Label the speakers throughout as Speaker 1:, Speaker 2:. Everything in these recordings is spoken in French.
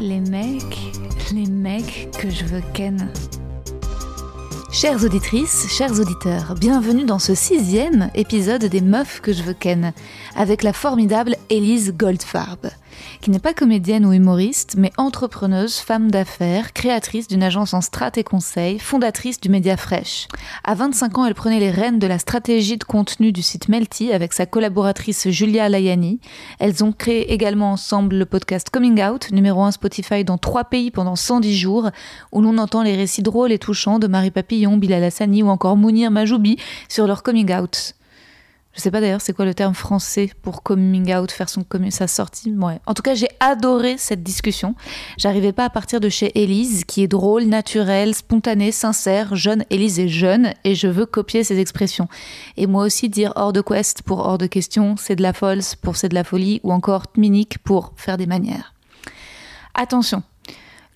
Speaker 1: Les mecs, les mecs que je veux ken. Chères auditrices, chers auditeurs, bienvenue dans ce sixième épisode des Meufs que je veux ken, avec la formidable Élise Goldfarb qui n'est pas comédienne ou humoriste, mais entrepreneuse, femme d'affaires, créatrice d'une agence en strat et conseil, fondatrice du média Fresh. À 25 ans, elle prenait les rênes de la stratégie de contenu du site Melty avec sa collaboratrice Julia Layani. Elles ont créé également ensemble le podcast Coming Out, numéro 1 Spotify dans trois pays pendant 110 jours, où l'on entend les récits drôles et touchants de Marie Papillon, Bilal Hassani ou encore Mounir Majoubi sur leur coming out. Je sais pas d'ailleurs c'est quoi le terme français pour coming out, faire son sa sortie? En tout cas, j'ai adoré cette discussion. J'arrivais pas à partir de chez Élise, qui est drôle, naturelle, spontanée, sincère, jeune. Élise est jeune et je veux copier ses expressions. Et moi aussi dire hors de quest pour hors de question, c'est de la false pour c'est de la folie, ou encore tminique pour faire des manières. Attention,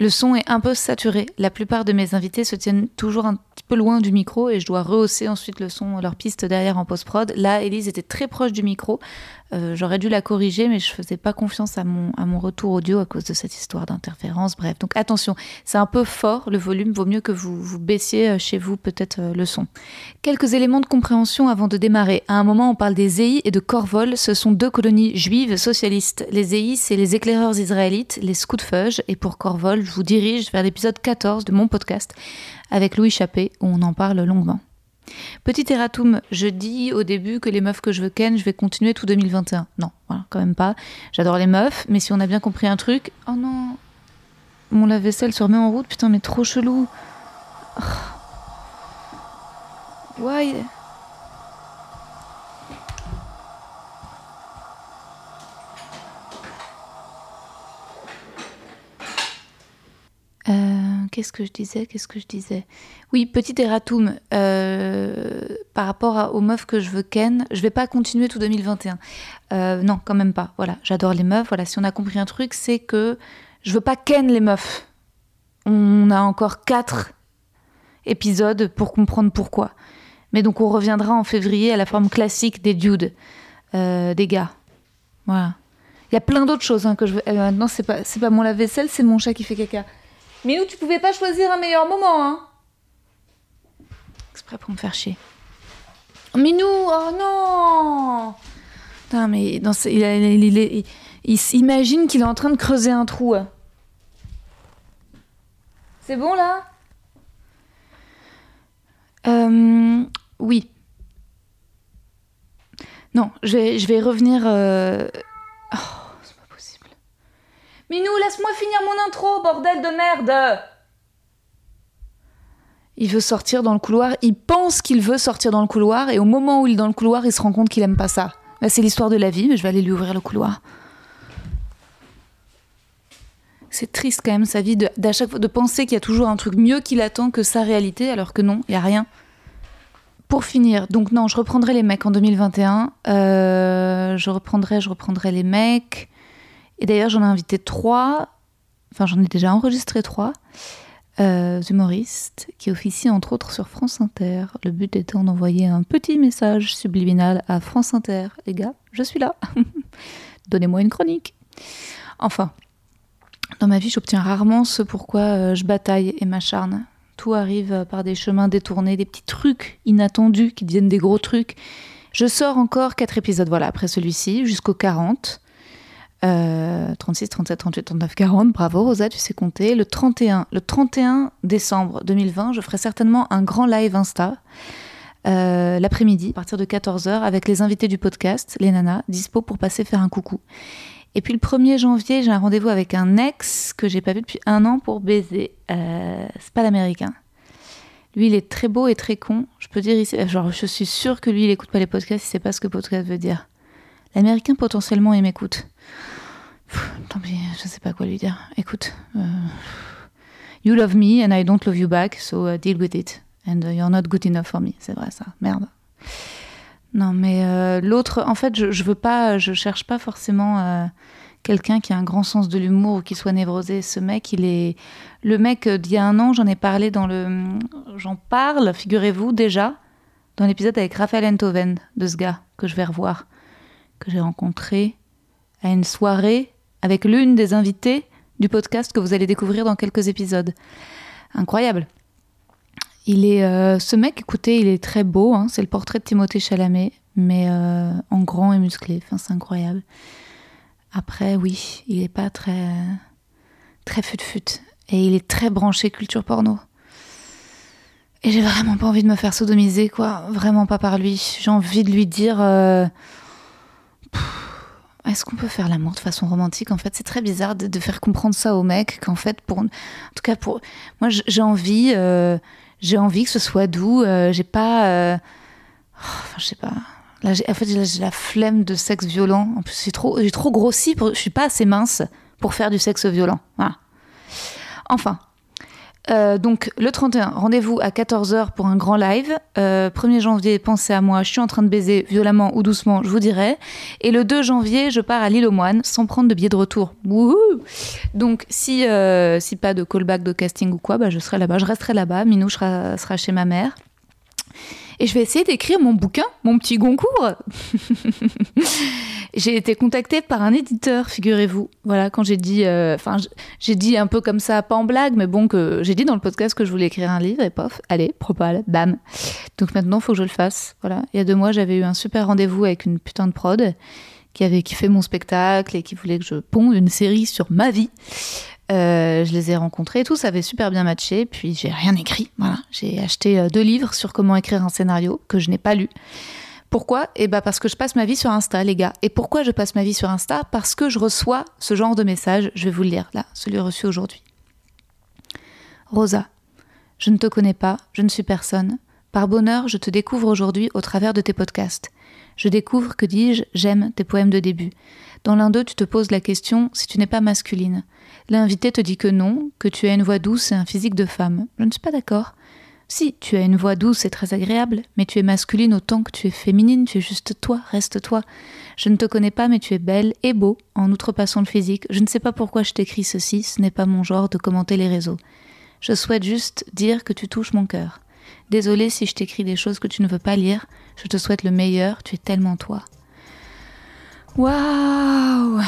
Speaker 1: le son est un peu saturé. La plupart de mes invités se tiennent toujours un petit peu loin du micro et je dois rehausser ensuite le son, leur piste derrière en post-prod. Là, Elise était très proche du micro. Euh, j'aurais dû la corriger, mais je faisais pas confiance à mon, à mon retour audio à cause de cette histoire d'interférence. Bref, donc attention, c'est un peu fort le volume. Vaut mieux que vous, vous baissiez euh, chez vous peut-être euh, le son. Quelques éléments de compréhension avant de démarrer. À un moment, on parle des Zei et de Korvol. Ce sont deux colonies juives socialistes. Les Zei, c'est les éclaireurs israélites, les scouts Et pour Korvol, je vous dirige vers l'épisode 14 de mon podcast avec Louis Chappé où on en parle longuement. Petit erratum, je dis au début que les meufs que je veux ken, je vais continuer tout 2021. Non, voilà, quand même pas. J'adore les meufs, mais si on a bien compris un truc. Oh non Mon lave-vaisselle se remet en route, putain, mais trop chelou. Oh. Why? Euh, qu'est-ce que je disais Qu'est-ce que je disais? Oui, petit erratum euh, par rapport aux meufs que je veux ken. Je vais pas continuer tout 2021. Euh, non, quand même pas. Voilà, j'adore les meufs. Voilà, si on a compris un truc, c'est que je veux pas ken les meufs. On a encore quatre épisodes pour comprendre pourquoi. Mais donc on reviendra en février à la forme classique des dudes, des gars. Voilà. Il y a plein d'autres choses hein, que je veux. maintenant, c'est pas, c'est pas mon lave-vaisselle, c'est mon chat qui fait caca. Minou, tu pouvais pas choisir un meilleur moment, hein Exprès pour me faire chier. Minou, oh non Putain, mais dans il, il, s'imagine qu'il est en train de creuser un trou. C'est bon là? Euh, Oui. Non, je vais, je vais revenir. Euh... Minou, laisse-moi finir mon intro, bordel de merde Il veut sortir dans le couloir, il pense qu'il veut sortir dans le couloir, et au moment où il est dans le couloir, il se rend compte qu'il aime pas ça. c'est l'histoire de la vie, mais je vais aller lui ouvrir le couloir. C'est triste quand même sa vie de, chaque penser qu'il y a toujours un truc mieux qui l'attend que sa réalité, alors que non, il y a rien. Pour finir, donc non, je reprendrai les mecs en 2021. Euh, je reprendrai, je reprendrai les mecs. Et d'ailleurs, j'en ai invité trois, enfin j'en ai déjà enregistré trois, euh, humoristes qui officient entre autres sur France Inter. Le but étant d'envoyer un petit message subliminal à France Inter. Les gars, je suis là. Donnez-moi une chronique. Enfin, dans ma vie, j'obtiens rarement ce pourquoi euh, je bataille et m'acharne. Tout arrive par des chemins détournés, des petits trucs inattendus qui deviennent des gros trucs. Je sors encore quatre épisodes, voilà, après celui-ci, jusqu'au 40. 36, 37, 38, 39, 40. Bravo Rosa, tu sais compter. Le 31, le 31 décembre 2020, je ferai certainement un grand live Insta. Euh, l'après-midi, à partir de 14h, avec les invités du podcast, les nanas, dispo pour passer faire un coucou. Et puis le 1er janvier, j'ai un rendez-vous avec un ex que j'ai pas vu depuis un an pour baiser. Euh, c'est pas l'américain. Lui, il est très beau et très con. Je peux dire ici, genre, je suis sûre que lui, il écoute pas les podcasts, il sait pas ce que podcast veut dire. L'américain, potentiellement, il m'écoute Tant pis, je sais pas quoi lui dire. Écoute, euh, you love me and I don't love you back, so uh, deal with it. And uh, you're not good enough for me. C'est vrai ça, merde. Non, mais euh, l'autre, en fait, je, je veux pas, je cherche pas forcément euh, quelqu'un qui a un grand sens de l'humour ou qui soit névrosé. Ce mec, il est. Le mec euh, d'il y a un an, j'en ai parlé dans le. J'en parle, figurez-vous, déjà, dans l'épisode avec Raphaël Enthoven, de ce gars, que je vais revoir, que j'ai rencontré à une soirée avec l'une des invitées du podcast que vous allez découvrir dans quelques épisodes. Incroyable. Il est, euh, ce mec, écoutez, il est très beau. hein, c'est le portrait de Timothée Chalamet, mais euh, en grand et musclé. C'est incroyable. Après, oui, il est pas très, très fut-fut. Et il est très branché culture porno. Et j'ai vraiment pas envie de me faire sodomiser, quoi. Vraiment pas par lui. J'ai envie de lui dire. euh, est-ce qu'on peut faire l'amour de façon romantique En fait, c'est très bizarre de, faire comprendre ça au mec qu'en fait, pour, en tout cas pour moi, j'ai envie, euh, j'ai envie que ce soit doux. euh, j'ai pas, euh, oh, enfin, je sais pas. Là, en fait, j'ai la flemme de sexe violent. En plus, j'ai trop, j'ai trop grossi. Je suis pas assez mince pour faire du sexe violent. Voilà. Enfin. Euh, donc le 31, rendez-vous à 14h pour un grand live. Euh, 1er janvier, pensez à moi, je suis en train de baiser violemment ou doucement, je vous dirai. Et le 2 janvier, je pars à l'île aux moines sans prendre de billet de retour. Wouhou Donc si, euh, si pas de callback de casting ou quoi, bah, je serai là-bas, je resterai là-bas. Minou sera, sera chez ma mère. Et je vais essayer d'écrire mon bouquin, mon petit Goncourt. j'ai été contactée par un éditeur, figurez-vous. Voilà, quand j'ai dit, euh, enfin, j'ai dit un peu comme ça, pas en blague, mais bon, que j'ai dit dans le podcast que je voulais écrire un livre, et pof, allez, propal, bam. Donc maintenant, il faut que je le fasse. Voilà. Il y a deux mois, j'avais eu un super rendez-vous avec une putain de prod qui avait kiffé mon spectacle et qui voulait que je ponde une série sur ma vie. Euh, je les ai rencontrés et tout, ça avait super bien matché. Puis j'ai rien écrit. Voilà, j'ai acheté euh, deux livres sur comment écrire un scénario que je n'ai pas lu. Pourquoi? Eh ben parce que je passe ma vie sur Insta, les gars. Et pourquoi je passe ma vie sur Insta? Parce que je reçois ce genre de message. Je vais vous le lire là, celui reçu aujourd'hui. Rosa, je ne te connais pas, je ne suis personne. Par bonheur, je te découvre aujourd'hui au travers de tes podcasts. Je découvre, que dis-je, j'aime tes poèmes de début. Dans l'un d'eux, tu te poses la question si tu n'es pas masculine. L'invité te dit que non, que tu as une voix douce et un physique de femme. Je ne suis pas d'accord. Si, tu as une voix douce et très agréable, mais tu es masculine autant que tu es féminine, tu es juste toi, reste toi. Je ne te connais pas, mais tu es belle et beau, en outrepassant le physique. Je ne sais pas pourquoi je t'écris ceci, ce n'est pas mon genre de commenter les réseaux. Je souhaite juste dire que tu touches mon cœur. Désolée si je t'écris des choses que tu ne veux pas lire, je te souhaite le meilleur, tu es tellement toi. Waouh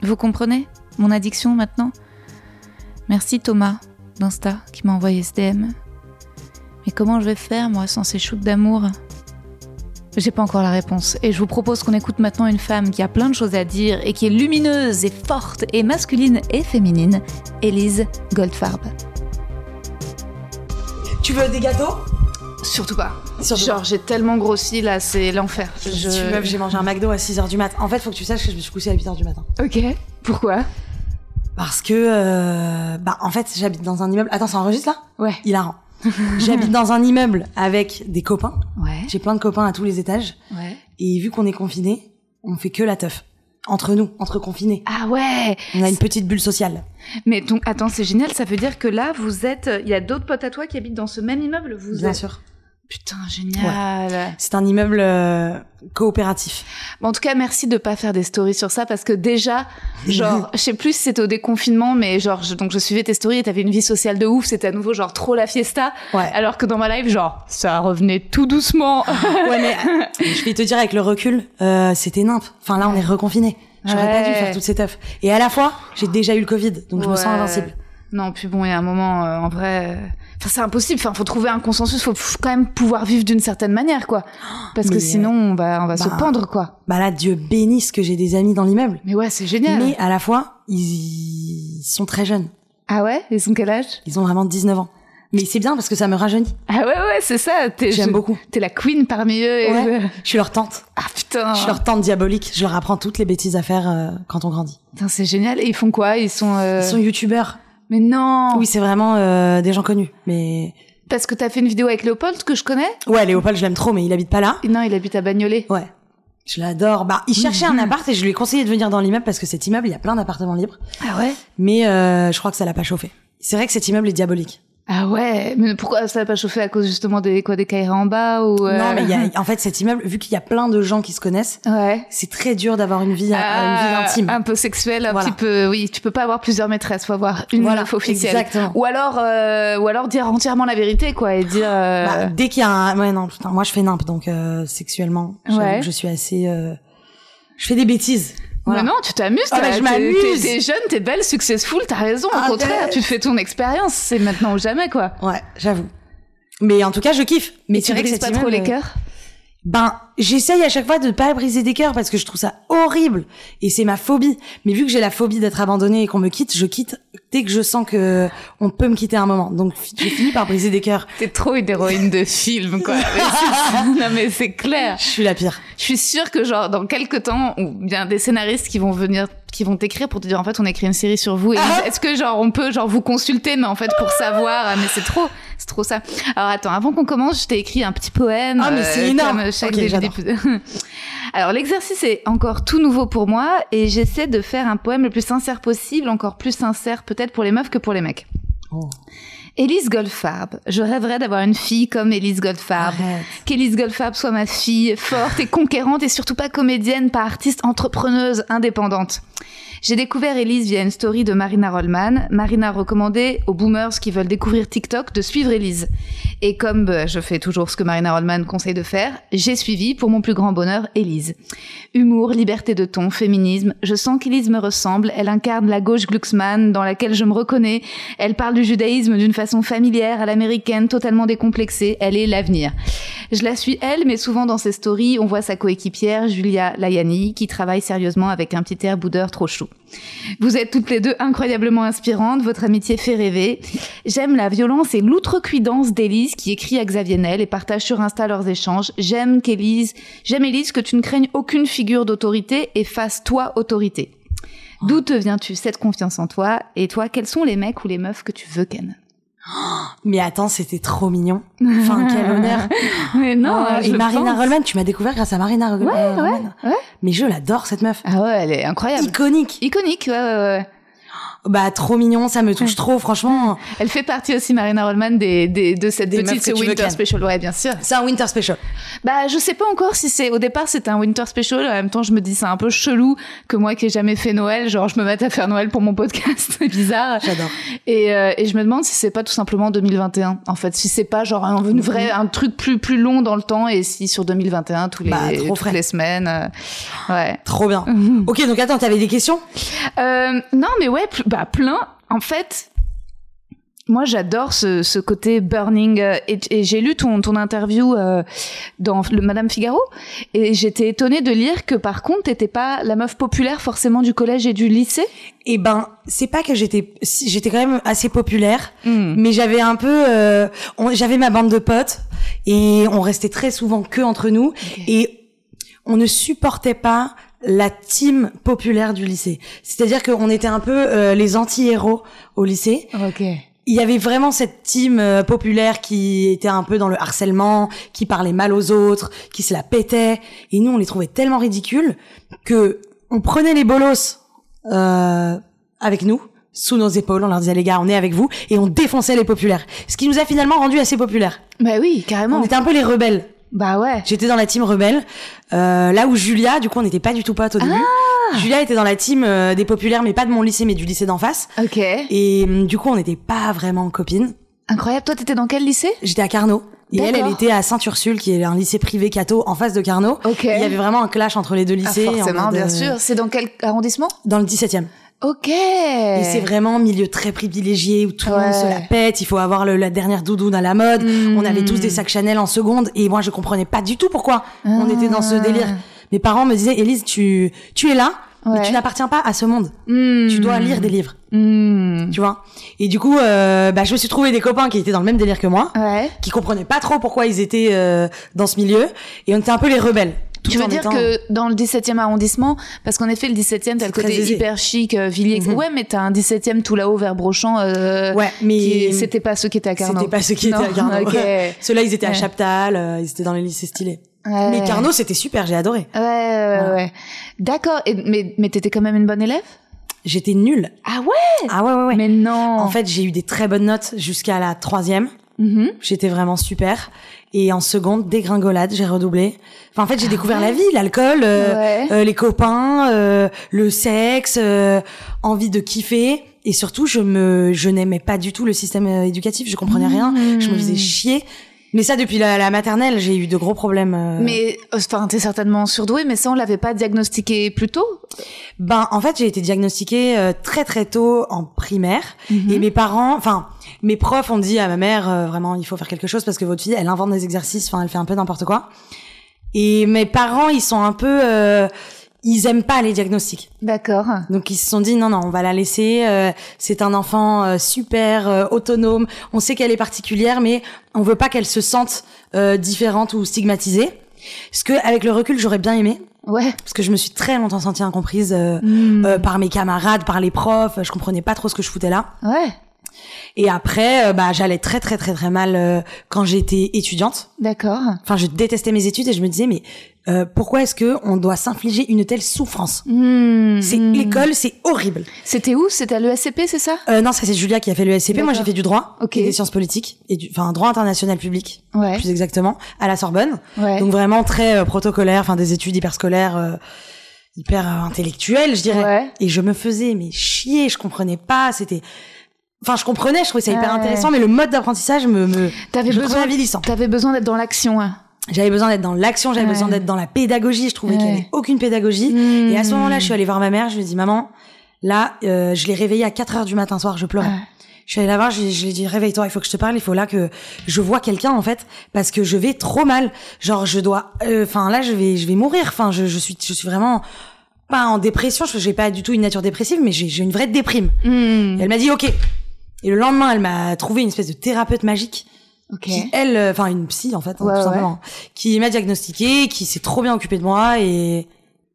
Speaker 1: Vous comprenez mon addiction maintenant? Merci Thomas d'Insta qui m'a envoyé ce DM. Mais comment je vais faire moi sans ces shoots d'amour? J'ai pas encore la réponse et je vous propose qu'on écoute maintenant une femme qui a plein de choses à dire et qui est lumineuse et forte et masculine et féminine, Élise Goldfarb.
Speaker 2: Tu veux des gâteaux?
Speaker 1: Surtout pas.
Speaker 2: Surtout
Speaker 1: Genre j'ai tellement grossi là, c'est l'enfer.
Speaker 2: Je... Tu meuf, j'ai mangé un McDo à 6h du mat. En fait, faut que tu saches que je me suis couchée à 8h du matin.
Speaker 1: Ok. Pourquoi?
Speaker 2: Parce que, euh, bah, en fait, j'habite dans un immeuble. Attends, ça enregistre là?
Speaker 1: Ouais.
Speaker 2: Hilarant. j'habite dans un immeuble avec des copains.
Speaker 1: Ouais.
Speaker 2: J'ai plein de copains à tous les étages.
Speaker 1: Ouais.
Speaker 2: Et vu qu'on est confinés, on fait que la teuf. Entre nous, entre confinés.
Speaker 1: Ah ouais.
Speaker 2: On a une petite bulle sociale.
Speaker 1: Mais donc attends, c'est génial. Ça veut dire que là, vous êtes. Il y a d'autres potes à toi qui habitent dans ce même immeuble? Vous
Speaker 2: Bien
Speaker 1: êtes-
Speaker 2: sûr.
Speaker 1: Putain, génial.
Speaker 2: C'est un immeuble euh, coopératif.
Speaker 1: Bon, en tout cas, merci de pas faire des stories sur ça parce que déjà, genre, je sais plus si c'était au déconfinement, mais genre, je, donc je suivais tes stories et t'avais une vie sociale de ouf. C'était à nouveau genre trop la fiesta.
Speaker 2: Ouais.
Speaker 1: Alors que dans ma live, genre, ça revenait tout doucement.
Speaker 2: Ouais, mais je vais te dire avec le recul, euh, c'était nimp. Enfin là, on est reconfinés. J'aurais pas dû
Speaker 1: Ouais.
Speaker 2: faire toutes ces teufs. Et à la fois, j'ai déjà eu le Covid, donc je me sens
Speaker 1: Ouais.
Speaker 2: invincible.
Speaker 1: Non, puis bon, il y a un moment, euh, en vrai, euh, enfin, c'est impossible. Enfin, faut trouver un consensus. Faut quand même pouvoir vivre d'une certaine manière, quoi. Parce que sinon, on va, on va se
Speaker 2: bah,
Speaker 1: pendre, quoi.
Speaker 2: Bah là, Dieu bénisse que j'ai des amis dans l'immeuble.
Speaker 1: Mais ouais, c'est génial.
Speaker 2: Mais à la fois, ils sont très jeunes.
Speaker 1: Ah ouais? Ils sont quel âge?
Speaker 2: Ils ont vraiment 19 ans. Mais c'est bien parce que ça me rajeunit.
Speaker 1: Ah ouais, ouais, c'est ça.
Speaker 2: J'aime
Speaker 1: je-
Speaker 2: beaucoup.
Speaker 1: T'es la queen parmi eux. et-
Speaker 2: Ouais. Je suis leur tante.
Speaker 1: Ah putain.
Speaker 2: Je suis leur tante diabolique. Je leur apprends toutes les bêtises à faire euh, quand on grandit.
Speaker 1: Putain, c'est génial. Et ils font quoi? Ils sont. euh,
Speaker 2: Ils sont youtubeurs.
Speaker 1: Mais non.
Speaker 2: Oui, c'est vraiment euh, des gens connus. Mais
Speaker 1: Parce que t'as fait une vidéo avec Léopold que je connais?
Speaker 2: ouais, Léopold, je l'aime trop, mais il habite pas là.
Speaker 1: Non, il habite à Bagnolet.
Speaker 2: Ouais. Je l'adore. Bah, il cherchait un appart et je lui ai conseillé de venir dans l'immeuble parce que cet immeuble, il y a plein d'appartements libres.
Speaker 1: Ah ouais?
Speaker 2: Mais euh, je crois que ça l'a pas chauffé. C'est vrai que cet immeuble est diabolique.
Speaker 1: Ah ouais, mais pourquoi ça n'a pas chauffé à cause justement des quoi des caïras en bas ou euh,
Speaker 2: Non, mais y a, en fait, cet immeuble, vu qu'il y a plein de gens qui se connaissent,
Speaker 1: ouais.
Speaker 2: c'est très dur d'avoir une vie, euh, une vie
Speaker 1: Ah,
Speaker 2: intime.
Speaker 1: un peu sexuelle, un
Speaker 2: Voilà.
Speaker 1: petit peu. Oui, tu peux pas avoir plusieurs maîtresses, faut avoir une
Speaker 2: Voilà,
Speaker 1: officielle.
Speaker 2: exactement.
Speaker 1: Ou alors, euh, ou alors dire entièrement la vérité, quoi, et dire. euh,
Speaker 2: Bah, dès qu'il y a un, ouais non, putain, moi je fais nimp, donc euh, sexuellement,
Speaker 1: Ouais.
Speaker 2: je suis assez, euh, je fais des bêtises. Voilà.
Speaker 1: Mais non, tu t'amuses.
Speaker 2: Ah bah, je m'amuse.
Speaker 1: T'es jeune, t'es belle, successful, t'as raison. Au
Speaker 2: Ah,
Speaker 1: contraire,
Speaker 2: ben.
Speaker 1: tu te fais ton expérience. C'est maintenant ou jamais, quoi.
Speaker 2: Ouais, j'avoue. Mais en tout cas, je kiffe. Mais
Speaker 1: tu brises pas trop les
Speaker 2: immeuble,
Speaker 1: cœurs?
Speaker 2: Ben, j'essaye à chaque fois de pas briser des cœurs parce que je trouve ça horrible et c'est ma phobie. Mais vu que j'ai la phobie d'être abandonnée et qu'on me quitte, je quitte dès que je sens que on peut me quitter un moment. Donc j'ai fini par briser des cœurs.
Speaker 1: T'es trop une héroïne de film, quoi. Mais non, mais c'est clair.
Speaker 2: Je suis la pire.
Speaker 1: Je suis sûre que genre dans quelques temps, ou bien des scénaristes qui vont venir, qui vont t'écrire pour te dire en fait on écrit une série sur vous. Et
Speaker 2: Ah.
Speaker 1: est-ce que genre on peut genre vous consulter, mais en fait pour savoir, ah, mais c'est trop, c'est trop ça. Alors attends, avant qu'on commence, je t'ai écrit un petit poème.
Speaker 2: Ah, mais c'est énorme.
Speaker 1: chaque
Speaker 2: Ok,
Speaker 1: début
Speaker 2: j'adore.
Speaker 1: d'épisode. Alors l'exercice est encore tout nouveau pour moi et j'essaie de faire un poème le plus sincère possible, encore plus sincère peut-être pour les meufs que pour les mecs.
Speaker 2: Oh,
Speaker 1: Élise Goldfarb. Je rêverais d'avoir une fille comme Élise Goldfarb. Qu'Élise Goldfarb soit ma fille, forte et conquérante et surtout pas comédienne, pas artiste, entrepreneuse, indépendante. J'ai découvert Élise via une story de Marina Rollman. Marina recommandait aux boomers qui veulent découvrir TikTok de suivre Élise. Et comme bah, je fais toujours ce que Marina Rollman conseille de faire, j'ai suivi, pour mon plus grand bonheur, Élise. Humour, liberté de ton, féminisme, je sens qu'Élise me ressemble, elle incarne la gauche Glucksmann dans laquelle je me reconnais, elle parle du judaïsme d'une façon familière à l'américaine, totalement décomplexée, elle est l'avenir. Je la suis elle, mais souvent dans ses stories, on voit sa coéquipière Julia Layani qui travaille sérieusement avec un petit air boudeur trop chou. Vous êtes toutes les deux incroyablement inspirantes, votre amitié fait rêver. J'aime la violence et l'outrecuidance d'Élise qui écrit à Xavier Nel et partage sur Insta leurs échanges. J'aime qu'Élise, j'aime Élise que tu ne craignes aucune figure d'autorité et fasses toi autorité. D'où te viens-tu cette confiance en toi? Et toi, quels sont les mecs ou les meufs que tu veux ken?
Speaker 2: Mais attends, c'était trop mignon. Enfin, quel honneur.
Speaker 1: Mais non,
Speaker 2: Oh, et Marina
Speaker 1: pense.
Speaker 2: Rollman, tu m'as découvert grâce à Marina Rollman.
Speaker 1: Ouais, ouais, ouais.
Speaker 2: Mais je l'adore cette meuf.
Speaker 1: Ah ouais, elle est incroyable.
Speaker 2: Iconique.
Speaker 1: Iconique, ouais, ouais, ouais.
Speaker 2: Bah trop mignon, ça me touche trop, franchement.
Speaker 1: Elle fait partie aussi, Marina Rollman, des, des, de cette
Speaker 2: Des
Speaker 1: petite Winter. Special. Ouais, bien sûr.
Speaker 2: C'est un winter special.
Speaker 1: Bah, je sais pas encore si c'est. Au départ, c'était un Winter Special. En même temps, je me dis, c'est un peu chelou que moi qui ai jamais fait Noël, genre, je me mette à faire Noël pour mon podcast. c'est bizarre.
Speaker 2: J'adore.
Speaker 1: Et, euh, et je me demande si c'est pas tout simplement 2021. En fait, si c'est pas genre un, une vraie, un truc plus, plus long dans le temps et si sur 2021, tous les,
Speaker 2: Bah, trop
Speaker 1: toutes
Speaker 2: frais.
Speaker 1: les semaines. euh, ouais.
Speaker 2: Trop bien. Ok, donc attends, t'avais des questions?
Speaker 1: Euh, non, mais ouais, bah plein. En fait, moi j'adore ce, ce côté burning. euh, Et, et j'ai lu ton, ton interview euh, dans le Madame Figaro et j'étais étonnée de lire que par contre t'étais pas la meuf populaire forcément du collège et du lycée.
Speaker 2: Eh ben, c'est pas que j'étais, j'étais quand même assez populaire,
Speaker 1: Hmm.
Speaker 2: mais j'avais un peu, euh, j'avais ma bande de potes et on restait très souvent que entre nous et on ne supportait pas la team populaire du lycée. C'est-à-dire qu'on était un peu euh, les anti-héros au lycée.
Speaker 1: Ok.
Speaker 2: Il y avait vraiment cette team euh, populaire qui était un peu dans le harcèlement, qui parlait mal aux autres, qui se la pétait. Et nous, on les trouvait tellement ridicules que on prenait les bolos euh, avec nous, sous nos épaules. On leur disait les gars, on est avec vous, et on défonçait les populaires. Ce qui nous a finalement rendu assez populaires.
Speaker 1: Bah oui, carrément.
Speaker 2: On était un peu les rebelles.
Speaker 1: Bah ouais.
Speaker 2: J'étais dans la team rebelle, euh, là où Julia, du coup, on n'était pas du tout potes au début. Julia était dans la team euh, des populaires, mais pas de mon lycée, mais du lycée d'en face.
Speaker 1: Ok.
Speaker 2: Et hum, du coup, on n'était pas vraiment copines.
Speaker 1: Incroyable. Toi, t'étais dans quel lycée?
Speaker 2: J'étais à Carnot. Et elle, elle était à Sainte-Ursule, qui est un lycée privé catho en face de Carnot.
Speaker 1: Ok.
Speaker 2: Il y avait vraiment un clash entre les deux
Speaker 1: Ah,
Speaker 2: lycées. en
Speaker 1: forcément,
Speaker 2: mode,
Speaker 1: bien
Speaker 2: euh,
Speaker 1: sûr. C'est dans quel arrondissement?
Speaker 2: Dans le 17e.
Speaker 1: Ok.
Speaker 2: Et c'est vraiment un milieu très privilégié où tout le monde se la pète. Il faut avoir le, la dernière doudoune à la mode. On avait tous des sacs Chanel en seconde. Et moi, je comprenais pas du tout pourquoi on
Speaker 1: Ah.
Speaker 2: était dans ce délire. Mes parents me disaient, Élise, tu, tu es là, mais tu n'appartiens pas à ce monde.
Speaker 1: Hmm.
Speaker 2: Tu dois lire des livres,
Speaker 1: Hmm.
Speaker 2: tu vois? Et du coup, euh, bah, je me suis trouvé des copains qui étaient dans le même délire que moi.
Speaker 1: Ouais.
Speaker 2: qui comprenaient pas trop pourquoi ils étaient euh, dans ce milieu et on était un peu les rebelles.
Speaker 1: Tu veux
Speaker 2: en
Speaker 1: dire
Speaker 2: étant-
Speaker 1: que dans le 17e arrondissement, parce qu'en effet, le 17e, t'as le côté
Speaker 2: aisé.
Speaker 1: hyper chic, euh, Villiers.
Speaker 2: Mhm.
Speaker 1: Ouais, mais t'as un 17e tout là-haut vers Brochant. Euh,
Speaker 2: ouais, mais
Speaker 1: C'était pas ceux qui étaient à Carnot.
Speaker 2: c'était pas ceux qui étaient
Speaker 1: Non,
Speaker 2: à Carnot.
Speaker 1: ok.
Speaker 2: Ceux-là, ils étaient à. Chaptal, euh, ils étaient dans les lycées stylés.
Speaker 1: Ouais.
Speaker 2: Mais Carnot, c'était super, j'ai adoré.
Speaker 1: Ouais, ouais, ouais. D'accord. Mais, mais t'étais quand même une bonne élève?
Speaker 2: J'étais nulle.
Speaker 1: Ah ouais?
Speaker 2: Ah ouais, ouais, ouais.
Speaker 1: Mais non.
Speaker 2: En fait, j'ai eu des très bonnes notes jusqu'à la troisième.
Speaker 1: Mhm.
Speaker 2: J'étais vraiment super. Et en seconde, dégringolade, j'ai redoublé. Enfin, en fait, j'ai découvert la vie, l'alcool, euh,
Speaker 1: Ah Ouais.
Speaker 2: euh, les copains, euh, le sexe, euh, envie de kiffer. Et surtout, je me, je n'aimais pas du tout le système euh, éducatif. Je comprenais rien. Je me faisais chier. Mais ça, depuis la, la maternelle, j'ai eu de gros problèmes. euh.
Speaker 1: Mais enfin, t'es certainement surdouée, mais ça on l'avait pas diagnostiqué plus tôt?
Speaker 2: Ben, en fait, j'ai été diagnostiquée euh, très très tôt en primaire.
Speaker 1: Mhm.
Speaker 2: Et mes parents, enfin, mes profs ont dit à ma mère, euh, vraiment, il faut faire quelque chose parce que votre fille, elle invente des exercices, enfin, elle fait un peu n'importe quoi. Et mes parents, ils sont un peu, euh, ils aiment pas les diagnostics.
Speaker 1: D'accord.
Speaker 2: Donc ils se sont dit non non, on va la laisser. euh, c'est un enfant euh, super euh, autonome. On sait qu'elle est particulière, mais on veut pas qu'elle se sente euh, différente ou stigmatisée. Ce que, avec le recul, j'aurais bien aimé,
Speaker 1: Ouais.
Speaker 2: parce que je me suis très longtemps sentie incomprise. euh, par mes camarades, par les profs. Je comprenais pas trop ce que je foutais là.
Speaker 1: Ouais.
Speaker 2: Et après, bah, j'allais très très très très mal euh, quand j'étais étudiante.
Speaker 1: D'accord.
Speaker 2: Enfin, je détestais mes études et je me disais mais euh, pourquoi est-ce que on doit s'infliger une telle souffrance
Speaker 1: Hmm.
Speaker 2: C'est
Speaker 1: Hmm.
Speaker 2: l'école, c'est horrible.
Speaker 1: C'était où? C'était à l'ESCP, c'est ça?
Speaker 2: Euh, non, ça c'est Julia qui a fait le SCP. Moi, j'ai fait du droit et des sciences politiques et du, enfin, droit international public,
Speaker 1: Ouais.
Speaker 2: plus exactement, à la Sorbonne.
Speaker 1: Ouais.
Speaker 2: Donc vraiment très euh, protocolaire, enfin des études hyper scolaires, hyper intellectuelles, je dirais.
Speaker 1: Ouais.
Speaker 2: Et je me faisais mais chier, je comprenais pas, c'était Enfin, je comprenais, je trouvais ça hyper
Speaker 1: Ouais.
Speaker 2: intéressant, mais le mode d'apprentissage me, me
Speaker 1: T'avais besoin, t'avais besoin d'être dans l'action. hein.
Speaker 2: J'avais besoin d'être dans l'action, j'avais
Speaker 1: Ouais.
Speaker 2: besoin d'être dans la pédagogie. Je trouvais qu'il y
Speaker 1: Ouais.
Speaker 2: avait aucune pédagogie.
Speaker 1: Hmm.
Speaker 2: Et à ce moment-là, je suis allée voir ma mère. Je lui ai dit, maman, là, euh, je l'ai réveillée à 4 heures du matin soir. Je pleurais.
Speaker 1: Ouais.
Speaker 2: Je suis allée la voir. Je, je lui ai dit, réveille-toi, il faut que je te parle. Il faut là que je vois quelqu'un en fait, parce que je vais trop mal. Genre, je dois. euh, Enfin, là, je vais, je vais mourir. Enfin, je, je suis, je suis vraiment pas en dépression. Je j'ai pas du tout une nature dépressive, mais j'ai une vraie déprime.
Speaker 1: Hmm.
Speaker 2: Et elle m'a dit, ok. Et le lendemain, elle m'a trouvé une espèce de thérapeute magique
Speaker 1: Ok.
Speaker 2: qui elle euh, enfin une psy en fait hein,
Speaker 1: Ouais,
Speaker 2: tout
Speaker 1: ouais.
Speaker 2: simplement qui m'a diagnostiqué qui s'est trop bien occupée de moi et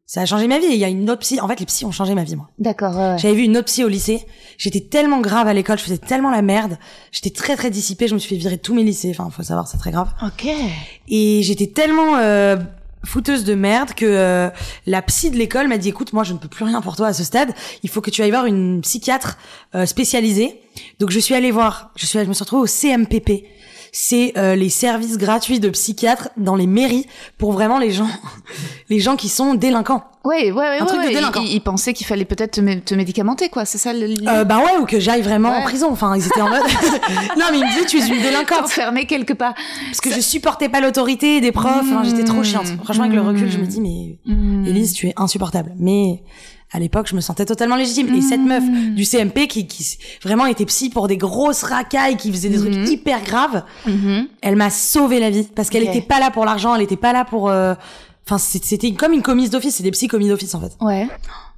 Speaker 2: ça a changé ma vie. Il y a une autre psy en fait les psys ont changé ma vie moi.
Speaker 1: D'accord. Ouais,
Speaker 2: j'avais vu une autre psy au lycée. J'étais tellement grave à l'école je faisais tellement la merde. J'étais très très dissipée je me suis fait virer de tous mes lycées. Enfin faut savoir c'est très grave.
Speaker 1: Ok.
Speaker 2: et j'étais tellement euh, fouteuse de merde que euh, la psy de l'école m'a dit écoute moi je ne peux plus rien pour toi à ce stade. Il faut que tu ailles voir une psychiatre euh, spécialisée. Donc je suis allée voir je suis je me suis retrouvée au CMPP c'est euh, les services gratuits de psychiatres dans les mairies pour vraiment les gens les gens qui sont délinquants
Speaker 1: Ouais, ouais, ouais.
Speaker 2: Un
Speaker 1: ouais,
Speaker 2: truc de
Speaker 1: ouais.
Speaker 2: délinquant.
Speaker 1: Il, il pensait qu'il fallait peut-être te, mé- te médicamenter, quoi. C'est ça le.
Speaker 2: euh, bah ouais ou que j'aille vraiment
Speaker 1: Ouais.
Speaker 2: en prison enfin ils étaient en mode non mais ils me disaient tu es une délinquante
Speaker 1: enfermé quelque part.
Speaker 2: parce que je supportais pas l'autorité des profs enfin j'étais trop chiante franchement avec le recul je me dis mais
Speaker 1: Hmm.
Speaker 2: Élise, tu es insupportable. Mais à l'époque, je me sentais totalement légitime. Et cette meuf du CMP qui, qui vraiment était psy pour des grosses racailles, qui faisait des trucs hyper graves,
Speaker 1: Mhm.
Speaker 2: elle m'a sauvé la vie parce qu'elle
Speaker 1: Ok.
Speaker 2: était pas là pour l'argent, elle était pas là pour. euh, Enfin, c'était comme une commise d'office, c'est des psy commis d'office en fait.
Speaker 1: Ouais.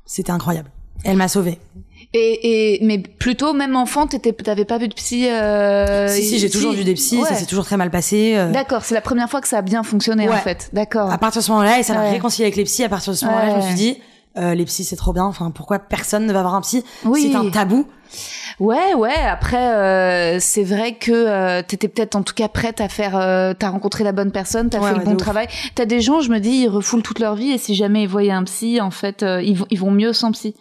Speaker 2: C'était incroyable. Elle m'a sauvée.
Speaker 1: Et, et mais plutôt même enfant, t'avais pas vu de psy. Euh,
Speaker 2: si si, j'ai toujours vu des psys,
Speaker 1: Ouais.
Speaker 2: ça s'est toujours très mal passé. euh.
Speaker 1: D'accord, c'est la première fois que ça a bien fonctionné en fait. D'accord.
Speaker 2: À partir de ce moment-là, et ça m'a
Speaker 1: Ouais.
Speaker 2: réconcilié avec les psys. À partir de ce moment-là, je me suis dit, euh, les psys c'est trop bien. Enfin, pourquoi personne ne va voir un psy?
Speaker 1: Oui.
Speaker 2: C'est un tabou.
Speaker 1: Ouais, ouais. Après, euh, c'est vrai que euh, t'étais peut-être en tout cas prête à faire. Euh, t'as rencontré la bonne personne, t'as
Speaker 2: Ouais,
Speaker 1: fait
Speaker 2: ouais,
Speaker 1: le bon travail. T'as des gens, je me dis, ils refoulent toute leur vie et si jamais ils voyaient un psy, en fait, euh, ils, vont, ils vont mieux sans psy.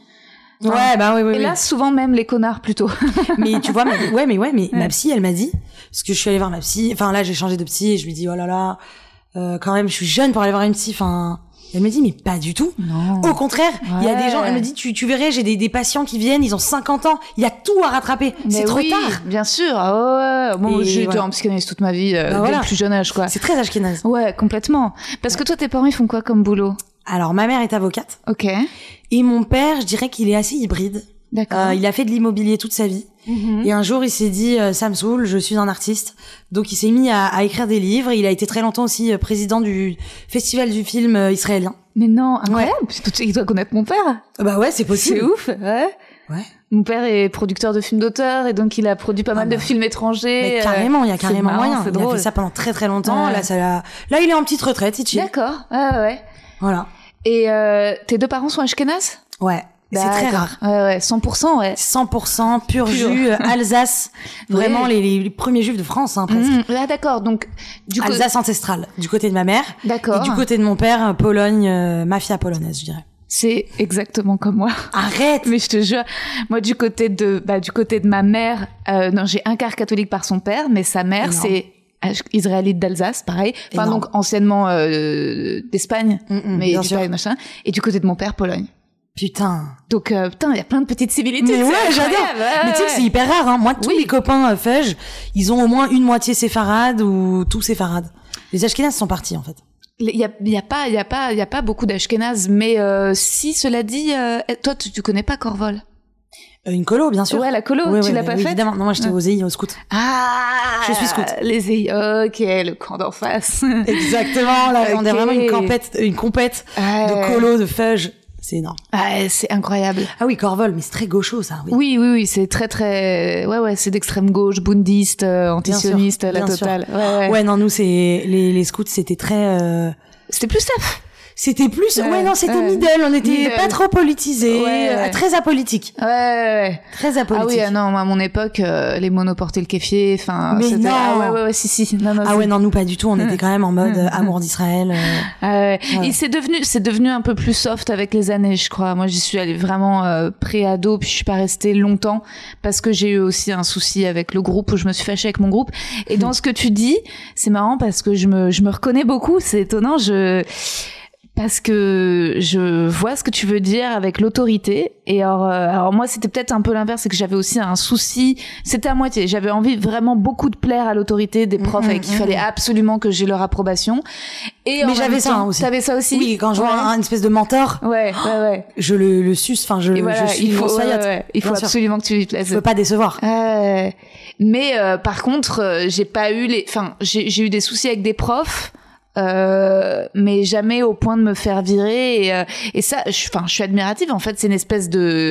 Speaker 1: Enfin,
Speaker 2: Ouais, bah oui, oui.
Speaker 1: Et
Speaker 2: oui.
Speaker 1: là, souvent même les connards plutôt.
Speaker 2: mais tu vois, ma- ouais, mais ouais, mais
Speaker 1: Ouais.
Speaker 2: ma psy, elle m'a dit, parce que je suis allée voir ma psy, enfin là, j'ai changé de psy et je lui dis, oh là là, euh, quand même, je suis jeune pour aller voir une psy, enfin, elle me dit, mais pas du tout.
Speaker 1: Non.
Speaker 2: Au contraire, il y a des gens, elle me dit, tu, tu verrais, j'ai des, des patients qui viennent, ils ont 50 ans, il y a tout à rattraper, c'est trop tard.
Speaker 1: Bien sûr. Ouais. Bon,
Speaker 2: Et
Speaker 1: j'ai été en psychanalyse toute ma vie, euh,
Speaker 2: Bah
Speaker 1: dès
Speaker 2: voilà.
Speaker 1: le plus jeune âge, quoi.
Speaker 2: C'est très ashkénaze.
Speaker 1: Ouais, complètement. Parce que toi, tes parents, ils font quoi comme boulot?
Speaker 2: Alors, ma mère est avocate
Speaker 1: Ok.
Speaker 2: et mon père, je dirais qu'il est assez hybride.
Speaker 1: D'accord.
Speaker 2: Euh, il a fait de l'immobilier toute sa vie.
Speaker 1: Mhm.
Speaker 2: Et un jour, il s'est dit, euh, ça me saoule, je suis un artiste. Donc, il s'est mis à, à écrire des livres. Il a été très longtemps aussi euh, président du festival du film euh, israélien.
Speaker 1: Mais non, incroyable. Putain, Il doit connaître mon père.
Speaker 2: Ah Bah ouais, c'est possible.
Speaker 1: C'est ouf. Ouais.
Speaker 2: Ouais.
Speaker 1: Mon père est producteur de films d'auteur et donc il a produit pas
Speaker 2: Ah
Speaker 1: mal
Speaker 2: bah.
Speaker 1: de films étrangers.
Speaker 2: Mais
Speaker 1: euh,
Speaker 2: carrément, il y a carrément
Speaker 1: marrant,
Speaker 2: moyen.
Speaker 1: c'est
Speaker 2: Il a
Speaker 1: drôle.
Speaker 2: fait ça pendant très très longtemps.
Speaker 1: Ouais.
Speaker 2: Là, ça là, il est en petite retraite, il.
Speaker 1: D'accord. Ah ouais.
Speaker 2: Voilà.
Speaker 1: Et euh, tes deux parents sont ashkénazes
Speaker 2: Ouais. C'est très
Speaker 1: D'accord.
Speaker 2: rare.
Speaker 1: Ouais, ouais, 100%, ouais.
Speaker 2: 100% pur,
Speaker 1: Pur.
Speaker 2: jus, euh, Alsace. Vraiment
Speaker 1: Ouais.
Speaker 2: les, les premiers juifs de France, hein, presque.
Speaker 1: Ah, d'accord. Donc, du
Speaker 2: Alsace ancestrale, du côté de ma mère.
Speaker 1: d'accord.
Speaker 2: Et du côté de mon père, euh, Pologne, euh, mafia polonaise, je dirais.
Speaker 1: C'est exactement comme moi.
Speaker 2: Arrête
Speaker 1: Mais je te jure, moi du côté de bah, du côté de ma mère, euh, non j'ai un quart catholique par son père, mais sa mère c'est israélite d'Alsace, pareil. Enfin
Speaker 2: Énorme.
Speaker 1: donc anciennement euh, d'Espagne,
Speaker 2: Mm, mm,
Speaker 1: mais du pareil machin. Et du côté de mon père Pologne.
Speaker 2: Putain.
Speaker 1: Donc euh, putain, il y a plein de petites civilités.
Speaker 2: Mais ouais, j'adore. Mais tu sais c'est hyper rare, hein. Moi, tous
Speaker 1: Oui.
Speaker 2: mes copains euh, Fudge, ils ont au moins une moitié séfarade ou tout séfarade. Les Ashkénazes sont partis, en fait.
Speaker 1: Il y a, il y a pas, il y a pas, il y a pas beaucoup d'Ashkénazes, mais euh, si cela dit, euh, toi tu, tu connais pas Corvol?
Speaker 2: Une colo, bien sûr.
Speaker 1: Ouais, la colo,
Speaker 2: Ouais,
Speaker 1: tu
Speaker 2: ouais,
Speaker 1: l'as pas
Speaker 2: oui,
Speaker 1: faite?
Speaker 2: Évidemment. Non, moi, j'étais aux EI, au scout.
Speaker 1: Ah,
Speaker 2: Je suis scout.
Speaker 1: Les EI, ok, le camp d'en face.
Speaker 2: Exactement. Là, on
Speaker 1: Ok.
Speaker 2: vraiment une compète, une compète de colo, de Fudge. C'est énorme.
Speaker 1: Ouais, c'est incroyable.
Speaker 2: Ah oui, Corvol, mais c'est très gaucho, ça. Oui.
Speaker 1: Oui, oui, oui, c'est très, très, ouais, ouais, c'est d'extrême gauche, bundiste, euh, antisioniste, la totale. Ouais, ouais.
Speaker 2: Ouais, non, nous, c'est, les, les scouts, c'était très, euh,
Speaker 1: C'était plus safe.
Speaker 2: C'était plus, ouais,
Speaker 1: Ouais,
Speaker 2: non, c'était middle. On était
Speaker 1: Middle.
Speaker 2: pas trop politisé,
Speaker 1: Ouais,
Speaker 2: euh,
Speaker 1: ouais.
Speaker 2: très apolitique,
Speaker 1: Ouais, ouais, ouais.
Speaker 2: très
Speaker 1: Ah
Speaker 2: apolitique.
Speaker 1: oui, ah non, moi, à mon époque, euh, les monoportaient le kéfier, enfin,
Speaker 2: Mais non.
Speaker 1: ah ouais, ouais, ouais, si, si, non, non,
Speaker 2: Ah ouais, non, nous pas du tout. On était quand même en mode euh, amour d'Israël. euh.
Speaker 1: Ah. Et c'est devenu, c'est devenu un peu plus soft avec les années, je crois. Moi, j'y suis allée vraiment euh, pré-ado, puis je suis pas restée longtemps parce que j'ai eu aussi un souci avec le groupe où je me suis fâchée avec mon groupe. Et dans ce que tu dis, c'est marrant parce que je me, je me reconnais beaucoup. C'est étonnant. Je parce que je vois ce que tu veux dire avec l'autorité. Et alors, euh, alors moi, c'était peut-être un peu l'inverse, c'est que j'avais aussi un souci. C'était à moitié. J'avais envie vraiment beaucoup de plaire à l'autorité des profs
Speaker 2: Mhm,
Speaker 1: avec qui il
Speaker 2: mhm.
Speaker 1: fallait absolument que j'ai leur approbation. Et
Speaker 2: Mais j'avais ça, aussi.
Speaker 1: T'avais ça aussi?
Speaker 2: Oui, quand je vois
Speaker 1: Ouais.
Speaker 2: un, espèce de mentor,
Speaker 1: Ouais, ouais, ouais.
Speaker 2: je le, le suce. Enfin, je,
Speaker 1: voilà,
Speaker 2: je suis
Speaker 1: il faut, ouais, ouais, il faut
Speaker 2: Bien sûr.
Speaker 1: absolument que tu lui plaises.
Speaker 2: Je veux pas décevoir.
Speaker 1: Ouais. mais euh, par contre, euh, j'ai pas eu les, enfin, j'ai eu des soucis avec des profs. Euh, mais jamais au point de me faire virer et, euh, et ça enfin je suis admirative en fait c'est une espèce de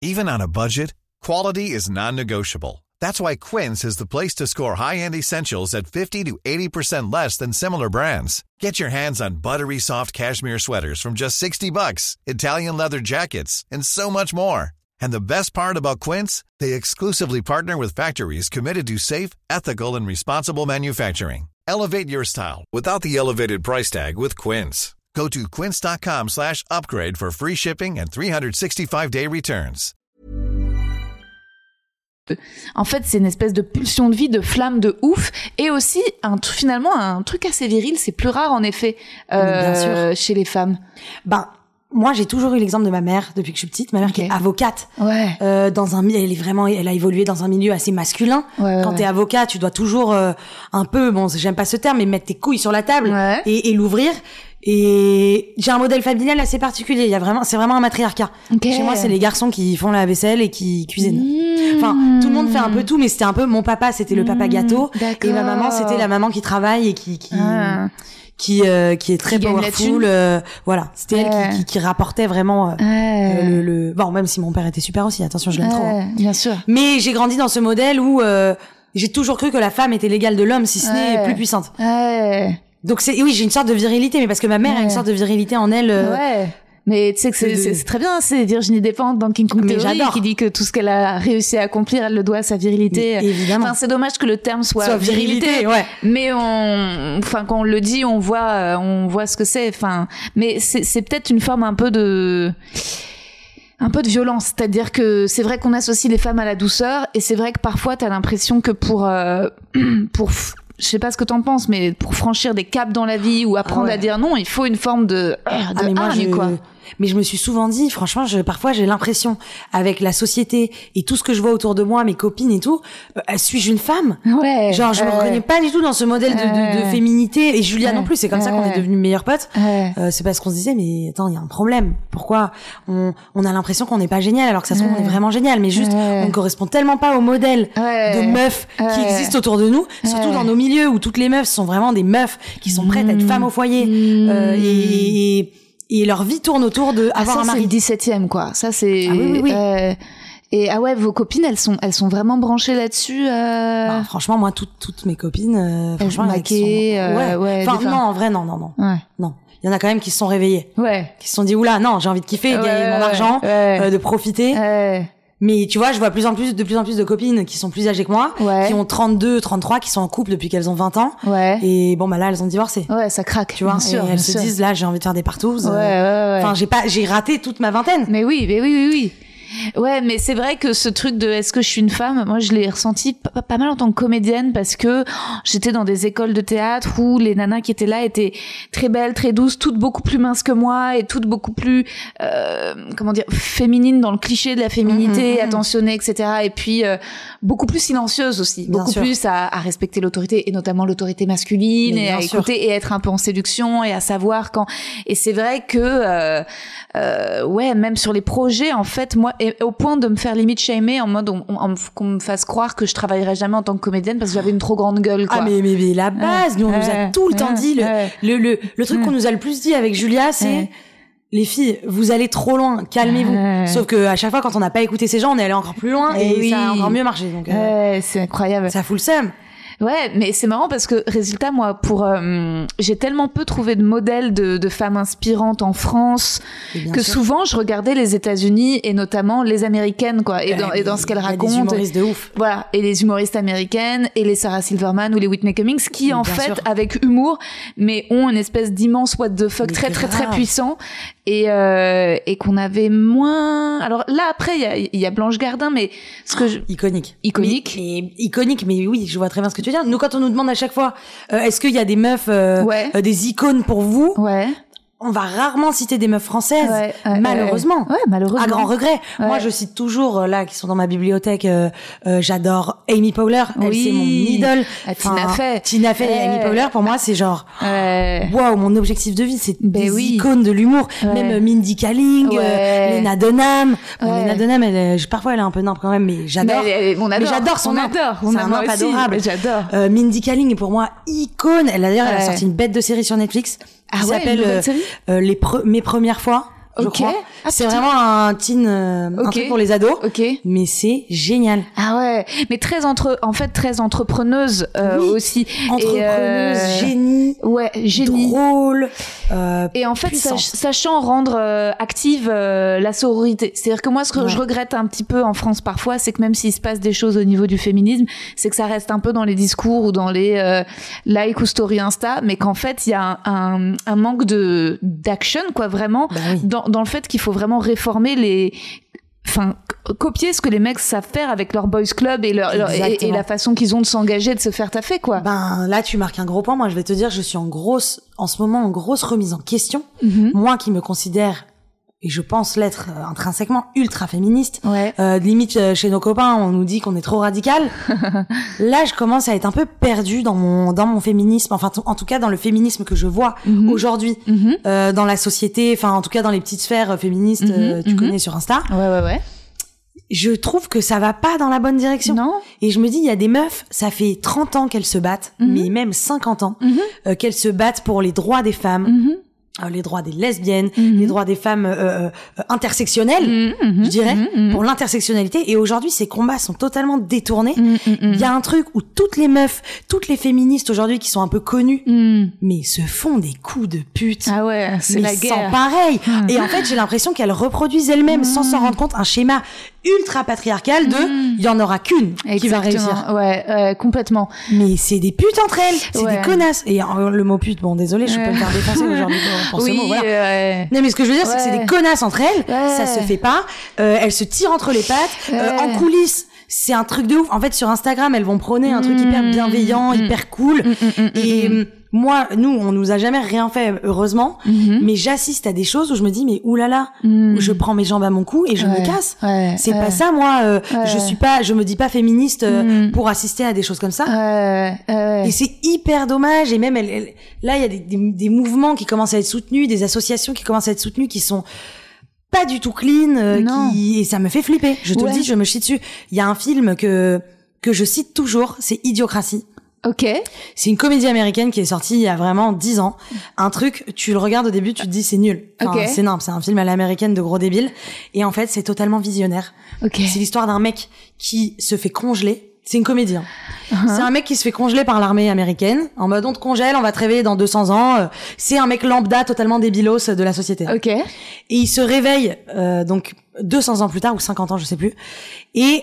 Speaker 3: Even on a budget, quality is non-negotiable. That's why Quince is the place to score high-end essentials at 50 to 80% less than similar brands. Get your hands on buttery soft cashmere sweaters from just 60 bucks, Italian leather jackets, and so much more. And the best part about Quince, they exclusively partner with factories committed to safe, ethical, and responsible manufacturing. Elevate your style without the elevated price tag with Quince. Go to quince.com slash upgrade for free shipping and 365-day returns.
Speaker 1: en fait c'est une espèce de pulsion de vie de flamme de ouf et aussi un finalement un truc assez viril c'est plus rare en effet
Speaker 2: bien
Speaker 1: euh, chez les femmes
Speaker 2: Ben, moi, j'ai toujours eu l'exemple de ma mère depuis que je suis petite. Ma mère qui est avocate.
Speaker 1: ouais
Speaker 2: Euh, dans un, elle est vraiment, elle a évolué dans un milieu assez masculin.
Speaker 1: Ouais, ouais,
Speaker 2: Quand t'es avocat, tu dois toujours euh, un peu, bon, j'aime pas ce terme, mais mettre tes couilles sur la table
Speaker 1: Ouais.
Speaker 2: et, et l'ouvrir. Et j'ai un modèle familial assez particulier. Il y a vraiment, c'est vraiment un matriarcat.
Speaker 1: Ok.
Speaker 2: Chez moi, c'est les garçons qui font la vaisselle et qui cuisinent.
Speaker 1: Mmh.
Speaker 2: Enfin, tout le monde fait un peu tout, mais c'était un peu mon papa, c'était le papa
Speaker 1: Mmh,
Speaker 2: gâteau, et ma maman, c'était la maman qui travaille et qui qui
Speaker 1: Ah.
Speaker 2: Qui, euh, qui est très
Speaker 1: Qui
Speaker 2: powerful. euh, voilà, c'était
Speaker 1: Ouais.
Speaker 2: elle qui, qui, qui rapportait vraiment euh,
Speaker 1: Ouais.
Speaker 2: le, le. Bon, même si mon père était super aussi. Attention, je l'aime trop. hein.
Speaker 1: Bien sûr
Speaker 2: Mais j'ai grandi dans ce modèle où euh, j'ai toujours cru que la femme était l'égale de l'homme, si ce n'est plus puissante.
Speaker 1: ouais
Speaker 2: Donc c'est oui, j'ai une sorte de virilité, mais parce que ma mère a une sorte de virilité en elle.
Speaker 1: Mais tu sais que c'est très bien, c'est Virginie Despentes dans King Kong
Speaker 2: Mais
Speaker 1: Theory qui dit que tout ce qu'elle a réussi à accomplir, elle le doit à sa virilité.
Speaker 2: mais évidemment.
Speaker 1: Enfin, c'est dommage que le terme soit,
Speaker 2: Soit
Speaker 1: virilité,
Speaker 2: virilité, ouais.
Speaker 1: mais on, enfin, quand on le dit, on voit, euh, on voit ce que c'est. Enfin, mais c'est c'est peut-être une forme un peu de, un peu de violence, c'est-à-dire que c'est vrai qu'on associe les femmes à la douceur, et c'est vrai que parfois t'as l'impression que pour, euh, pour, je sais pas ce que t'en penses, mais pour franchir des caps dans la vie ou apprendre
Speaker 2: ouais.
Speaker 1: à dire non, il faut une forme de, de
Speaker 2: Ah, mais moi,
Speaker 1: hargne,
Speaker 2: je...
Speaker 1: quoi.
Speaker 2: Mais je me suis souvent dit, franchement, je, parfois j'ai l'impression, avec la société et tout ce que je vois autour de moi, mes copines et tout, euh, suis-je une femme?
Speaker 1: Ouais.
Speaker 2: Genre, je me
Speaker 1: ouais,
Speaker 2: reconnais pas du tout dans ce modèle de, de, de féminité. Et Julia non plus, c'est comme ça qu'on est devenus meilleurs potes. Euh, c'est parce qu'on se disait, mais attends, il y a un problème. Pourquoi on, on a l'impression qu'on n'est pas génial alors que ça se trouve, on est vraiment génial. Mais juste, on ne correspond tellement pas au modèle de meufs qui existent autour de nous, surtout dans nos milieux où toutes les meufs sont vraiment des meufs qui sont prêtes à être
Speaker 1: Mmh.
Speaker 2: femmes au foyer. Euh, et, et, et leur vie tourne autour de
Speaker 1: Ah,
Speaker 2: avoir
Speaker 1: ça,
Speaker 2: un
Speaker 1: c'est
Speaker 2: mari.
Speaker 1: le 17e, quoi. Ça, c'est.
Speaker 2: Ah oui, oui, oui.
Speaker 1: euh, et ah ouais, vos copines, elles sont, elles sont vraiment branchées là-dessus. Euh...
Speaker 2: Bah, franchement, moi, toutes, toutes mes copines, euh, franchement,
Speaker 1: maquées,
Speaker 2: sont-
Speaker 1: euh, ouais,
Speaker 2: Enfin,
Speaker 1: des-
Speaker 2: non, en vrai, non, non, non.
Speaker 1: Ouais.
Speaker 2: Non. il y en a quand même qui se sont réveillés,
Speaker 1: Ouais.
Speaker 2: qui se sont dit oula non, j'ai envie de kiffer, de gagner
Speaker 1: Ouais,
Speaker 2: mon
Speaker 1: ouais,
Speaker 2: argent,
Speaker 1: ouais.
Speaker 2: euh, de profiter. Mais tu vois, je vois plus en plus de plus en plus de copines qui sont plus âgées que moi,
Speaker 1: Ouais.
Speaker 2: qui ont 32, 33, qui sont en couple depuis qu'elles ont 20 ans.
Speaker 1: Ouais.
Speaker 2: Et bon bah là, elles ont divorcé.
Speaker 1: Ouais, ça craque.
Speaker 2: Tu vois,
Speaker 1: bien sûr,
Speaker 2: et
Speaker 1: bien
Speaker 2: elles se
Speaker 1: sûr.
Speaker 2: disent là, j'ai envie de faire des partous.
Speaker 1: Ouais, ouais, ouais.
Speaker 2: Enfin, j'ai pas, j'ai raté toute ma vingtaine.
Speaker 1: Mais oui, mais oui, oui, oui. Ouais, mais c'est vrai que ce truc de est-ce que je suis une femme, moi je l'ai ressenti pas, pas mal en tant que comédienne parce que oh, j'étais dans des écoles de théâtre où les nanas qui étaient là étaient très belles, très douces, toutes beaucoup plus minces que moi et toutes beaucoup plus euh, comment dire féminines dans le cliché de la féminité,
Speaker 2: mhm.
Speaker 1: attentionnées, etc. Et puis euh, beaucoup plus silencieuses aussi,
Speaker 2: Bien
Speaker 1: beaucoup
Speaker 2: sûr.
Speaker 1: plus à, à respecter l'autorité et notamment l'autorité masculine
Speaker 2: Mais
Speaker 1: et à
Speaker 2: sûr.
Speaker 1: écouter et être un peu en séduction et à savoir quand. Et c'est vrai que euh, euh, ouais, même sur les projets, en fait, moi, et au point de me faire limite shamer en mode on- on- qu'on me fasse croire que je travaillerai jamais en tant que comédienne parce que j'avais une trop grande gueule. Quoi.
Speaker 2: Ah mais, mais, mais la base, nous on nous a tout le temps dit, le, le, le, le truc
Speaker 1: Ouais.
Speaker 2: qu'on nous a le plus dit avec Julia, c'est les filles, vous allez trop loin, calmez-vous.
Speaker 1: Ouais.
Speaker 2: Sauf que à chaque fois quand on n'a pas écouté ces gens, on est allé encore plus loin
Speaker 1: Eh
Speaker 2: et
Speaker 1: oui.
Speaker 2: ça a encore mieux marché. Donc euh,
Speaker 1: Ouais, c'est incroyable.
Speaker 2: ça fout le seum.
Speaker 1: Ouais, mais c'est marrant parce que résultat, moi, pour euh, j'ai tellement peu trouvé de modèles de, de femmes inspirantes en France que
Speaker 2: sûr.
Speaker 1: souvent je regardais les États-Unis et notamment les américaines, quoi, et dans, et dans ce qu'elles racontent.
Speaker 2: humoristes de ouf.
Speaker 1: Voilà, et les humoristes américaines, et les Sarah Silverman ou les Whitney Cummings, qui
Speaker 2: Mais
Speaker 1: en fait,
Speaker 2: sûr.
Speaker 1: avec humour, mais ont une espèce d'immense what the fuck
Speaker 2: Mais
Speaker 1: très très très puissant, et euh, et qu'on avait moins. Alors là après, il y a, y a Blanche Gardin, mais ce que je...
Speaker 2: Iconique.
Speaker 1: Iconique.
Speaker 2: Mais, mais iconique, mais oui, je vois très bien ce que tu veux dire. Nous, quand on nous demande à chaque fois, euh, est-ce qu'il y a des meufs, euh,
Speaker 1: Ouais.
Speaker 2: euh, des icônes pour vous,
Speaker 1: ouais,
Speaker 2: on va rarement citer des meufs françaises,
Speaker 1: ouais, ouais,
Speaker 2: malheureusement.
Speaker 1: ouais, malheureusement.
Speaker 2: À grand regret. Moi, je cite toujours, euh, là, qui sont dans ma bibliothèque, euh, euh, j'adore Amy Powler. Elle,
Speaker 1: Oui.
Speaker 2: c'est mon idole.
Speaker 1: Ah, Tina Fey.
Speaker 2: Tina Fey et. Amy Powler, pour moi, c'est genre,
Speaker 1: Ouais.
Speaker 2: waouh, mon objectif de vie, c'est
Speaker 1: Ben
Speaker 2: des
Speaker 1: oui.
Speaker 2: icônes de l'humour. Même euh, Mindy Kaling, euh, Lena Dunham. Bon. Lena Dunham, elle, parfois, elle est un peu nimpe quand même, mais j'adore.
Speaker 1: Mais.
Speaker 2: Mais j'adore son
Speaker 1: on adore.
Speaker 2: C'est un adorable.
Speaker 1: J'adore.
Speaker 2: Mindy Kaling est pour moi icône. Elle a d'ailleurs, elle a sorti une bête de série sur Netflix.
Speaker 1: Ah ouais,
Speaker 2: s'appelle euh, euh, les pre- mes premières fois. Je
Speaker 1: Ok.
Speaker 2: crois.
Speaker 1: Ah,
Speaker 2: c'est vraiment un teen, euh, un truc pour les ados.
Speaker 1: Ok.
Speaker 2: Mais c'est génial.
Speaker 1: Ah ouais, mais très entre, en fait très entrepreneuse euh,
Speaker 2: Oui.
Speaker 1: aussi.
Speaker 2: Entrepreneuse,
Speaker 1: euh,
Speaker 2: génie,
Speaker 1: Ouais, génie.
Speaker 2: drôle. Euh,
Speaker 1: Et en fait, sach- sachant rendre euh, active euh, la sororité. C'est-à-dire que moi, ce que
Speaker 2: Ouais.
Speaker 1: je regrette un petit peu en France parfois, c'est que même s'il se passe des choses au niveau du féminisme, c'est que ça reste un peu dans les discours ou dans les euh, likes ou story Insta, mais qu'en fait, il y a un, un, un manque de d'action, quoi, vraiment,
Speaker 2: Bah oui.
Speaker 1: dans, dans le fait qu'il faut vraiment réformer les enfin copier ce que les mecs savent faire avec leur boys club et leur, leur- et, la façon qu'ils ont de s'engager de se faire taffer quoi
Speaker 2: Ben là, tu marques un gros point. Moi, je vais te dire, je suis en grosse, en ce moment, en grosse remise en question.
Speaker 1: Mhm.
Speaker 2: Moi, qui me considère et je pense l'être euh, intrinsèquement ultra féministe.
Speaker 1: ouais
Speaker 2: Euh, limite euh, chez nos copains, on nous dit qu'on est trop radical. Là, je commence à être un peu perdue dans mon dans mon féminisme. Enfin, en tout cas, dans le féminisme que je vois
Speaker 1: Mhm.
Speaker 2: aujourd'hui
Speaker 1: Mhm.
Speaker 2: euh, dans la société. Enfin, en tout cas, dans les petites sphères euh, féministes, euh,
Speaker 1: Mhm,
Speaker 2: tu
Speaker 1: mhm.
Speaker 2: connais sur Insta.
Speaker 1: ouais ouais ouais
Speaker 2: Je trouve que ça va pas dans la bonne direction.
Speaker 1: non
Speaker 2: Et je me dis, il y a des meufs, ça fait 30 ans qu'elles se battent, mais même 50 ans, qu'elles se battent pour les droits des femmes, les droits des lesbiennes,
Speaker 1: Mhm.
Speaker 2: les droits des femmes euh, euh, euh, intersectionnelles,
Speaker 1: Mhm, mhm,
Speaker 2: je dirais, pour l'intersectionnalité. Et aujourd'hui, ces combats sont totalement détournés. Il y a un truc où toutes les meufs, toutes les féministes aujourd'hui qui sont un peu connues, mais se font des coups de pute.
Speaker 1: ah ouais c'est la
Speaker 2: sans
Speaker 1: guerre
Speaker 2: pareil.
Speaker 1: Mhm.
Speaker 2: Et en fait, j'ai l'impression qu'elles reproduisent elles-mêmes, sans s'en rendre compte, un schéma ultra patriarcal de il y en aura qu'une qui va réussir.
Speaker 1: Ouais ouais, complètement
Speaker 2: Mais c'est des putes entre elles, c'est
Speaker 1: Ouais.
Speaker 2: des connasses. Et euh, le mot pute, bon désolé, je peux me faire défoncer aujourd'hui pour, pour ce
Speaker 1: oui
Speaker 2: mot. Voilà. Non mais ce que je veux dire, c'est que c'est des connasses entre elles.
Speaker 1: Ouais.
Speaker 2: Ça se fait pas. Euh, elles se tirent entre les pattes. Euh, en coulisses, c'est un truc de ouf. En fait, sur Instagram, elles vont prôner un truc
Speaker 1: Mm.
Speaker 2: hyper bienveillant,
Speaker 1: Mm.
Speaker 2: hyper cool.
Speaker 1: Mm, mm, mm,
Speaker 2: Et
Speaker 1: mm,
Speaker 2: euh, moi, nous, on nous a jamais rien fait, heureusement.
Speaker 1: Mhm.
Speaker 2: Mais j'assiste à des choses où je me dis, mais oulala,
Speaker 1: Mhm.
Speaker 2: je prends mes jambes à mon cou et je
Speaker 1: Ouais.
Speaker 2: me casse.
Speaker 1: Ouais,
Speaker 2: C'est
Speaker 1: ouais.
Speaker 2: pas ça, moi. euh. Je suis pas, je me dis pas féministe euh,
Speaker 1: Mm.
Speaker 2: pour assister à des choses comme ça. Et c'est hyper dommage. Et même, elle, elle- là, il y a des, des, des mouvements qui commencent à être soutenus, des associations qui commencent à être soutenues, qui sont pas du tout clean, euh, qui, et ça me fait flipper. Je te le dis, je me chie dessus. Il y a un film que que je cite toujours, c'est Idiocratie.
Speaker 1: Ok.
Speaker 2: C'est une comédie américaine qui est sortie il y a vraiment dix ans. Un truc, tu le regardes au début, tu te dis c'est nul. Enfin. C'est nimp, c'est un film à l'américaine de gros débiles. Et en fait, c'est totalement visionnaire.
Speaker 1: Ok.
Speaker 2: C'est l'histoire d'un mec qui se fait congeler. C'est une comédie. hein. C'est un mec qui se fait congeler par l'armée américaine. En mode on te congèle, on va te réveiller dans 200 ans. Euh, C'est un mec lambda totalement débilos de la société.
Speaker 1: Ok.
Speaker 2: Et il se réveille euh, donc 200 ans plus tard ou 50 ans, je sais plus. Et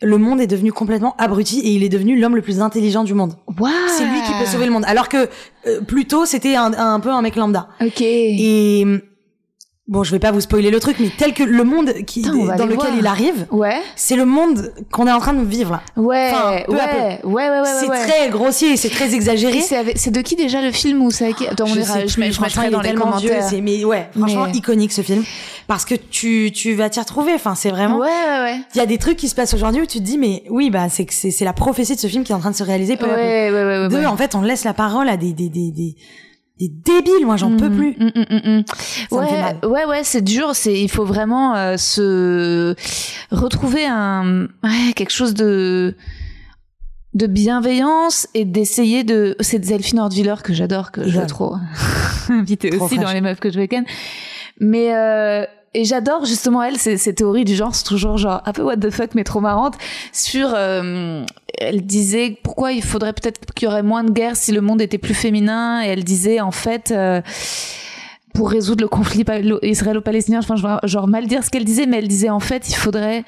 Speaker 2: le monde est devenu complètement abruti et il est devenu l'homme le plus intelligent du monde.
Speaker 1: Waouh.
Speaker 2: C'est lui qui peut sauver le monde. Alors que euh, plus tôt c'était un, un peu un mec lambda.
Speaker 1: Ok.
Speaker 2: Et bon, je vais pas vous spoiler le truc, mais tel que le monde qui
Speaker 1: Putain,
Speaker 2: dans lequel
Speaker 1: voir.
Speaker 2: il arrive,
Speaker 1: Ouais.
Speaker 2: c'est le monde qu'on est en train de vivre là.
Speaker 1: Ouais.
Speaker 2: Enfin, peu
Speaker 1: ouais.
Speaker 2: à peu.
Speaker 1: ouais. Ouais. Ouais.
Speaker 2: C'est
Speaker 1: ouais.
Speaker 2: très grossier, c'est très exagéré.
Speaker 1: C'est de qui déjà le film ou c'est
Speaker 2: je
Speaker 1: ira- je, mets- je mettrai dans les commentaires.
Speaker 2: c'est mais ouais, franchement
Speaker 1: Mais-
Speaker 2: iconique ce film parce que tu tu vas t'y retrouver. Enfin, c'est vraiment.
Speaker 1: Ouais. Ouais. Ouais.
Speaker 2: Il y a des trucs qui se passent aujourd'hui où tu te dis mais oui bah c'est que c'est c'est la prophétie de ce film qui est en train de se réaliser peu
Speaker 1: Ouais.
Speaker 2: à peu.
Speaker 1: Ouais. Ouais. ouais,
Speaker 2: Deux,
Speaker 1: ouais.
Speaker 2: en fait, on laisse la parole à des des des des, des débiles. Moi, j'en peux
Speaker 1: Mm,
Speaker 2: plus.
Speaker 1: mm, mm, mm, mm.
Speaker 2: Me fait
Speaker 1: ouais, ouais, ouais, c'est dur. C'est, il faut vraiment euh, se retrouver un, ouais, quelque chose de de bienveillance et d'essayer de. C'est Delphine Ordwiller que j'adore, que je trop
Speaker 2: Trop
Speaker 1: aussi dans les meufs que je week-end. Mais euh, et j'adore justement elle ces, théories du genre, c'est toujours genre un peu what the fuck mais trop marrante. Sur, euh, elle disait pourquoi il faudrait peut-être qu'il y aurait moins de guerres si le monde était plus féminin. Et elle disait en fait. euh, pour résoudre le conflit israélo-palestinien, je vais genre mal dire ce qu'elle disait, mais elle disait en fait, il faudrait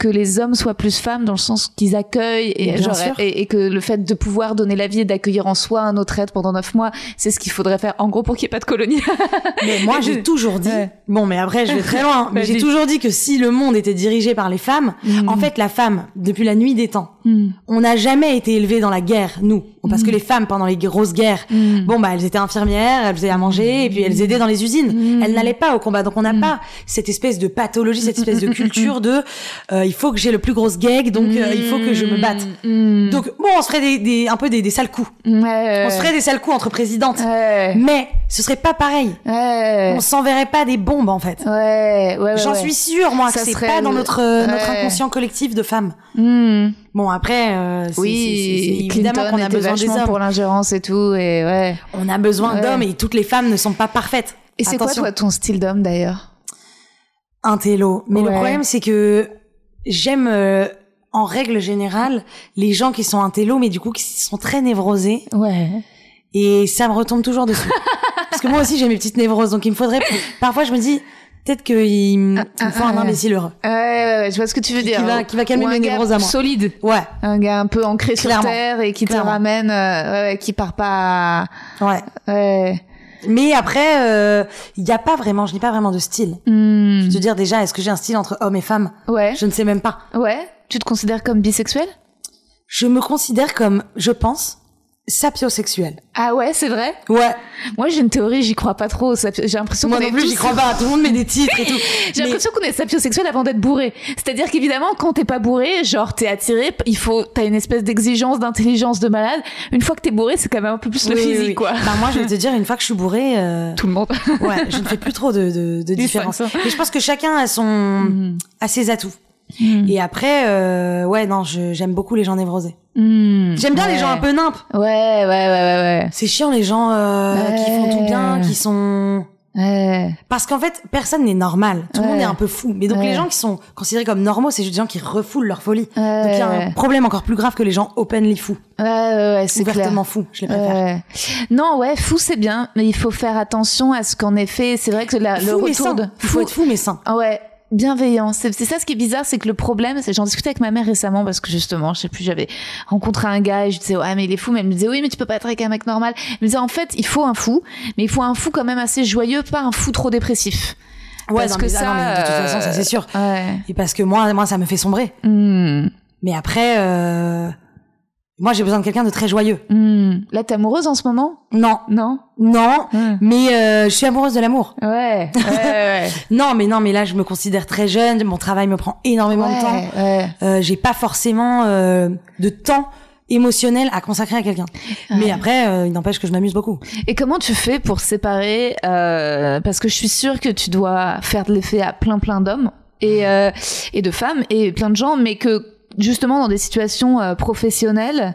Speaker 1: que les hommes soient plus femmes dans le sens qu'ils accueillent et, genre, et, et que le fait de pouvoir donner la vie et d'accueillir en soi un autre être pendant neuf mois, c'est ce qu'il faudrait faire en gros pour qu'il n'y ait pas de colonie.
Speaker 2: Mais moi, j'ai toujours dit.
Speaker 1: Ouais.
Speaker 2: Bon, mais après, je vais très loin. mais j'ai toujours dit que si le monde était dirigé par les femmes,
Speaker 1: Mm.
Speaker 2: en fait, la femme, depuis la nuit des temps,
Speaker 1: Mm.
Speaker 2: on n'a jamais été élevés dans la guerre, nous. Parce que les femmes, pendant les grosses guerres,
Speaker 1: Mm.
Speaker 2: bon, bah, elles étaient infirmières, elles faisaient à manger, et puis elles aidaient dans les usines.
Speaker 1: Mm.
Speaker 2: Elles n'allaient pas au combat. Donc, on n'a pas cette espèce de pathologie, cette espèce de culture de, euh, il faut que j'ai le plus gros gag, donc euh, il faut que je me batte.
Speaker 1: Mm.
Speaker 2: Donc, bon, on se ferait des, des, un peu des, des sales coups.
Speaker 1: Ouais.
Speaker 2: On se ferait des sales coups entre présidentes.
Speaker 1: Ouais.
Speaker 2: Mais ce serait pas pareil.
Speaker 1: Ouais.
Speaker 2: On s'enverrait pas des bombes, en fait. J'en suis sûre, moi,
Speaker 1: Ça
Speaker 2: que c'est pas dans notre, euh, notre inconscient collectif de femmes.
Speaker 1: Mm.
Speaker 2: Bon, après, euh, c'est c'est-
Speaker 1: Oui,
Speaker 2: évidemment qu'on a besoin des hommes.
Speaker 1: pour l'ingérence et tout, et ouais.
Speaker 2: On a besoin d'hommes et toutes les femmes ne sont pas parfaites.
Speaker 1: Et c'est quoi toi ton style d'homme d'ailleurs?
Speaker 2: Un télo. Mais le problème, c'est que j'aime, euh, en règle générale, les gens qui sont un télo, mais du coup, qui sont très névrosés.
Speaker 1: Ouais.
Speaker 2: Et ça me retombe toujours dessus. Parce que moi aussi, j'ai mes petites névroses. Donc, il me faudrait, parfois, je me dis, peut-être qu'il me me faut un
Speaker 1: ah,
Speaker 2: imbécile heureux.
Speaker 1: Ouais, ouais, ouais, je vois ce que tu veux
Speaker 2: Qui-
Speaker 1: dire.
Speaker 2: qui va- qui va calmer mes
Speaker 1: gars
Speaker 2: névroses à moi.
Speaker 1: Solide.
Speaker 2: Ouais.
Speaker 1: Un gars un peu ancré sur terre et qui te ramène, euh, ouais, ouais, qui part pas.
Speaker 2: Ouais.
Speaker 1: Ouais.
Speaker 2: Mais après, euh, il y a pas vraiment, je n'ai pas vraiment de style.
Speaker 1: Hmm.
Speaker 2: Je veux te dire déjà, est-ce que j'ai un style entre homme et femme
Speaker 1: Ouais.
Speaker 2: Je ne sais même pas.
Speaker 1: Ouais. Tu te considères comme bisexuel?
Speaker 2: Je me considère comme, je pense, sapiosexuel.
Speaker 1: Ah ouais, c'est vrai?
Speaker 2: Ouais.
Speaker 1: Moi, j'ai une théorie, j'y crois pas trop. J'ai l'impression
Speaker 2: Moi
Speaker 1: qu'on
Speaker 2: non
Speaker 1: est
Speaker 2: plus, j'y crois pas. Tout le monde met des titres et tout.
Speaker 1: J'ai
Speaker 2: Mais-
Speaker 1: l'impression qu'on est sapiosexuel avant d'être bourré. C'est-à-dire qu'évidemment, quand t'es pas bourré, genre t'es attiré, il faut, t'as une espèce d'exigence, d'intelligence de malade. Une fois que t'es bourré, c'est quand même un peu plus le
Speaker 2: Oui,
Speaker 1: physique,
Speaker 2: oui.
Speaker 1: quoi.
Speaker 2: Bah moi, je vais te dire, une fois que je suis bourrée, euh,
Speaker 1: Tout le monde.
Speaker 2: ouais, je ne fais plus trop de, de, de différence. Mais je pense que chacun a son,
Speaker 1: Mm.
Speaker 2: a ses atouts.
Speaker 1: Mm.
Speaker 2: Et après, euh, ouais, non, j'aime beaucoup les gens névrosés.
Speaker 1: Mm.
Speaker 2: J'aime bien les
Speaker 1: Ouais.
Speaker 2: gens un peu nimpes.
Speaker 1: Ouais, ouais, ouais, ouais,
Speaker 2: C'est chiant les gens euh, qui font tout bien,
Speaker 1: Ouais.
Speaker 2: qui sont
Speaker 1: ouais. Ouais.
Speaker 2: Parce qu'en fait, personne n'est normal. Tout le
Speaker 1: Ouais.
Speaker 2: monde est un peu fou. Mais donc
Speaker 1: Ouais.
Speaker 2: les gens qui sont considérés comme normaux, c'est juste des gens qui refoulent leur folie.
Speaker 1: Ouais,
Speaker 2: donc il y a un
Speaker 1: ouais.
Speaker 2: problème encore plus grave que les gens openly fous.
Speaker 1: Ouais, ouais, ouais, c'est clair.
Speaker 2: Ouvertement fous, je les préfère.
Speaker 1: Ouais. Non, ouais, fou c'est bien, mais il faut faire attention à ce qu'en effet, c'est vrai que la, le
Speaker 2: Fou mais
Speaker 1: retour
Speaker 2: sain.
Speaker 1: de
Speaker 2: Il faut être fou mais sain.
Speaker 1: Ouais, bienveillant. C'est ça ce qui est bizarre, c'est que le problème, c'est j'en discutais avec ma mère récemment parce que justement, je sais plus, j'avais rencontré un gars et je disais ouais mais il est fou, mais elle me disait oui mais tu peux pas être avec un mec normal. Elle me disait en fait il faut un fou, mais il faut un fou quand même assez joyeux, pas un fou trop dépressif.
Speaker 2: Ouais,
Speaker 1: parce
Speaker 2: non,
Speaker 1: que ça,
Speaker 2: non, mais de toute façon, ça c'est sûr.
Speaker 1: Ouais.
Speaker 2: Et parce que moi, moi, ça me fait sombrer.
Speaker 1: Hmm.
Speaker 2: Mais après, euh, moi, j'ai besoin de quelqu'un de très joyeux.
Speaker 1: Hmm. Là, t'es amoureuse en ce moment?
Speaker 2: Non,
Speaker 1: Non?
Speaker 2: Non,
Speaker 1: Hmm.
Speaker 2: mais euh, je suis amoureuse de l'amour.
Speaker 1: Ouais. Ouais, ouais.
Speaker 2: Non, mais non, mais là, je me considère très jeune. Mon travail me prend énormément de temps.
Speaker 1: Ouais.
Speaker 2: Euh, j'ai pas forcément euh, de temps émotionnel à consacrer à quelqu'un. Mais
Speaker 1: Ouais.
Speaker 2: après, euh, il n'empêche que je m'amuse beaucoup.
Speaker 1: Et comment tu fais pour séparer euh, Parce que je suis sûre que tu dois faire de l'effet à plein plein d'hommes et euh, et de femmes et plein de gens, mais que justement dans des situations euh, professionnelles,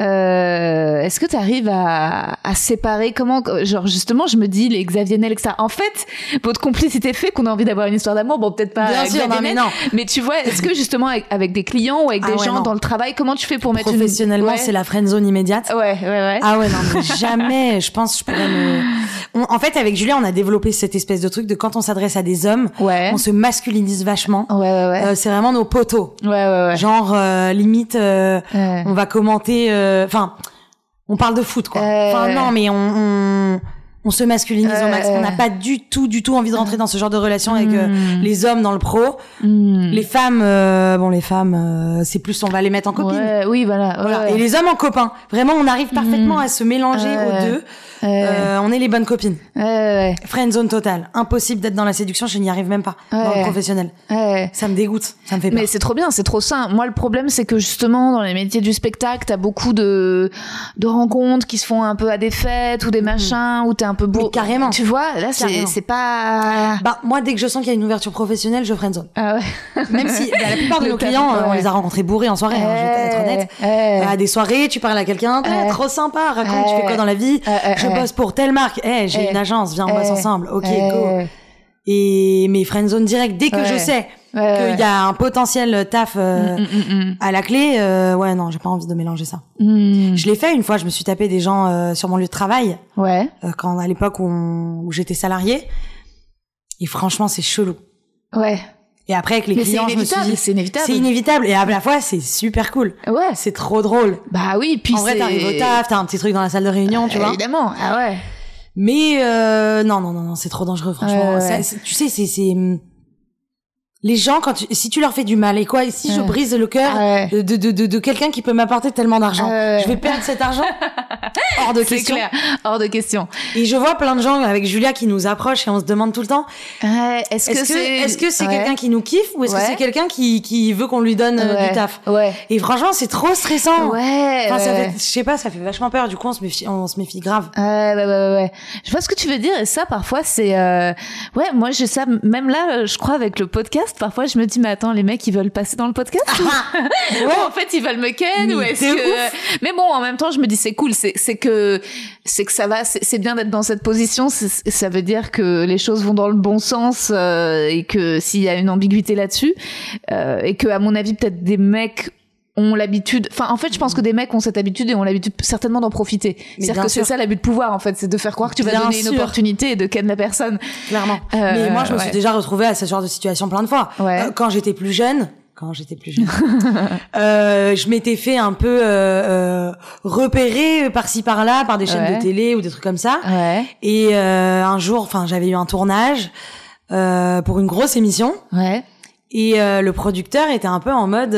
Speaker 1: Euh, Est-ce que tu arrives à, à séparer comment, genre justement, je me dis les Xavier Nel, ça. En fait, votre complicité fait qu'on a envie d'avoir une histoire d'amour. Bon, peut-être pas
Speaker 2: Bien sûr, non, mais non.
Speaker 1: mais tu vois, est-ce que justement avec, avec des clients ou avec
Speaker 2: Ah
Speaker 1: des
Speaker 2: ouais,
Speaker 1: gens
Speaker 2: non.
Speaker 1: dans le travail, comment tu fais pour mettre une
Speaker 2: Professionnellement,
Speaker 1: Ouais.
Speaker 2: c'est la friend zone immédiate.
Speaker 1: Ouais, ouais, ouais.
Speaker 2: Ah ouais, non, mais jamais, je pense, je pourrais me... On- en fait, avec Julien, on a développé cette espèce de truc de quand on s'adresse à des hommes,
Speaker 1: Ouais.
Speaker 2: on se masculinise vachement.
Speaker 1: Ouais, ouais, ouais.
Speaker 2: Euh, c'est vraiment nos poteaux.
Speaker 1: ouais, ouais, ouais.
Speaker 2: Genre, euh, limite, euh, on va commenter... euh, Enfin, on parle de foot, quoi.
Speaker 1: Euh,
Speaker 2: Enfin, non, mais on... on... on se masculinise au max. On n'a pas du tout, du tout envie de rentrer dans ce genre de relation avec euh,
Speaker 1: Hmm.
Speaker 2: les hommes dans le pro.
Speaker 1: Hmm.
Speaker 2: Les femmes, euh, bon, les femmes, euh, c'est plus, on va les mettre en copine.
Speaker 1: Ouais, oui, voilà.
Speaker 2: Voilà.
Speaker 1: ouais,
Speaker 2: Et les hommes en copains. Vraiment, on arrive parfaitement à se mélanger aux deux. on est les bonnes copines. Friend zone totale. Impossible d'être dans la séduction, je n'y arrive même pas. Dans le professionnel. Ça me dégoûte. Ça me fait peur.
Speaker 1: Mais c'est trop bien, c'est trop sain. Moi, le problème, c'est que justement, dans les métiers du spectacle, t'as beaucoup de, de rencontres qui se font un peu à des fêtes ou des machins, où t'es un peu beau.
Speaker 2: Mais carrément.
Speaker 1: Tu vois, là, c'est, pas.
Speaker 2: Bah, moi, dès que je sens qu'il y a une ouverture professionnelle, je friend zone.
Speaker 1: Ah ouais.
Speaker 2: Même si bah, la plupart de nos clients, euh, on les a rencontrés bourrés en soirée, hein, je vais être honnête.
Speaker 1: Ouais.
Speaker 2: À des soirées, tu parles à quelqu'un, Eh, trop sympa, raconte, tu fais quoi dans la vie Je bosse pour telle marque, eh, j'ai une agence, viens, on bosse ensemble, ok, go. Et mes friend zone direct, dès que je sais
Speaker 1: Ouais.
Speaker 2: qu'il y a un potentiel taf euh,
Speaker 1: Mm, mm,
Speaker 2: à la clé, euh, ouais, non, j'ai pas envie de mélanger ça.
Speaker 1: mm, mm.
Speaker 2: Je l'ai fait une fois, je me suis tapé des gens euh, sur mon lieu de travail,
Speaker 1: Ouais.
Speaker 2: quand à l'époque où, j'étais salariée. Et franchement, c'est chelou.
Speaker 1: Ouais.
Speaker 2: Et après, avec les
Speaker 1: Mais
Speaker 2: clients, je me suis dit,
Speaker 1: C'est inévitable.
Speaker 2: c'est inévitable. Et à la fois, c'est super cool.
Speaker 1: Ouais.
Speaker 2: C'est trop drôle.
Speaker 1: Bah oui, puis
Speaker 2: en vrai, t'arrives au taf, t'as un petit truc dans la salle de réunion, tu vois.
Speaker 1: Évidemment. Ah ouais.
Speaker 2: Mais euh, non, non, non, non, c'est trop dangereux, franchement.
Speaker 1: Ouais,
Speaker 2: Ça, tu sais, c'est c'est hum, les gens quand tu, si tu leur fais du mal et quoi, et si je brise le cœur
Speaker 1: Ouais.
Speaker 2: de de de, de, quelqu'un qui peut m'apporter tellement d'argent,
Speaker 1: Ouais.
Speaker 2: je vais perdre cet argent hors de question.
Speaker 1: clair. Hors de question.
Speaker 2: Et je vois plein de gens avec Julia qui nous approchent et on se demande tout le temps
Speaker 1: Ouais. Est-ce que
Speaker 2: que
Speaker 1: c'est
Speaker 2: est-ce que c'est
Speaker 1: Ouais.
Speaker 2: quelqu'un qui nous kiffe ou est-ce que c'est quelqu'un qui qui veut qu'on lui donne euh, du taf
Speaker 1: Ouais.
Speaker 2: Et franchement, c'est trop stressant.
Speaker 1: Ouais.
Speaker 2: Enfin, ça fait, je sais pas, ça fait vachement peur. Du coup, on se méfie, on se méfie grave.
Speaker 1: Ouais, ouais, ouais. Je vois ce que tu veux dire et ça, parfois, c'est, euh... ouais, moi, j'ai ça, même là, je crois, avec le podcast, parfois, je me dis, mais attends, les mecs, ils veulent passer dans le podcast ou... ou en fait, ils veulent me ken
Speaker 2: Mais
Speaker 1: ou est-ce que... Mais bon, en même temps, je me dis, c'est cool, c'est, que, c'est que ça va, c'est, bien d'être dans cette position, ça veut dire que les choses vont dans le bon sens euh, et que s'il y a une ambiguïté là-dessus, euh, et que, à mon avis, peut-être des mecs ont l'habitude, enfin en fait je pense que des mecs ont cette habitude et ont l'habitude certainement d'en profiter. C'est-à-dire que c'est ça l'abus de pouvoir en fait, c'est de faire croire que tu vas
Speaker 2: Bien
Speaker 1: donner une opportunité et de ken la personne.
Speaker 2: Clairement.
Speaker 1: Euh,
Speaker 2: Mais moi, je me
Speaker 1: ouais.
Speaker 2: suis déjà retrouvée à ce genre de situation plein de fois.
Speaker 1: Ouais.
Speaker 2: Euh, quand j'étais plus jeune, quand j'étais plus jeune, euh, je m'étais fait un peu euh, repérer par-ci par-là par des chaînes
Speaker 1: Ouais.
Speaker 2: de télé ou des trucs comme ça.
Speaker 1: Ouais.
Speaker 2: Et euh, un jour, enfin, j'avais eu un tournage euh, pour une grosse émission
Speaker 1: Ouais.
Speaker 2: et euh, le producteur était un peu en mode.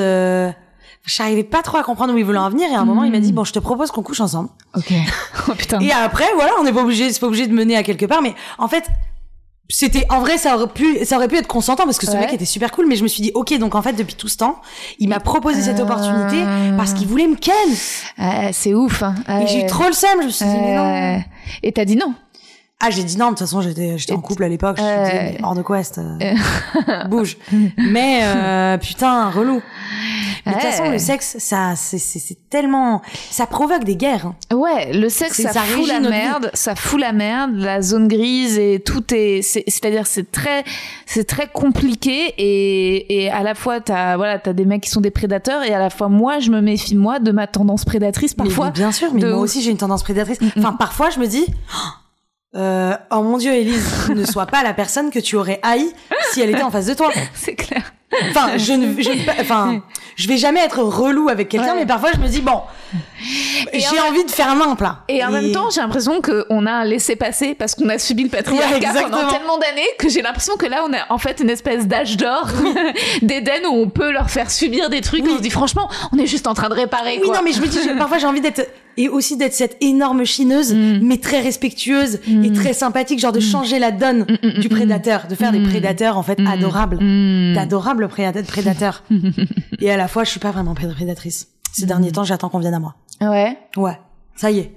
Speaker 2: Euh, J'arrivais pas trop à comprendre où il voulait en venir et à un moment il m'a dit bon je te propose qu'on couche ensemble
Speaker 1: Ok. oh putain.
Speaker 2: et après voilà on n'est pas obligé c'est pas obligé de mener à quelque part mais en fait c'était en vrai ça aurait pu ça aurait pu être consentant parce que ce
Speaker 1: Ouais.
Speaker 2: mec était super cool mais je me suis dit ok donc en fait depuis tout ce temps il m'a proposé cette opportunité parce qu'il voulait me ken
Speaker 1: Ouais, c'est ouf. Hein.
Speaker 2: et j'ai eu trop le seum je me suis dit mais non.
Speaker 1: Et t'as dit non?
Speaker 2: ah j'ai dit non de toute façon j'étais j'étais en couple à l'époque je me mais hors de quest euh, bouge mais euh, putain relou mais de toute façon le sexe ça c'est tellement ça provoque des guerres hein.
Speaker 1: Ouais, le sexe, ça,
Speaker 2: ça
Speaker 1: fout la
Speaker 2: vie.
Speaker 1: merde, ça fout la merde, la zone grise et tout est, c'est- c'est-à-dire c'est très, c'est très compliqué et, et à la fois t'as, voilà, t'as des mecs qui sont des prédateurs et à la fois moi je me méfie moi de ma tendance prédatrice parfois.
Speaker 2: mais bien sûr, mais
Speaker 1: de
Speaker 2: moi aussi j'ai une tendance prédatrice. Enfin, parfois je me dis, euh, oh mon dieu, Elise, ne sois pas la personne que tu aurais haï si elle était en face de toi.
Speaker 1: C'est clair.
Speaker 2: Enfin, je ne, je ne- enfin, je vais jamais être relou avec quelqu'un,
Speaker 1: Ouais.
Speaker 2: mais parfois je me dis bon, j'ai
Speaker 1: en-
Speaker 2: envie de faire limp là.
Speaker 1: Et en même temps, j'ai l'impression qu'on a un laissé-passer parce qu'on a subi le patriarcat
Speaker 2: Ouais,
Speaker 1: pendant tellement d'années que j'ai l'impression que là, on a en fait une espèce d'âge d'or d'Éden où on peut leur faire subir des trucs.
Speaker 2: Oui.
Speaker 1: On se dit franchement, on est juste en train de réparer.
Speaker 2: oui,
Speaker 1: quoi.
Speaker 2: non, mais je me dis, parfois j'ai envie d'être et aussi d'être cette énorme chineuse,
Speaker 1: Mm.
Speaker 2: mais très respectueuse et très sympathique, genre de changer la donne
Speaker 1: mm,
Speaker 2: du prédateur, de faire des prédateurs en fait adorables,
Speaker 1: Mm.
Speaker 2: d'adorables prédateurs. et à la fois, je suis pas vraiment pré- prédatrice. Ces derniers temps, j'attends qu'on vienne à moi.
Speaker 1: Ouais,
Speaker 2: Ouais, ça y est.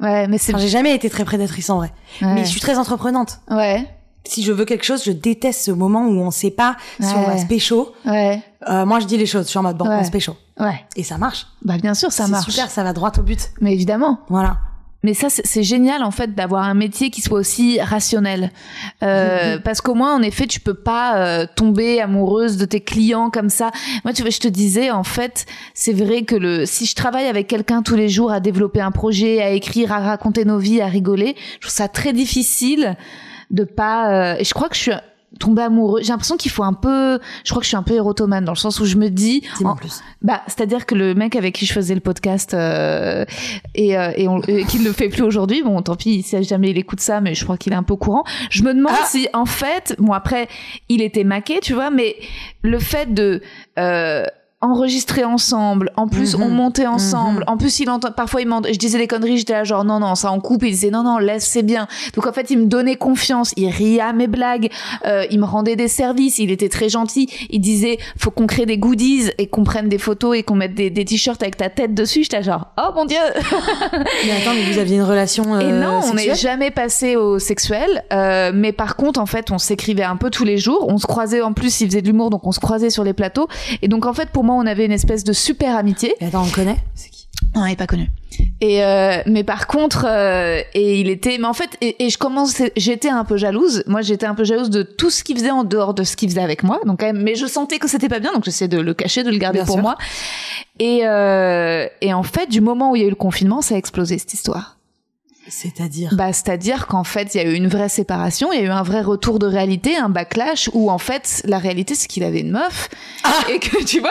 Speaker 1: ouais, mais c'est
Speaker 2: Enfin, j'ai jamais été très prédatrice en vrai.
Speaker 1: Ouais.
Speaker 2: Mais je suis très entreprenante.
Speaker 1: ouais.
Speaker 2: si je veux quelque chose, je déteste ce moment où on sait pas si on va se pécho.
Speaker 1: Ouais.
Speaker 2: Euh, moi, je dis les choses. Je suis en mode bon,
Speaker 1: Ouais.
Speaker 2: on se pécho.
Speaker 1: Ouais.
Speaker 2: Et ça marche.
Speaker 1: Bah bien sûr, ça
Speaker 2: C'est
Speaker 1: marche.
Speaker 2: super, ça va droit au but.
Speaker 1: Mais évidemment.
Speaker 2: Voilà.
Speaker 1: Mais ça, c'est génial en fait d'avoir un métier qui soit aussi rationnel, euh, parce qu'au moins en effet, tu peux pas euh, tomber amoureuse de tes clients comme ça. Moi, tu vois, je te disais en fait, c'est vrai que le si je travaille avec quelqu'un tous les jours à développer un projet, à écrire, à raconter nos vies, à rigoler, je trouve ça très difficile de pas. euh, et je crois que je suis tombée amoureuse. J'ai l'impression qu'il faut un peu. Je crois que je suis un peu érotomane dans le sens où je me dis. En-
Speaker 2: plus.
Speaker 1: bah, c'est-à-dire que le mec avec qui je faisais le podcast euh, et, euh, et, qu'il ne le fait plus aujourd'hui, bon, tant pis, si jamais il écoute ça, mais je crois qu'il est un peu au courant. Je me demande
Speaker 2: Ah.
Speaker 1: si, en fait, bon après, il était maqué, tu vois, mais le fait de euh, enregistrer ensemble, en plus
Speaker 2: Mhm.
Speaker 1: on montait ensemble,
Speaker 2: Mhm.
Speaker 1: en plus il entend, parfois il je disais des conneries, j'étais là genre non non ça en coupe, il disait non non laisse c'est bien. Donc en fait il me donnait confiance, il riait à mes blagues, euh, il me rendait des services, il était très gentil, il disait faut qu'on crée des goodies et qu'on prenne des photos et qu'on mette des, des t-shirts avec ta tête dessus, j'étais genre oh mon dieu.
Speaker 2: Mais attends, mais vous aviez une relation
Speaker 1: Et
Speaker 2: euh,
Speaker 1: non, on n'est jamais passé au sexuel. euh, mais par contre, en fait, on s'écrivait un peu tous les jours. On se croisait en plus, il faisait de l'humour, donc on se croisait sur les plateaux. Et donc, en fait, pour moi, on avait une espèce de super amitié.
Speaker 2: Et attends, on le connaît? C'est qui?
Speaker 1: Non, il est pas connu. Et euh, mais par contre, euh, et il était, mais en fait, et, et je commence, j'étais un peu jalouse. Moi, j'étais un peu jalouse de tout ce qu'il faisait en dehors de ce qu'il faisait avec moi. Donc, quand même, mais je sentais que c'était pas bien, donc j'essayais de le cacher, de le garder
Speaker 2: Bien
Speaker 1: pour
Speaker 2: sûr.
Speaker 1: moi. Et euh, et en fait, du moment où il y a eu le confinement, ça a explosé cette histoire.
Speaker 2: C'est-à-dire
Speaker 1: Bah, c'est-à-dire qu'en fait, il y a eu une vraie séparation, il y a eu un vrai retour de réalité, un backlash où en fait, la réalité, c'est qu'il avait une meuf et que tu vois.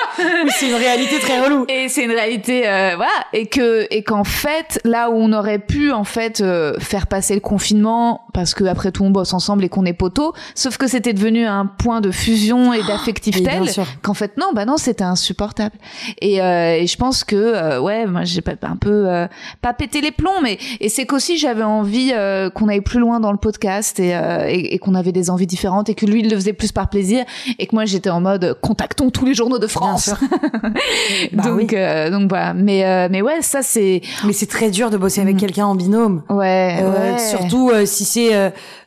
Speaker 2: C'est une réalité très relou.
Speaker 1: Et c'est une réalité, euh, voilà, et que et qu'en fait, là où on aurait pu en fait euh, faire passer le confinement, parce que après tout on bosse ensemble et qu'on est poteaux, sauf que c'était devenu un point de fusion et d'affectif
Speaker 2: Oui, bien
Speaker 1: tel qu'en fait non, bah non, c'était insupportable. Et, euh, et je pense que euh, ouais, moi j'ai pas un peu euh, pas pété les plombs, mais et c'est qu'aussi j'avais envie euh, qu'on aille plus loin dans le podcast et, euh, et, et qu'on avait des envies différentes et que lui il le faisait plus par plaisir et que moi j'étais en mode contactons tous les journaux de France.
Speaker 2: Bah
Speaker 1: donc
Speaker 2: oui.
Speaker 1: euh, donc voilà, mais euh, mais ouais, ça c'est
Speaker 2: Mais c'est très dur de bosser avec
Speaker 1: Mhm.
Speaker 2: quelqu'un en binôme.
Speaker 1: ouais,
Speaker 2: Euh,
Speaker 1: ouais.
Speaker 2: Surtout euh, si c'est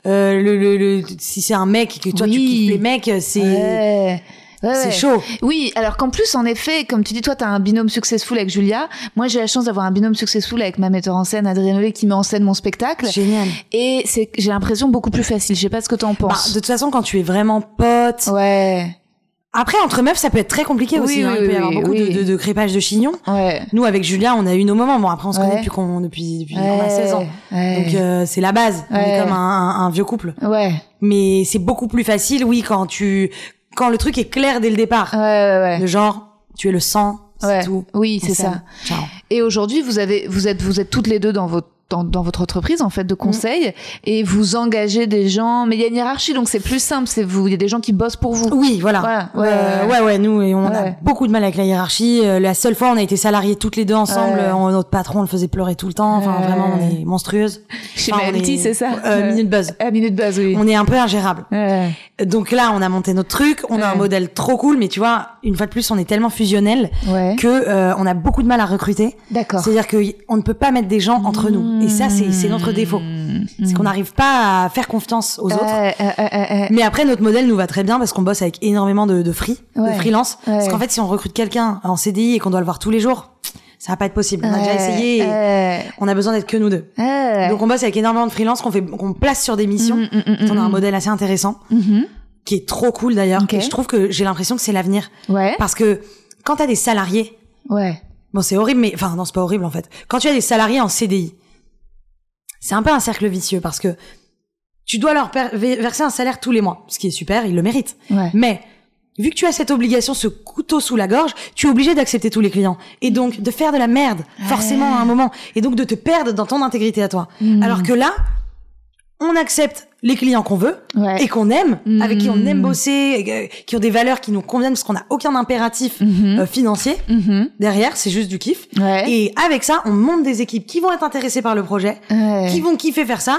Speaker 2: le, le, le- si c'est un mec et que toi tu
Speaker 1: Oui.
Speaker 2: kiffes les mecs, c'est
Speaker 1: Ouais. Ouais,
Speaker 2: c'est
Speaker 1: ouais.
Speaker 2: chaud.
Speaker 1: Oui, alors qu'en plus, en effet, comme tu dis, toi, t'as un binôme successful avec Julia. Moi, j'ai la chance d'avoir un binôme successful avec ma metteur en scène, Adrien Nollet, qui met en scène mon spectacle.
Speaker 2: Génial.
Speaker 1: Et c'est, j'ai l'impression beaucoup plus facile. Je sais pas ce que t'en
Speaker 2: Bah,
Speaker 1: penses.
Speaker 2: de toute façon, quand tu es vraiment pote,
Speaker 1: Ouais,
Speaker 2: après entre meufs, ça peut être très compliqué
Speaker 1: Oui,
Speaker 2: aussi. hein.
Speaker 1: oui,
Speaker 2: Il peut y avoir
Speaker 1: oui,
Speaker 2: beaucoup de, de, de crépage de chignons.
Speaker 1: ouais.
Speaker 2: Nous, avec Julia, on a eu nos moments. Bon, après, on se connaît
Speaker 1: Ouais.
Speaker 2: depuis qu'on depuis depuis
Speaker 1: ouais.
Speaker 2: qu'on a 16 ans.
Speaker 1: Ouais.
Speaker 2: Donc euh, c'est la base. On est comme un, un- un vieux couple.
Speaker 1: ouais.
Speaker 2: Mais c'est beaucoup plus facile, oui, quand tu quand le truc est clair dès le départ.
Speaker 1: Ouais, ouais, ouais.
Speaker 2: Le genre, tu es le sang, c'est
Speaker 1: Ouais.
Speaker 2: tout.
Speaker 1: Oui, c'est ça.
Speaker 2: Ciao.
Speaker 1: Et aujourd'hui, vous avez, vous êtes, vous êtes toutes les deux dans votre dans, dans votre entreprise en fait
Speaker 2: Mm.
Speaker 1: de conseil et vous engagez des gens mais il y a une hiérarchie donc c'est plus simple c'est vous il y a des gens qui bossent pour vous
Speaker 2: Oui, voilà.
Speaker 1: Voilà,
Speaker 2: Euh,
Speaker 1: ouais,
Speaker 2: ouais, ouais, nous, et on a beaucoup de mal avec la hiérarchie. Euh, la seule fois, on a été salariés toutes les deux ensemble.
Speaker 1: Ouais.
Speaker 2: Euh, notre patron, on le faisait pleurer tout le temps. Enfin, vraiment, on est monstrueuse.
Speaker 1: chez
Speaker 2: Enfin, on
Speaker 1: c'est ça
Speaker 2: Euh, Minute Buzz.
Speaker 1: à minute base oui
Speaker 2: On est un peu ingérable.
Speaker 1: Ouais.
Speaker 2: Donc là, on a monté notre truc. On a un modèle trop cool, mais tu vois, une fois de plus, on est tellement fusionnel que euh, on a beaucoup de mal à recruter.
Speaker 1: D'accord.
Speaker 2: C'est-à-dire que y- on ne peut pas mettre des gens entre nous. Et ça, c'est notre défaut. C'est qu'on n'arrive pas à faire confiance aux autres.
Speaker 1: Euh, euh, euh, euh.
Speaker 2: Mais après, notre modèle nous va très bien parce qu'on bosse avec énormément de, de free,
Speaker 1: Ouais.
Speaker 2: de freelance. Parce qu'en fait, si on recrute quelqu'un en CDI et qu'on doit le voir tous les jours, ça va pas être possible. On a déjà essayé. et On a besoin d'être que nous deux. Donc on bosse avec énormément de freelance qu'on fait, qu'on place sur des missions.
Speaker 1: Mm, mm, mm,
Speaker 2: on a un modèle assez intéressant
Speaker 1: Mhm.
Speaker 2: qui est trop cool d'ailleurs.
Speaker 1: Ok.
Speaker 2: Et je trouve que j'ai l'impression que c'est l'avenir
Speaker 1: Ouais.
Speaker 2: parce que quand t'as des salariés,
Speaker 1: Ouais.
Speaker 2: bon c'est horrible, mais enfin non c'est pas horrible en fait. Quand tu as des salariés en CDI, c'est un peu un cercle vicieux parce que tu dois leur verser un salaire tous les mois, ce qui est super, ils le méritent.
Speaker 1: Ouais.
Speaker 2: Mais vu que tu as cette obligation, ce couteau sous la gorge, tu es obligé d'accepter tous les clients et donc de faire de la merde forcément à un moment et donc de te perdre dans ton intégrité à toi.
Speaker 1: Mm.
Speaker 2: Alors que là, on accepte les clients qu'on veut
Speaker 1: Ouais.
Speaker 2: et qu'on aime,
Speaker 1: Mm.
Speaker 2: avec qui on aime bosser, euh, qui ont des valeurs qui nous conviennent parce qu'on n'a aucun impératif
Speaker 1: Mhm.
Speaker 2: euh, financier
Speaker 1: Mhm.
Speaker 2: derrière, c'est juste du kiff.
Speaker 1: Ouais.
Speaker 2: Et avec ça, on monte des équipes qui vont être intéressées par le projet,
Speaker 1: Ouais.
Speaker 2: qui vont kiffer faire ça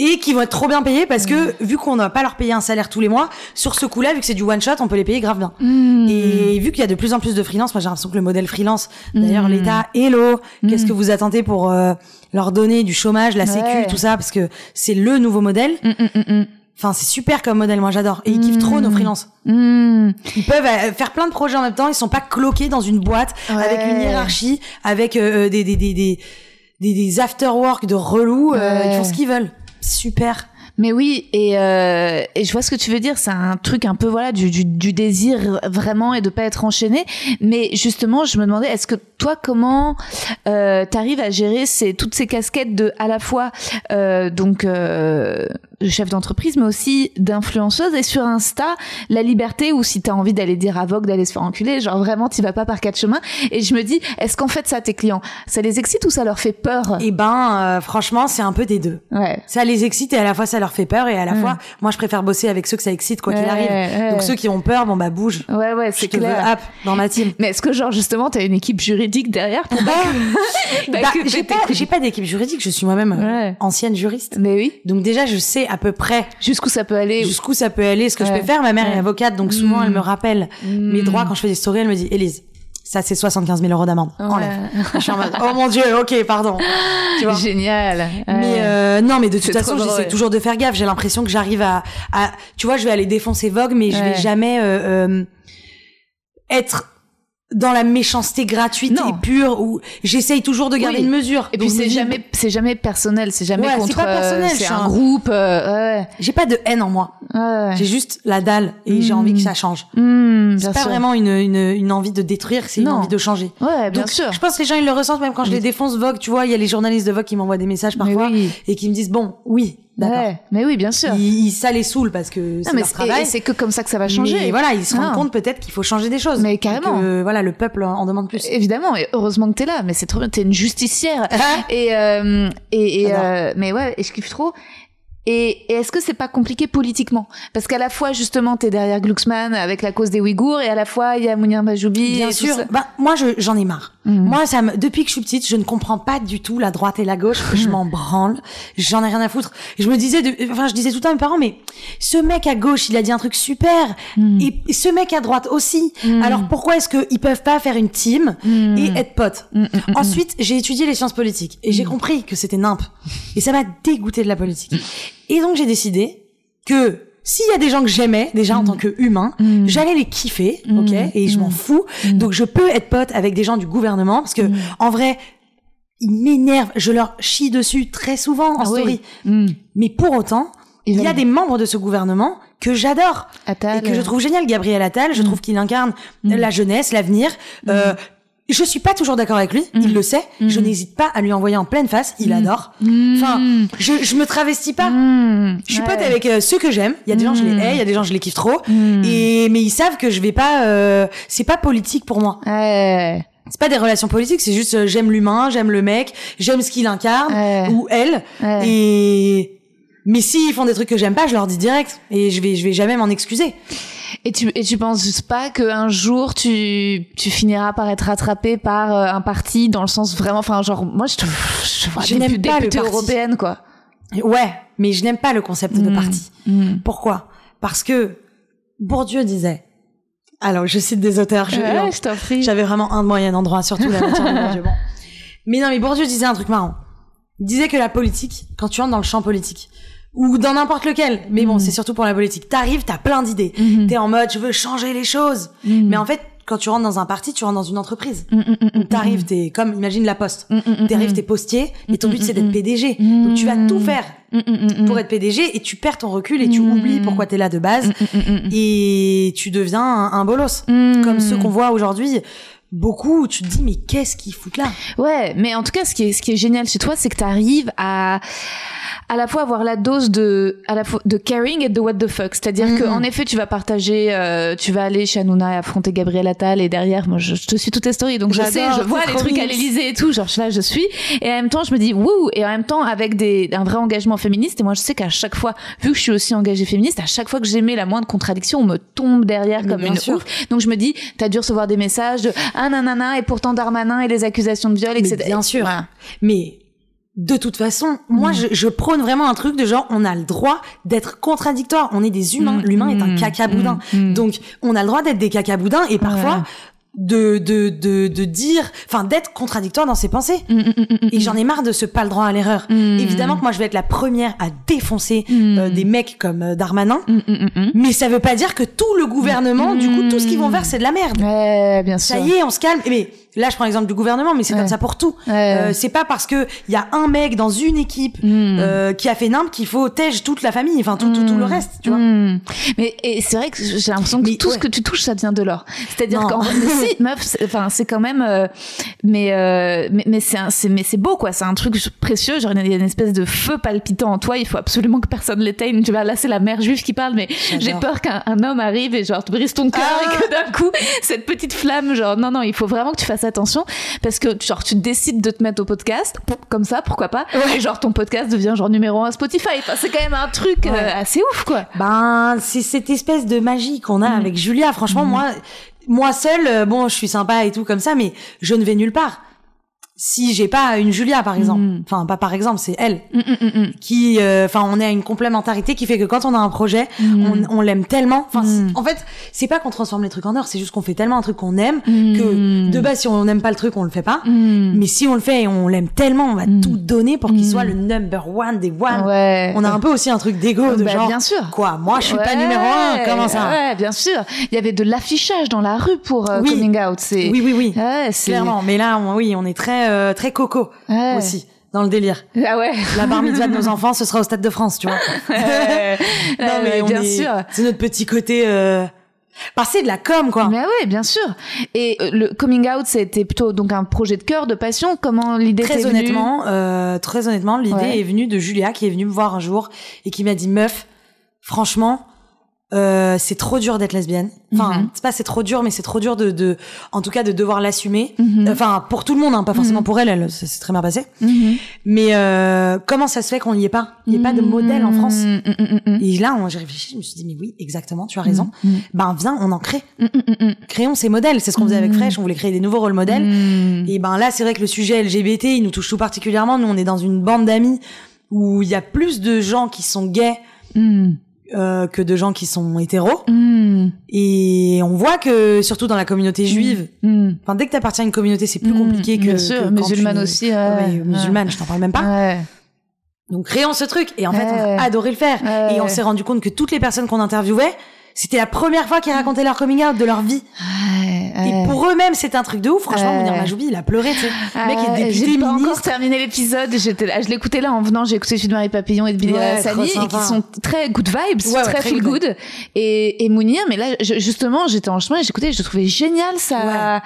Speaker 2: et qui vont être trop bien payées parce que vu qu'on ne va pas leur payer un salaire tous les mois, sur ce coup-là, vu que c'est du one shot, on peut les payer grave bien.
Speaker 1: Mm.
Speaker 2: Et vu qu'il y a de plus en plus de freelance, moi j'ai l'impression que le modèle freelance, d'ailleurs
Speaker 1: Mm.
Speaker 2: l'État, hello, qu'est-ce que vous attendez pour euh, leur donner du chômage, la sécu,
Speaker 1: Ouais.
Speaker 2: tout ça, parce que c'est le nouveau modèle.
Speaker 1: Mm, mm, mm, mm.
Speaker 2: Enfin, c'est super comme modèle, moi j'adore. Et ils kiffent trop nos freelances. Ils peuvent euh, faire plein de projets en même temps, ils sont pas cloqués dans une boîte
Speaker 1: Ouais.
Speaker 2: avec une hiérarchie, avec euh, des, des, des, des, des, des after-work de relous, euh,
Speaker 1: Ouais.
Speaker 2: ils font ce qu'ils veulent. Super.
Speaker 1: Mais oui, et, euh, et je vois ce que tu veux dire. C'est un truc un peu voilà du désir vraiment et de pas être enchaîné. Mais justement, je me demandais, est-ce que toi, comment euh, t'arrives à gérer ces, toutes ces casquettes de à la fois euh, donc euh, de chef d'entreprise, mais aussi d'influenceuse et sur Insta, la liberté ou si t'as envie d'aller dire à Vogue d'aller se faire enculer, genre vraiment t'y vas pas par quatre chemins. Et je me dis, est-ce qu'en fait ça tes clients, ça les excite ou ça leur fait peur?
Speaker 2: Et ben, euh, franchement, c'est un peu des deux.
Speaker 1: Ouais.
Speaker 2: Ça les excite et à la fois ça leur fait peur et à la
Speaker 1: Ouais.
Speaker 2: fois, moi je préfère bosser avec ceux que ça excite quoi qu'il
Speaker 1: Ouais,
Speaker 2: arrive.
Speaker 1: ouais.
Speaker 2: Donc ceux qui ont peur, bon bah bouge.
Speaker 1: Ouais, ouais, c'est
Speaker 2: te veux
Speaker 1: clair.
Speaker 2: hop dans ma team.
Speaker 1: Mais est-ce que genre justement t'as une équipe juridique derrière pour
Speaker 2: Bah,
Speaker 1: bah,
Speaker 2: j'ai pas, j'ai pas d'équipe juridique, je suis moi-même euh, ancienne juriste.
Speaker 1: Mais oui.
Speaker 2: Donc déjà, je sais à peu près
Speaker 1: Jusqu'où ça peut aller
Speaker 2: jusqu'où ça peut aller, ce que je
Speaker 1: Ouais.
Speaker 2: peux faire. Ma mère
Speaker 1: Ouais.
Speaker 2: est avocate, donc souvent
Speaker 1: Mm.
Speaker 2: elle me rappelle mes droits quand je fais des stories. Elle me dit, Élise, ça c'est 75 000 euros d'amende. Enlève. Je suis en mode, oh mon dieu, ok, pardon. Tu vois.
Speaker 1: Génial. Ouais.
Speaker 2: Mais euh, non, mais de toute façon, j'essaie toujours de faire gaffe. J'ai l'impression que j'arrive à, à, tu vois, je vais aller défoncer Vogue, mais je vais
Speaker 1: Ouais.
Speaker 2: jamais euh, euh, être dans la méchanceté gratuite
Speaker 1: Non.
Speaker 2: et pure où j'essaye toujours de garder
Speaker 1: Oui.
Speaker 2: une mesure.
Speaker 1: Et puis c'est jamais, c'est jamais personnel, c'est jamais
Speaker 2: Ouais, c'est
Speaker 1: contre.
Speaker 2: pas personnel,
Speaker 1: euh, c'est un
Speaker 2: un-
Speaker 1: groupe. euh, ouais,
Speaker 2: J'ai pas de haine en moi.
Speaker 1: ouais.
Speaker 2: J'ai juste la dalle et j'ai envie que ça change.
Speaker 1: Hmm,
Speaker 2: C'est pas
Speaker 1: sûr.
Speaker 2: vraiment une, une, une envie de détruire, c'est une envie de changer.
Speaker 1: Ouais, bien
Speaker 2: Donc,
Speaker 1: sûr.
Speaker 2: je pense que les gens ils le ressentent même quand je les défonce Vogue. Tu vois, il y a les journalistes de Vogue qui m'envoient des messages parfois
Speaker 1: oui.
Speaker 2: et qui me disent bon, oui.
Speaker 1: Ouais, mais oui, bien sûr.
Speaker 2: Ils, ça les saoule parce que c'est leur travail.
Speaker 1: c'est que comme ça que ça va changer.
Speaker 2: Mais voilà, ils se rendent compte peut-être qu'il faut changer des choses.
Speaker 1: Mais carrément.
Speaker 2: Que, voilà, le peuple en demande plus.
Speaker 1: Évidemment, et heureusement que t'es là, mais c'est trop bien, t'es une justicière.
Speaker 2: Ah.
Speaker 1: et euh, et, et euh, mais ouais, et je kiffe trop. Et, et est-ce que c'est pas compliqué politiquement? Parce qu'à la fois justement t'es derrière Glucksmann avec la cause des Ouïghours et à la fois il y a Mounir Majoubi.
Speaker 2: Bien
Speaker 1: et tout
Speaker 2: sûr.
Speaker 1: ça.
Speaker 2: Bah, moi, je, j'en ai marre.
Speaker 1: Mhm.
Speaker 2: Moi, ça me, depuis que je suis petite, je ne comprends pas du tout la droite et la gauche. Je m'en branle. J'en ai rien à foutre. Je me disais, de, enfin, je disais tout le temps à mes parents, mais ce mec à gauche, il a dit un truc super.
Speaker 1: Mhm.
Speaker 2: Et ce mec à droite aussi.
Speaker 1: Mhm.
Speaker 2: Alors pourquoi est-ce qu'ils peuvent pas faire une team et être potes? Ensuite, j'ai étudié les sciences politiques et j'ai compris que c'était nimp. Et ça m'a dégoûté de la politique. Et donc j'ai décidé que s'il y a des gens que j'aimais déjà en tant que humain,
Speaker 1: Mm.
Speaker 2: j'allais les kiffer,
Speaker 1: Mm.
Speaker 2: ok? Et je m'en
Speaker 1: Mm.
Speaker 2: fous. Donc je peux être pote avec des gens du gouvernement parce que
Speaker 1: Mm.
Speaker 2: en vrai, ils m'énervent. Je leur chie dessus très souvent en
Speaker 1: Ah
Speaker 2: story.
Speaker 1: Mm.
Speaker 2: Mais pour autant, il y a des membres de ce gouvernement que j'adore et que je trouve génial. Gabriel Attal, je
Speaker 1: Mm.
Speaker 2: trouve qu'il incarne
Speaker 1: Mm.
Speaker 2: la jeunesse, l'avenir. Euh, je suis pas toujours d'accord avec lui, il le sait. Je n'hésite pas à lui envoyer en pleine face. Il
Speaker 1: Mm.
Speaker 2: adore. Enfin, je, je me travestis pas. Je suis
Speaker 1: Ouais.
Speaker 2: pote avec euh, ceux que j'aime. Il y a des gens je les hais, il y a des gens je les kiffe trop. Et mais ils savent que je vais pas. euh, c'est pas politique pour moi.
Speaker 1: Ouais.
Speaker 2: C'est pas des relations politiques. C'est juste euh, j'aime l'humain, j'aime le mec, j'aime ce qu'il incarne
Speaker 1: Ouais.
Speaker 2: ou elle. Et mais s'ils font des trucs que j'aime pas, je leur dis direct. Et je vais je vais jamais m'en excuser.
Speaker 1: Et tu, et tu penses pas qu'un jour tu, tu finiras par être rattrapé par euh, un parti dans le sens vraiment, enfin genre moi je te, je, vois
Speaker 2: Je n'aime pas le parti.
Speaker 1: européenne quoi.
Speaker 2: Ouais, mais je n'aime pas le concept de
Speaker 1: Mm.
Speaker 2: parti.
Speaker 1: Mm.
Speaker 2: Pourquoi? Parce que Bourdieu disait. Alors, je cite des auteurs.
Speaker 1: Ouais, je.
Speaker 2: J'avais vraiment un de moyen endroit, surtout la matière de Bourdieu. Bon. Mais non, mais Bourdieu disait un truc marrant. Il disait que la politique, quand tu entres dans le champ politique, ou dans n'importe lequel, mais bon,
Speaker 1: Mhm.
Speaker 2: c'est surtout pour la politique, t'arrives, t'as plein d'idées.
Speaker 1: Mhm.
Speaker 2: T'es en mode, je veux changer les choses.
Speaker 1: Mm.
Speaker 2: Mais en fait, quand tu rentres dans un parti, tu rentres dans une entreprise.
Speaker 1: Mm, mm, mm,
Speaker 2: t'arrives, t'es comme, imagine la poste.
Speaker 1: mm, mm, mm,
Speaker 2: T'arrives,
Speaker 1: mm.
Speaker 2: t'es postier, et ton
Speaker 1: Mm,
Speaker 2: but c'est
Speaker 1: mm,
Speaker 2: d'être
Speaker 1: mm.
Speaker 2: PDG.
Speaker 1: Mm.
Speaker 2: Donc tu vas tout faire
Speaker 1: Mm, mm, mm,
Speaker 2: pour
Speaker 1: mm.
Speaker 2: être PDG, et tu perds ton recul, et tu
Speaker 1: Mm.
Speaker 2: oublies pourquoi t'es là de base,
Speaker 1: Mm, mm, mm, mm.
Speaker 2: et tu deviens un, un bolos.
Speaker 1: Mm.
Speaker 2: Comme ceux qu'on voit aujourd'hui, beaucoup, où tu te dis, mais qu'est-ce qu'ils foutent là?
Speaker 1: Ouais, mais en tout cas, ce qui est, ce qui est génial chez toi, c'est que tu arrives à à la fois avoir la dose de à la fois de caring et de what the fuck. C'est-à-dire
Speaker 2: Mhm.
Speaker 1: que en effet tu vas partager euh, tu vas aller chez Hanouna et affronter Gabriel Attal et derrière moi je, je te suis toutes tes stories donc je sais je vois les trucs à l'Elysée et tout genre là je suis. Et en même temps je me dis wouh et en même temps avec des un vrai engagement féministe et moi je sais qu'à chaque fois vu que je suis aussi engagée féministe à chaque fois que j'aimais la moindre contradiction on me tombe derrière
Speaker 2: Mais
Speaker 1: comme une
Speaker 2: sûr.
Speaker 1: ouf. Donc je me dis t'as dû recevoir des messages de ah nanana et pourtant Darmanin et les accusations de viol
Speaker 2: Mais
Speaker 1: etc
Speaker 2: bien sûr.
Speaker 1: Voilà.
Speaker 2: Mais de toute façon, moi,
Speaker 1: Mm.
Speaker 2: je, je prône vraiment un truc de genre, on a le droit d'être contradictoire. On est des humains.
Speaker 1: Mm,
Speaker 2: L'humain est un
Speaker 1: mm,
Speaker 2: caca boudin.
Speaker 1: mm.
Speaker 2: Donc, on a le droit d'être des caca boudins et parfois, de de de, de dire, enfin d'être contradictoire dans ses pensées.
Speaker 1: Mm, mm, mm,
Speaker 2: Et j'en ai marre de ce pas le droit à l'erreur.
Speaker 1: Mm.
Speaker 2: Évidemment que moi je vais être la première à défoncer euh, des mecs comme euh, Darmanin, mais ça veut pas dire que tout le gouvernement, du coup tout ce qu'ils vont faire c'est de la merde.
Speaker 1: Ouais, bien sûr.
Speaker 2: Ça y est, on se calme. Mais là je prends l'exemple du gouvernement, mais c'est
Speaker 1: Ouais.
Speaker 2: comme ça pour tout.
Speaker 1: Ouais.
Speaker 2: Euh, c'est pas parce que il y a un mec dans une équipe
Speaker 1: Mm.
Speaker 2: euh, qui a fait nimp qu'il faut tège toute la famille, enfin tout, tout, tout le reste, tu vois.
Speaker 1: Hmm. Mais c'est vrai que j'ai l'impression que
Speaker 2: Mais
Speaker 1: tout ce que tu touches, ça vient de l'or. C'est-à-dire qu'en si, meuf, c'est- enfin c'est quand même, euh, mais euh, mais, mais c'est un- c'est mais c'est beau quoi. C'est un truc précieux. Genre il y a une espèce de feu palpitant en toi. Il faut absolument que personne l'éteigne. Tu vois là c'est la mère juive qui parle, mais j'ai peur qu'un un homme arrive et genre te brise ton cœur
Speaker 2: Ah.
Speaker 1: et que d'un coup cette petite flamme, genre non non, il faut vraiment que tu fasses attention parce que genre tu décides de te mettre au podcast comme ça, pourquoi pas. Et genre ton podcast devient genre numéro un Spotify. Enfin, c'est quand même un truc euh, assez ouf quoi.
Speaker 2: Ben, c'est cette espèce de magie qu'on
Speaker 1: Mm.
Speaker 2: a avec Julia. Franchement, moi, moi seule, euh, bon, je suis sympa et tout comme ça, mais je ne vais nulle part. Si j'ai pas une Julia, par exemple,
Speaker 1: Mm.
Speaker 2: enfin pas par exemple, c'est elle
Speaker 1: Mm, mm,
Speaker 2: qui, euh, enfin, on a une complémentarité qui fait que quand on a un projet, on, on l'aime tellement. Enfin, en fait, c'est pas qu'on transforme les trucs en or, c'est juste qu'on fait tellement un truc qu'on aime que de base, si on n'aime pas le truc, on le fait pas. Mais si on le fait et on l'aime tellement, on va tout donner pour qu'il soit le number one des one.
Speaker 1: Ouais.
Speaker 2: On a un peu aussi un truc d'ego de
Speaker 1: Bah,
Speaker 2: genre.
Speaker 1: bien sûr.
Speaker 2: Quoi, moi je suis pas numéro un, comment ça
Speaker 1: Ouais, bien sûr. Il y avait de l'affichage dans la rue pour euh,
Speaker 2: Oui.
Speaker 1: coming out. C'est
Speaker 2: Oui, oui, oui.
Speaker 1: Ouais,
Speaker 2: Clairement, mais là, on- oui, on est très, euh, très coco
Speaker 1: Ouais.
Speaker 2: aussi dans le délire.
Speaker 1: Ah ouais.
Speaker 2: La bar mitzvah de nos enfants, ce sera au Stade de France, tu vois.
Speaker 1: Ouais.
Speaker 2: non, mais on
Speaker 1: bien
Speaker 2: est-
Speaker 1: sûr.
Speaker 2: C'est notre petit côté. Euh... Bah, c'est de la com, quoi.
Speaker 1: Mais ouais, bien sûr. Et euh, le coming out, c'était plutôt donc un projet de cœur, de passion. Comment l'idée
Speaker 2: Très
Speaker 1: venue
Speaker 2: honnêtement, euh, très honnêtement, l'idée est venue de Julia qui est venue me voir un jour et qui m'a dit meuf, franchement, euh, c'est trop dur d'être lesbienne. Enfin,
Speaker 1: Mhm.
Speaker 2: c'est pas c'est trop dur, mais c'est trop dur de, de, en tout cas, de devoir l'assumer.
Speaker 1: Mhm.
Speaker 2: Enfin, pour tout le monde, hein, pas forcément pour elle, elle, ça s'est très bien passé.
Speaker 1: Mhm.
Speaker 2: Mais euh, comment ça se fait qu'on n'y ait pas? Il n'y ait pas de modèle en France.
Speaker 1: Mm, mm, mm, mm.
Speaker 2: Et là, j'ai réfléchi, je me suis dit, mais oui, exactement, tu as raison.
Speaker 1: Mm,
Speaker 2: Ben, viens, on en crée.
Speaker 1: mm, mm, mm, mm.
Speaker 2: Créons ces modèles. C'est ce qu'on faisait avec
Speaker 1: Mm.
Speaker 2: Fresh, on voulait créer des nouveaux rôles modèles.
Speaker 1: Mm.
Speaker 2: Et ben là, c'est vrai que le sujet LGBT, il nous touche tout particulièrement. Nous, on est dans une bande d'amis où il y a plus de gens qui sont gays
Speaker 1: Mm.
Speaker 2: Euh, que de gens qui sont hétéros.
Speaker 1: Mm.
Speaker 2: Et on voit que, surtout dans la communauté juive,
Speaker 1: Mm.
Speaker 2: enfin, dès que t'appartiens à une communauté, c'est plus compliqué que,
Speaker 1: Bien sûr,
Speaker 2: que quand
Speaker 1: musulmane
Speaker 2: tu-
Speaker 1: aussi, ouais.
Speaker 2: Ouais, musulmane, je t'en parle même pas.
Speaker 1: Ouais.
Speaker 2: Donc créons ce truc. Et en fait, on a adoré le faire. Et on s'est rendu compte que toutes les personnes qu'on interviewait, c'était la première fois qu'ils racontaient leur coming out de leur vie.
Speaker 1: Ouais.
Speaker 2: Et pour eux-mêmes, c'était un truc de ouf. Franchement,
Speaker 1: Ouais.
Speaker 2: Mounir Majoubi, il a pleuré, tu sais. Le mec
Speaker 1: Ah,
Speaker 2: est député
Speaker 1: J'ai pas encore
Speaker 2: ministre.
Speaker 1: terminé l'épisode. J'étais là, je l'écoutais là en venant. J'ai écouté celui de Marie Papillon et de Billy
Speaker 2: Ouais,
Speaker 1: Sally et qui sont très good vibes,
Speaker 2: Ouais,
Speaker 1: très
Speaker 2: très
Speaker 1: feel
Speaker 2: good
Speaker 1: good. Et, et Mounir, mais là, je- justement, j'étais en chemin et j'écoutais, je trouvais génial ça.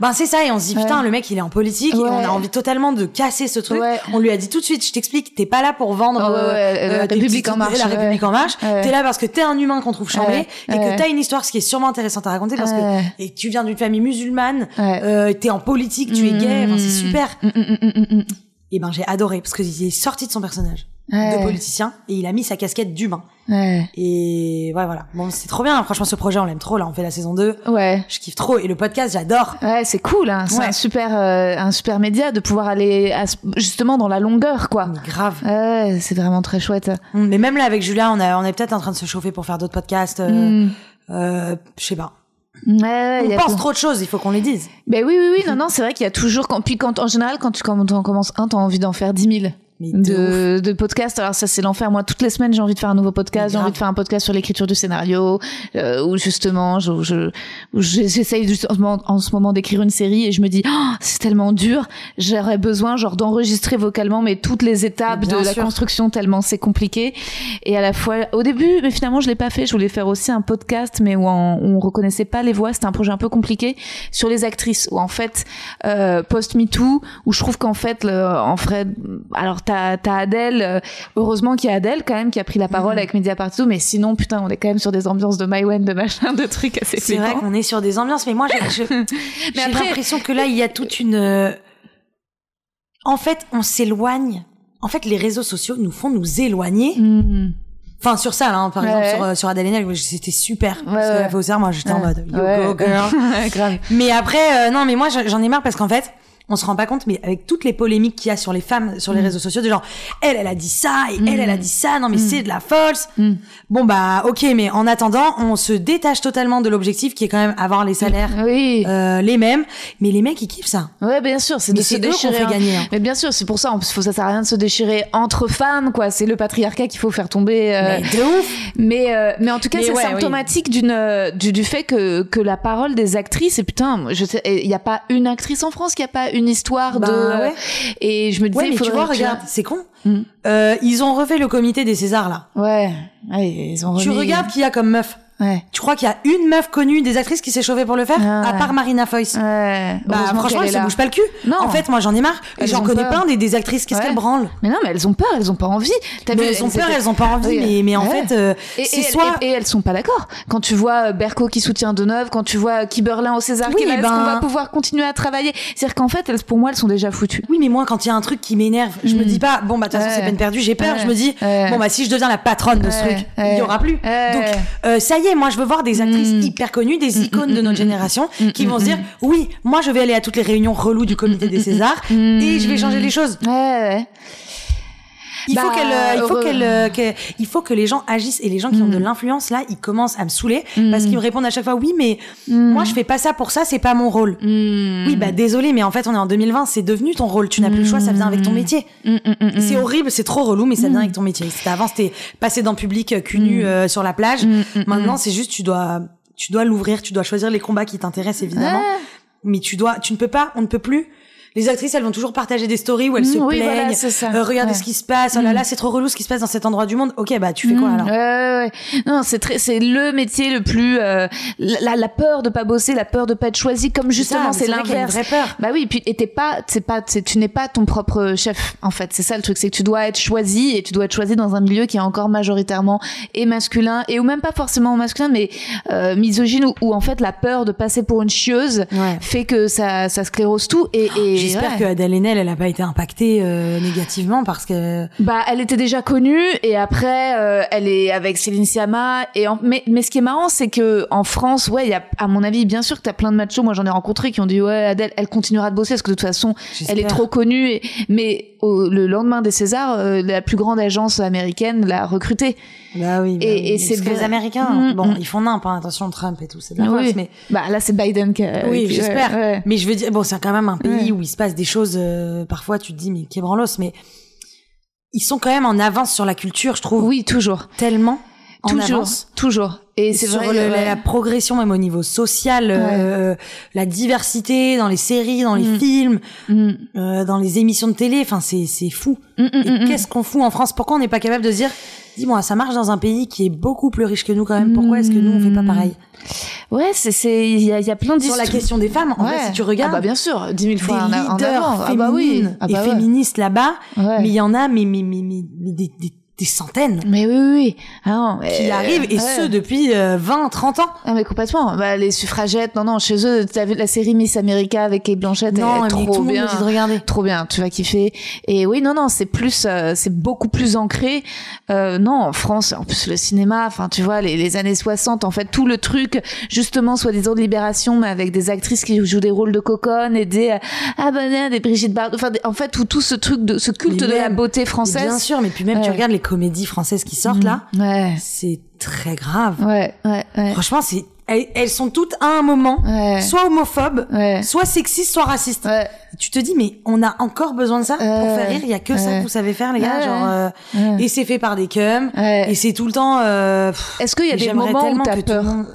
Speaker 2: Ben c'est ça, et on se dit
Speaker 1: Ouais.
Speaker 2: putain, le mec il est en politique, et on a envie totalement de casser ce truc.
Speaker 1: Ouais.
Speaker 2: On lui a dit tout de suite, je t'explique, t'es pas là pour vendre
Speaker 1: Ouais, ouais, ouais, la République en marche,
Speaker 2: la. République en marche. T'es là parce que t'es un humain qu'on trouve chambé
Speaker 1: Ouais.
Speaker 2: et
Speaker 1: Ouais.
Speaker 2: que t'as une histoire, ce qui est sûrement intéressant à raconter parce que et tu viens d'une famille musulmane, euh, t'es en politique, tu es gay, enfin, c'est
Speaker 1: Mm.
Speaker 2: super.
Speaker 1: Mm, mm.
Speaker 2: Et ben j'ai adoré parce qu'il est sorti de son personnage
Speaker 1: Ouais.
Speaker 2: de politicien et il a mis sa casquette d'humain.
Speaker 1: Ouais.
Speaker 2: Et ouais voilà, bon c'est trop bien. Franchement ce projet on l'aime trop là, on fait la saison 2
Speaker 1: Ouais.
Speaker 2: Je kiffe trop et le podcast j'adore.
Speaker 1: Ouais, c'est cool, hein. c'est
Speaker 2: Ouais.
Speaker 1: un super, euh, un super média de pouvoir aller à justement dans la longueur, quoi.
Speaker 2: Mais grave.
Speaker 1: Ouais, c'est vraiment très chouette.
Speaker 2: Mm, Mais même là avec Julia, on, a, on est peut-être en train de se chauffer pour faire d'autres podcasts. Euh,
Speaker 1: Mm.
Speaker 2: euh, je sais pas.
Speaker 1: Ouais, y
Speaker 2: On
Speaker 1: a
Speaker 2: pense trop de choses, il faut qu'on les dise.
Speaker 1: Ben oui, oui, oui, non, non, c'est vrai qu'il y a toujours, puis quand, en général, quand tu quand on commence un, t'as envie d'en faire 10 000
Speaker 2: Mais de
Speaker 1: de, de podcasts. Alors ça, c'est l'enfer. Moi, toutes les semaines, j'ai envie de faire un nouveau podcast. J'ai envie de faire un podcast sur l'écriture du scénario, euh, où justement, je, je, où j'essaye justement en ce moment d'écrire une série et je me dis, Oh, c'est tellement dur. J'aurais besoin, genre, d'enregistrer vocalement, mais toutes les étapes de la construction tellement c'est compliqué. Et à la fois, au début, mais finalement, je l'ai pas fait. Je voulais faire aussi un podcast, mais où on, où on reconnaissait pas les voix. C'était un projet un peu compliqué sur les actrices, où en fait, euh, post MeToo, où je trouve qu'en fait, le, en vrai, alors t'as Adèle, euh, heureusement qu'il y a Adèle quand même qui a pris la parole
Speaker 2: Mhm.
Speaker 1: avec Mediapart mais sinon putain, on est quand même sur des ambiances de Mywen, de machin, de trucs assez
Speaker 2: C'est vrai qu'on est sur des ambiances, mais moi j'ai l'impression que là il y a toute une. euh, En fait, on s'éloigne. En fait, les réseaux sociaux nous font nous éloigner.
Speaker 1: Mhm.
Speaker 2: Enfin, sur ça, là, hein, par
Speaker 1: Ouais.
Speaker 2: exemple, sur, euh, sur Adèle c'était super.
Speaker 1: Ouais,
Speaker 2: parce que moi, j'étais en mode,
Speaker 1: Ouais.
Speaker 2: go, girl.
Speaker 1: Grave.
Speaker 2: Mais après, euh, non, mais moi, j'en ai marre parce qu'en fait, on se rend pas compte, mais avec toutes les polémiques qu'il y a sur les femmes, sur les
Speaker 1: Mm.
Speaker 2: réseaux sociaux, de genre, elle, elle a dit ça, et elle, elle a dit ça, non, mais
Speaker 1: Mm.
Speaker 2: c'est de la false. Bon, bah, ok, mais en attendant, on se détache totalement de l'objectif qui est quand même avoir les salaires,
Speaker 1: Oui.
Speaker 2: euh, les mêmes. Mais les mecs, ils kiffent ça.
Speaker 1: Ouais, bien sûr, c'est de se déchirer.
Speaker 2: fait
Speaker 1: hein.
Speaker 2: gagner, hein.
Speaker 1: Mais bien sûr, c'est pour ça, faut, ça sert à rien de se déchirer entre femmes, quoi. C'est le patriarcat qu'il faut faire tomber. euh,
Speaker 2: Mais de ouf.
Speaker 1: Mais, euh, mais en tout cas, c'est
Speaker 2: ouais,
Speaker 1: symptomatique d'une, euh, du, du fait que, que la parole des actrices, et putain, il n'y a pas une actrice en France qui a pas une histoire
Speaker 2: Bah,
Speaker 1: de.
Speaker 2: ouais.
Speaker 1: Et je me disais,
Speaker 2: Ouais,
Speaker 1: il
Speaker 2: mais tu
Speaker 1: faudrait
Speaker 2: vois,
Speaker 1: que
Speaker 2: regarde, c'est con. Euh, ils ont refait le comité des Césars, là.
Speaker 1: Ouais. Ouais, ils ont
Speaker 2: Tu
Speaker 1: remis-
Speaker 2: regardes qui y a comme meuf.
Speaker 1: Ouais.
Speaker 2: Tu crois qu'il y a une meuf connue des actrices qui s'est chauffée pour le faire
Speaker 1: Ah
Speaker 2: À part Marina Foïs?
Speaker 1: Ouais.
Speaker 2: Bah franchement, elle se bouge pas le cul.
Speaker 1: Non.
Speaker 2: En fait, moi j'en ai marre. J'en connais
Speaker 1: peur.
Speaker 2: plein des, des actrices. Qu'est-ce
Speaker 1: Ouais.
Speaker 2: qu'elles branlent?
Speaker 1: Mais non, mais elles ont peur, elles ont pas envie.
Speaker 2: Mais
Speaker 1: vu,
Speaker 2: elles ont peur, elles ont pas envie.
Speaker 1: Oui.
Speaker 2: Mais, mais en fait, euh, c'est soit.
Speaker 1: et, et elles sont pas d'accord. Quand tu vois euh, Berco qui soutient Deneuve, quand tu vois Kiberlin au César,
Speaker 2: Oui,
Speaker 1: qui
Speaker 2: ben-
Speaker 1: qu'on va pouvoir continuer à travailler? C'est-à-dire qu'en fait, elles, pour moi, elles sont déjà foutues.
Speaker 2: Oui, mais moi, quand il y a un truc qui m'énerve, je me
Speaker 1: Mm.
Speaker 2: dis pas, bon, bah, de toute façon, c'est peine perdue, j'ai peur. Je me dis, bon, bah, si je deviens la patronne de ce truc, il y aura plus. Donc, euh, ça y est, moi, je veux voir des actrices
Speaker 1: Mm.
Speaker 2: hyper connues, des icônes de notre génération,
Speaker 1: Mm,
Speaker 2: qui
Speaker 1: mm,
Speaker 2: vont se dire, oui, moi, je vais aller à toutes les réunions reloues du comité des Césars,
Speaker 1: Mm.
Speaker 2: et je vais changer les choses.
Speaker 1: Ouais, ouais.
Speaker 2: Il faut
Speaker 1: Bah,
Speaker 2: qu'elle, euh, il faut qu'elle, euh, que- il faut que les gens agissent et les gens qui ont
Speaker 1: Mm.
Speaker 2: de l'influence là, ils commencent à me saouler
Speaker 1: Mm.
Speaker 2: parce qu'ils me répondent à chaque fois oui, mais
Speaker 1: Mm.
Speaker 2: moi je fais pas ça pour ça, c'est pas mon rôle.
Speaker 1: Mm.
Speaker 2: Oui, bah désolé, mais en fait on est en 2020, c'est devenu ton rôle, tu n'as plus le choix, ça vient avec ton métier.
Speaker 1: Mm, mm, mm,
Speaker 2: C'est
Speaker 1: mm.
Speaker 2: horrible, c'est trop relou, mais ça vient avec ton métier. C'était avant, c'était passer dans le public euh, cul nu
Speaker 1: Mm.
Speaker 2: euh, sur la plage.
Speaker 1: Mm, mm,
Speaker 2: Maintenant,
Speaker 1: mm.
Speaker 2: c'est juste tu dois, tu dois l'ouvrir, tu dois choisir les combats qui t'intéressent évidemment,
Speaker 1: Ouais.
Speaker 2: mais tu dois, tu ne peux pas, on ne peut plus. Les actrices, elles vont toujours partager des stories où elles se
Speaker 1: Mm, oui,
Speaker 2: plaignent.
Speaker 1: voilà, c'est ça.
Speaker 2: Euh, regardez
Speaker 1: Ouais.
Speaker 2: ce qui se passe. Oh là
Speaker 1: Mm.
Speaker 2: là, c'est trop relou ce qui se passe dans cet endroit du monde. Ok, bah tu fais quoi
Speaker 1: Mm,
Speaker 2: alors?
Speaker 1: ouais, ouais, ouais. Non, c'est très, c'est le métier le plus, euh, la, la peur de pas bosser, la peur de pas être choisi, comme justement c'est l'inverse.
Speaker 2: vraie peur.
Speaker 1: Bah oui, puis et t'es pas, c'est pas, tu n'es pas ton propre chef en fait. C'est ça le truc, c'est que tu dois être choisi et tu dois être choisi dans un milieu qui est encore majoritairement et masculin et ou même pas forcément masculin, mais euh, misogyne où, où, en fait la peur de passer pour une chieuse fait que ça, ça sclérose tout et, et
Speaker 2: J'espère
Speaker 1: ouais.
Speaker 2: que Adèle Haenel, elle a pas été impactée euh, négativement parce que.
Speaker 1: Bah, elle était déjà connue et après, euh, elle est avec Céline Sciamma. Et en- mais, mais ce qui est marrant, c'est que en France, ouais, il y a, à mon avis, bien sûr que t'as plein de machos. Moi, j'en ai rencontré qui ont dit ouais, Adèle, elle continuera de bosser parce que de toute façon, elle est trop connue. Et- mais au- le lendemain des Césars, euh, la plus grande agence américaine l'a recrutée.
Speaker 2: Bah oui. bah
Speaker 1: Et-
Speaker 2: oui.
Speaker 1: et c'est
Speaker 2: que les. Américains,
Speaker 1: Mm,
Speaker 2: bon,
Speaker 1: mm.
Speaker 2: ils font nimp, hein, attention Trump et tout, c'est de la
Speaker 1: Oui.
Speaker 2: mais.
Speaker 1: Bah là, c'est Biden qui. a-
Speaker 2: Oui, j'espère.
Speaker 1: ouais.
Speaker 2: Mais je veux dire, bon, c'est quand même un pays
Speaker 1: Ouais.
Speaker 2: où il se passe des choses. euh, parfois, tu te dis, mais qu'est branlos, mais ils sont quand même en avance sur la culture, je trouve.
Speaker 1: Oui, toujours,
Speaker 2: Tellement en
Speaker 1: toujours,
Speaker 2: avance.
Speaker 1: toujours. Et c'est
Speaker 2: sur
Speaker 1: vrai.
Speaker 2: le- la, progression même au niveau social, euh, la diversité dans les séries, dans les
Speaker 1: Mm.
Speaker 2: films,
Speaker 1: Mm.
Speaker 2: euh, dans les émissions de télé. Enfin, c'est c'est fou.
Speaker 1: Mm,
Speaker 2: qu'est-ce qu'on fout en France? Pourquoi on n'est pas capable de dire, dis-moi, ça marche dans un pays qui est beaucoup plus riche que nous quand même. Pourquoi est-ce que nous on fait pas pareil
Speaker 1: Ouais, c'est, c'est, il y a, y a plein
Speaker 2: Sur la question des femmes, en
Speaker 1: Ouais.
Speaker 2: fait, si tu regardes.
Speaker 1: Ah bah bien sûr, dix mille
Speaker 2: des
Speaker 1: fois en, a- en
Speaker 2: leaders
Speaker 1: avant. Ah
Speaker 2: féminines
Speaker 1: bah oui. Ah bah
Speaker 2: et
Speaker 1: ouais.
Speaker 2: féministes là-bas,
Speaker 1: Ouais.
Speaker 2: mais il y en a mais, mais, mais, mais, mais des, des, des centaines
Speaker 1: Mais oui, oui, oui. Ah non,
Speaker 2: qui
Speaker 1: mais-
Speaker 2: arrivent, et
Speaker 1: ouais.
Speaker 2: ce depuis euh, 20, 30 ans.
Speaker 1: Ah mais complètement. Bah, les suffragettes, non, non, chez eux, t'as vu la série Miss America avec Kate Blanchett,
Speaker 2: non,
Speaker 1: elle
Speaker 2: tout
Speaker 1: trop
Speaker 2: monde
Speaker 1: bien.
Speaker 2: me dit de regarder.
Speaker 1: Trop bien, tu vas kiffer. Et oui, non, non, c'est plus, euh, c'est beaucoup plus ancré. Euh, non, en France, en plus le cinéma, enfin, tu vois, les, les années 60, en fait, tout le truc, justement, soi-disant de libération, mais avec des actrices qui jouent des rôles de coconne et des, euh, ah euh, des Brigitte Bardot, enfin, en fait, tout, tout ce truc de, ce culte de la beauté
Speaker 2: Bien
Speaker 1: française.
Speaker 2: sûr, mais puis même tu regardes les comédies françaises qui sortent là,
Speaker 1: Ouais,
Speaker 2: c'est très grave.
Speaker 1: ouais, ouais, ouais.
Speaker 2: Franchement, c'est elles, sont toutes à un moment
Speaker 1: Ouais.
Speaker 2: soit homophobes,
Speaker 1: Ouais.
Speaker 2: soit sexistes, soit racistes.
Speaker 1: Ouais.
Speaker 2: Tu te dis mais on a encore besoin de ça pour faire rire, il y a que ça que vous savez faire les gars, genre euh, et c'est fait par des cums et c'est tout le temps euh,
Speaker 1: Est-ce qu'il y a des moments où t'as peur
Speaker 2: monde-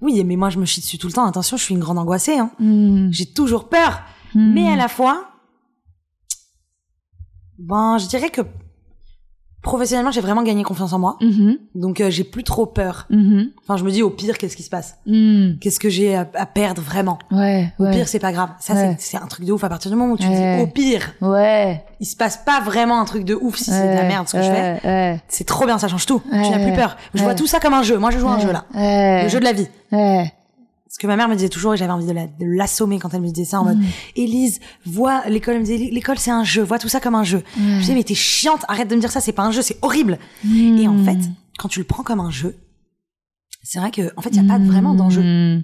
Speaker 2: Oui, mais moi je me chie dessus tout le temps. Attention, je suis une grande angoissée hein.
Speaker 1: Hmm.
Speaker 2: J'ai toujours peur,
Speaker 1: Hmm.
Speaker 2: mais à la fois ben, je dirais que professionnellement, j'ai vraiment gagné confiance en moi.
Speaker 1: Mhm.
Speaker 2: Donc euh, j'ai plus trop peur.
Speaker 1: Mhm.
Speaker 2: Enfin, je me dis au pire, qu'est-ce qui se passe?
Speaker 1: Hmm.
Speaker 2: Qu'est-ce que j'ai à, à perdre vraiment?
Speaker 1: Ouais,
Speaker 2: Au
Speaker 1: ouais.
Speaker 2: pire, c'est pas grave. Ça,
Speaker 1: Ouais.
Speaker 2: c'est- un truc de ouf à partir du moment où tu dis au pire,
Speaker 1: Ouais.
Speaker 2: il se passe pas vraiment un truc de ouf si c'est de la merde ce que je fais. C'est trop bien, ça change tout. Tu n'as plus peur. Je vois tout ça comme un jeu. Moi, je joue un jeu là.
Speaker 1: Ouais.
Speaker 2: Le jeu de la vie. Ce que ma mère me disait toujours et j'avais envie de la- de l'assommer quand elle me disait ça en mode
Speaker 1: Mm.
Speaker 2: Élise, vois l'école elle me disait l'école c'est un jeu, vois tout ça comme un jeu. Je disais mais t'es chiante, arrête de me dire ça, c'est pas un jeu, c'est horrible. Et en fait, quand tu le prends comme un jeu, c'est vrai que en fait, il y a pas vraiment d'enjeu.
Speaker 1: Hmm.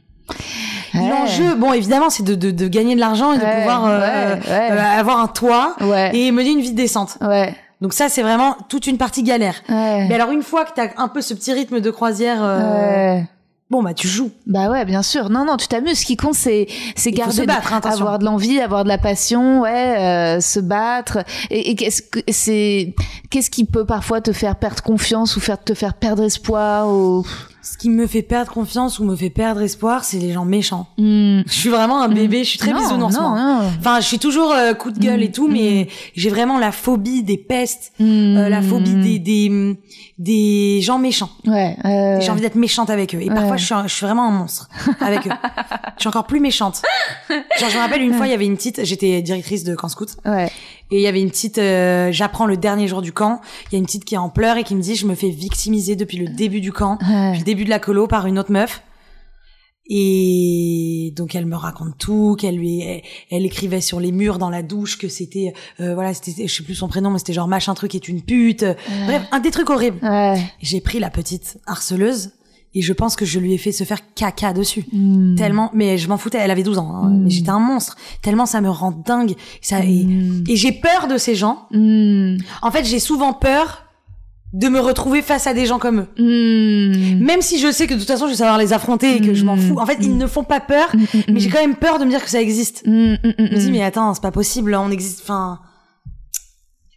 Speaker 1: Ouais.
Speaker 2: L'enjeu, bon, évidemment, c'est de, de, de gagner de l'argent et de
Speaker 1: Ouais,
Speaker 2: pouvoir euh,
Speaker 1: ouais,
Speaker 2: euh, avoir un toit
Speaker 1: Ouais.
Speaker 2: et mener une vie décente.
Speaker 1: Ouais.
Speaker 2: Donc ça, c'est vraiment toute une partie galère.
Speaker 1: Ouais.
Speaker 2: Mais alors, une fois que t'as un peu ce petit rythme de croisière, euh. Bon, bah, tu joues.
Speaker 1: Bah ouais, bien sûr. Non, non, tu t'amuses. Ce qui compte, c'est, c'est garder,
Speaker 2: se battre, hein, attention.
Speaker 1: avoir de l'envie, avoir de la passion, ouais, euh, se battre. Et, et qu'est-ce que c'est, qu'est-ce qui peut parfois te faire perdre confiance ou faire te faire perdre espoir ou.
Speaker 2: Ce qui me fait perdre confiance ou me fait perdre espoir, c'est les gens méchants.
Speaker 1: Hmm.
Speaker 2: Je suis vraiment un bébé, je suis très
Speaker 1: Non,
Speaker 2: bisounours.
Speaker 1: non,
Speaker 2: moi.
Speaker 1: non.
Speaker 2: Enfin, je suis toujours euh, coup de gueule et tout, mais j'ai vraiment la phobie des pestes, euh, la phobie des, des, des gens méchants.
Speaker 1: Ouais. euh,
Speaker 2: J'ai envie d'être méchante avec eux. Et parfois, je suis, un- je suis vraiment un monstre avec eux. je suis encore plus méchante. Genre, je me rappelle une fois, il y avait une petite, j'étais directrice de camp scout,
Speaker 1: Ouais.
Speaker 2: et il y avait une petite, euh, j'apprends le dernier jour du camp, il y a une petite qui est en pleurs et qui me dit, je me fais victimiser depuis le début du camp, depuis le début de la colo par une autre meuf. Et donc elle me raconte tout, qu'elle lui, elle, elle écrivait sur les murs dans la douche que c'était, euh, voilà, c'était, je sais plus son prénom, mais c'était genre machin truc est une pute. Bref, un des trucs horribles.
Speaker 1: Ouais.
Speaker 2: J'ai pris la petite harceleuse et je pense que je lui ai fait se faire caca dessus.
Speaker 1: Hmm.
Speaker 2: Tellement, mais je m'en foutais, elle avait 12 ans, hein, mais j'étais un monstre. Tellement ça me rend dingue. Ça, et, et j'ai peur de ces gens.
Speaker 1: Hmm.
Speaker 2: En fait, j'ai souvent peur de me retrouver face à des gens comme eux.
Speaker 1: Hmm.
Speaker 2: Même si je sais que de toute façon je vais savoir les affronter et que je m'en fous. En fait, ils ne font pas peur, mais j'ai quand même peur de me dire que ça existe.
Speaker 1: Hmm, hmm, hmm,
Speaker 2: Je me dis
Speaker 1: hmm.
Speaker 2: mais attends, c'est pas possible, on existe. Enfin,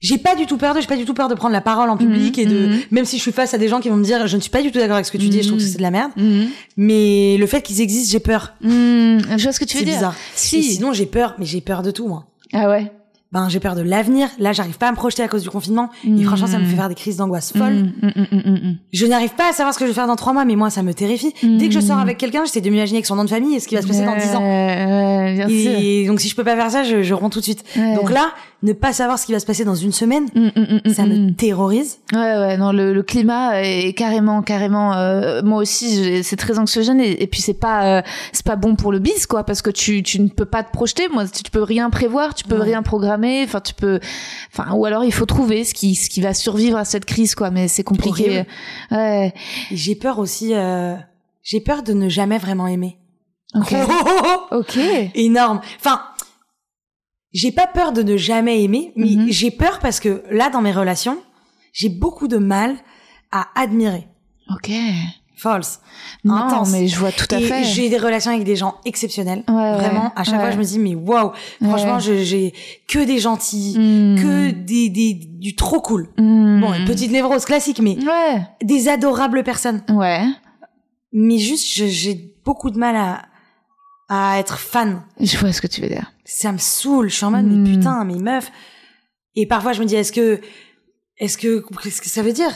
Speaker 2: j'ai pas du tout peur de, j'ai pas du tout peur de prendre la parole en public et de, même si je suis face à des gens qui vont me dire, je ne suis pas du tout d'accord avec ce que tu dis, et je trouve que c'est de la merde.
Speaker 1: Hmm.
Speaker 2: Mais le fait qu'ils existent, j'ai peur.
Speaker 1: Hmm. Je vois ce que tu veux
Speaker 2: C'est
Speaker 1: dire.
Speaker 2: bizarre.
Speaker 1: Si.
Speaker 2: Et sinon, j'ai peur, mais j'ai peur de tout, moi.
Speaker 1: Ah ouais.
Speaker 2: Ben, j'ai peur de l'avenir. Là, j'arrive pas à me projeter à cause du confinement. Et franchement, ça me fait faire des crises d'angoisse folles.
Speaker 1: Hmm, hmm.
Speaker 2: Je n'arrive pas à savoir ce que je vais faire dans trois mois, mais moi, ça me terrifie. Dès que je sors avec quelqu'un, j'essaie de m'imaginer avec son nom de famille et ce qui va se passer dans dix ans.
Speaker 1: Sûr.
Speaker 2: Et donc, si je peux pas faire ça, je, je romps tout de suite.
Speaker 1: Ouais.
Speaker 2: Donc là, ne pas savoir ce qui va se passer dans une semaine,
Speaker 1: Hmm, hmm, hmm,
Speaker 2: ça me terrorise.
Speaker 1: Ouais, ouais, non, le, le climat est carrément, carrément. euh, moi aussi, c'est très anxiogène et, et puis c'est pas, euh, c'est pas bon pour le bis, quoi, parce que tu, tu ne peux pas te projeter. Moi, tu, tu peux rien prévoir, tu peux
Speaker 2: Ouais.
Speaker 1: rien programmer. Enfin, tu peux, enfin, ou alors il faut trouver ce qui, ce qui va survivre à cette crise, quoi. Mais c'est compliqué. Ouais.
Speaker 2: J'ai peur aussi, euh, j'ai peur de ne jamais vraiment aimer.
Speaker 1: Ok. ok.
Speaker 2: Énorme. Enfin, j'ai pas peur de ne jamais aimer, mais
Speaker 1: Mhm.
Speaker 2: j'ai peur parce que là, dans mes relations, j'ai beaucoup de mal à admirer.
Speaker 1: Ok.
Speaker 2: False.
Speaker 1: Non,
Speaker 2: Intense.
Speaker 1: mais je vois tout à
Speaker 2: Et
Speaker 1: fait.
Speaker 2: j'ai des relations avec des gens exceptionnels.
Speaker 1: Ouais, ouais,
Speaker 2: Vraiment, à chaque
Speaker 1: ouais.
Speaker 2: fois, je me dis, mais waouh, franchement, j'ai que des gentils,
Speaker 1: Hmm.
Speaker 2: que des, des, du trop cool.
Speaker 1: Hmm.
Speaker 2: Bon, une petite névrose classique, mais
Speaker 1: Ouais.
Speaker 2: des adorables personnes.
Speaker 1: Ouais.
Speaker 2: Mais juste, j'ai beaucoup de mal à, à être fan.
Speaker 1: Je vois ce que tu veux dire.
Speaker 2: Ça me saoule. Je suis en mode,
Speaker 1: Hmm.
Speaker 2: mais putain, mais meuf. Et parfois, je me dis, est-ce que, est-ce que, qu'est-ce que ça veut dire?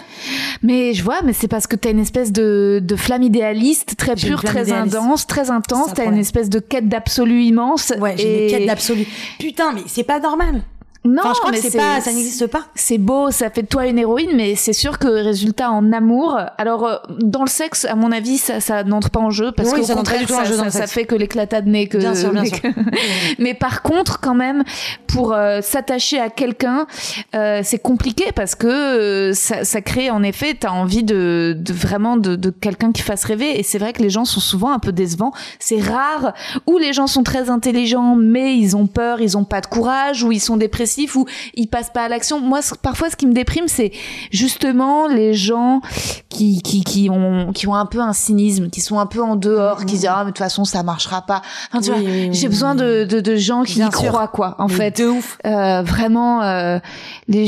Speaker 1: Mais je vois, mais c'est parce que t'as une espèce de, de flamme idéaliste très pure, très intense, très intense. T'as une espèce de quête d'absolu immense.
Speaker 2: Ouais, j'ai
Speaker 1: et...
Speaker 2: une quête d'absolu. Putain, mais c'est pas normal.
Speaker 1: Non,
Speaker 2: Enfin, je crois
Speaker 1: mais
Speaker 2: que pas, ça n'existe pas.
Speaker 1: C'est beau, ça fait de toi une héroïne, mais c'est sûr que résultat en amour. Alors euh, dans le sexe, à mon avis, ça, ça n'entre pas en jeu parce
Speaker 2: Oui,
Speaker 1: qu'au
Speaker 2: ça n'entre pas
Speaker 1: contraire,
Speaker 2: du tout en
Speaker 1: ça,
Speaker 2: jeu dans
Speaker 1: ça, ça fait que l'éclatat de nez que.
Speaker 2: Bien sûr, bien sûr.
Speaker 1: que- mais par contre, quand même, pour euh, s'attacher à quelqu'un, euh, c'est compliqué parce que euh, ça, ça crée en effet, t'as envie de, de vraiment de, de quelqu'un qui fasse rêver. Et c'est vrai que les gens sont souvent un peu décevants. C'est rare où les gens sont très intelligents, mais ils ont peur, ils ont pas de courage, ou ils sont dépressifs, ou ils passent pas à l'action. Moi, parfois, ce qui me déprime, c'est justement les gens qui, qui, qui ont, qui ont un peu un cynisme, qui sont un peu en dehors, qui se disent, ah, mais de toute façon, ça marchera pas. Enfin, tu
Speaker 2: Oui,
Speaker 1: vois,
Speaker 2: oui,
Speaker 1: j'ai
Speaker 2: oui,
Speaker 1: besoin de, de, de gens qui y croient, quoi, en
Speaker 2: Mais
Speaker 1: fait.
Speaker 2: De ouf.
Speaker 1: Euh, vraiment euh, les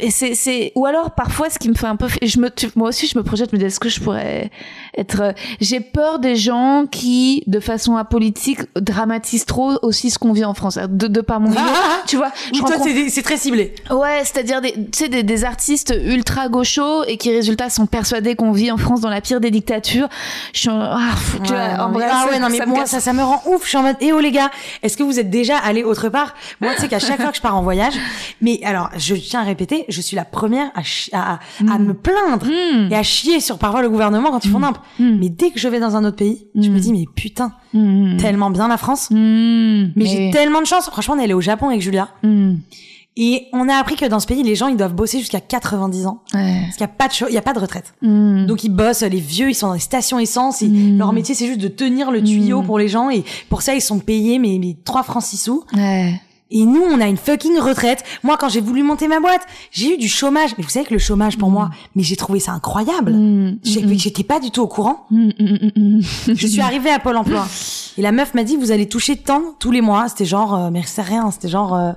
Speaker 1: et c'est c'est ou alors parfois ce qui me fait un peu je me tu- moi aussi je me projette me dis est-ce que je pourrais être euh, j'ai peur des gens qui de façon apolitique dramatisent trop aussi ce qu'on vit en France de, de par mon milieu tu vois
Speaker 2: Oui, toi, c'est très ciblé.
Speaker 1: Ouais, c'est-à-dire des, tu sais, des, des artistes ultra gauchos et qui, résultat, sont persuadés qu'on vit en France dans la pire des dictatures. Je suis en, ah, fou- tu
Speaker 2: Ouais,
Speaker 1: vois,
Speaker 2: non,
Speaker 1: en bref,
Speaker 2: ah ouais, non, mais
Speaker 1: ça
Speaker 2: moi, ça, ça me rend ouf. Je suis en mode, eh oh les gars, est-ce que vous êtes déjà allés autre part? Moi, tu sais qu'à chaque fois que je pars en voyage, mais alors, je tiens à répéter, je suis la première à, à, à- à me plaindre
Speaker 1: Mm.
Speaker 2: et à chier sur parfois le gouvernement quand ils font nimp.
Speaker 1: Mm.
Speaker 2: Mais dès que je vais dans un autre pays, je me dis, mais putain,
Speaker 1: Mm.
Speaker 2: tellement bien la France.
Speaker 1: Mm.
Speaker 2: Mais j'ai tellement de chance. Franchement, on est allé au Japon avec Julia.
Speaker 1: Mm.
Speaker 2: Et on a appris que dans ce pays, les gens, ils doivent bosser jusqu'à 90 ans.
Speaker 1: Ouais.
Speaker 2: Parce qu'il n'y a pas de cho- il y a pas de retraite. Donc ils bossent, les vieux, ils sont dans les stations essence et leur métier c'est juste de tenir le tuyau pour les gens et pour ça ils sont payés mais, mais 3 francs 6 sous.
Speaker 1: Ouais.
Speaker 2: Et nous on a une fucking retraite. Moi quand j'ai voulu monter ma boîte, j'ai eu du chômage. Mais vous savez que le chômage pour moi, mais j'ai trouvé ça incroyable.
Speaker 1: Mm. Mm.
Speaker 2: J'étais pas du tout au courant.
Speaker 1: Mm, mm, mm, mm.
Speaker 2: Je suis arrivée à Pôle emploi et la meuf m'a dit vous allez toucher tant tous les mois. C'était genre euh, mais c'est rien, c'était genre euh,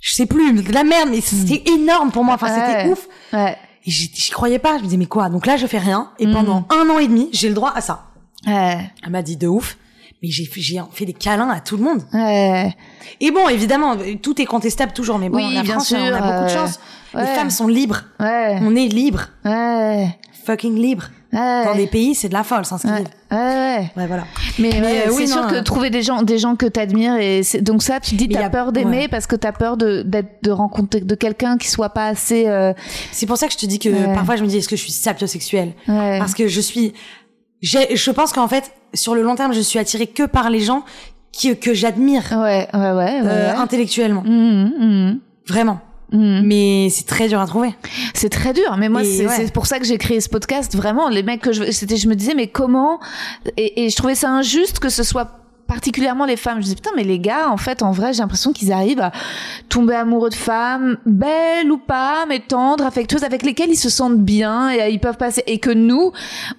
Speaker 2: je sais plus, de la merde mais c'était énorme pour moi. Enfin c'était
Speaker 1: Ouais.
Speaker 2: ouf.
Speaker 1: Ouais.
Speaker 2: Et j'y croyais pas. Je me disais, mais quoi? Donc là, je fais rien. Et
Speaker 1: Mm.
Speaker 2: pendant un an et demi, j'ai le droit à ça. Elle m'a dit de ouf. Mais j'ai fait, j'ai fait des câlins à tout le monde.
Speaker 1: Ouais.
Speaker 2: Et bon, évidemment, tout est contestable toujours. Mais bon,
Speaker 1: Oui,
Speaker 2: la
Speaker 1: bien
Speaker 2: France,
Speaker 1: sûr,
Speaker 2: on a beaucoup de
Speaker 1: euh,
Speaker 2: chance. Les
Speaker 1: ouais.
Speaker 2: femmes sont libres.
Speaker 1: Ouais.
Speaker 2: On est libres.
Speaker 1: Ouais.
Speaker 2: Fucking libres.
Speaker 1: Ouais.
Speaker 2: Dans des pays, c'est de la folle, s'inscrire.
Speaker 1: Ouais. Ouais.
Speaker 2: Ouais, voilà.
Speaker 1: Mais,
Speaker 2: Mais, euh,
Speaker 1: c'est
Speaker 2: oui,
Speaker 1: sûr
Speaker 2: non,
Speaker 1: que
Speaker 2: euh,
Speaker 1: trouver des gens, des gens que t'admires et c'est- donc ça, tu dis t'as
Speaker 2: a-
Speaker 1: peur d'aimer
Speaker 2: ouais.
Speaker 1: parce que t'as peur de d'être de rencontrer de quelqu'un qui soit pas assez. euh,
Speaker 2: C'est pour ça que je te dis que
Speaker 1: Ouais.
Speaker 2: parfois, je me dis, est-ce que je suis sapiosexuelle?
Speaker 1: Ouais.
Speaker 2: Parce que je suis, je pense qu'en fait, sur le long terme, je suis attirée que par les gens qui, que j'admire
Speaker 1: Ouais, ouais, ouais, ouais.
Speaker 2: euh,
Speaker 1: ouais.
Speaker 2: intellectuellement.
Speaker 1: Mhm, mhm,
Speaker 2: Vraiment.
Speaker 1: mhm.
Speaker 2: Mais c'est très dur à trouver.
Speaker 1: C'est très dur, mais moi
Speaker 2: Et
Speaker 1: c'est
Speaker 2: ouais.
Speaker 1: c'est pour ça que j'ai créé ce podcast. Vraiment, les mecs que je, c'était, je me disais mais comment? Et, et je trouvais ça injuste que ce soit particulièrement les femmes. Je disais putain mais les gars, en fait, en vrai, j'ai l'impression qu'ils arrivent à tomber amoureux de femmes, belles ou pas, mais tendres, affectueuses, avec lesquelles ils se sentent bien et euh, ils peuvent passer. Et que nous,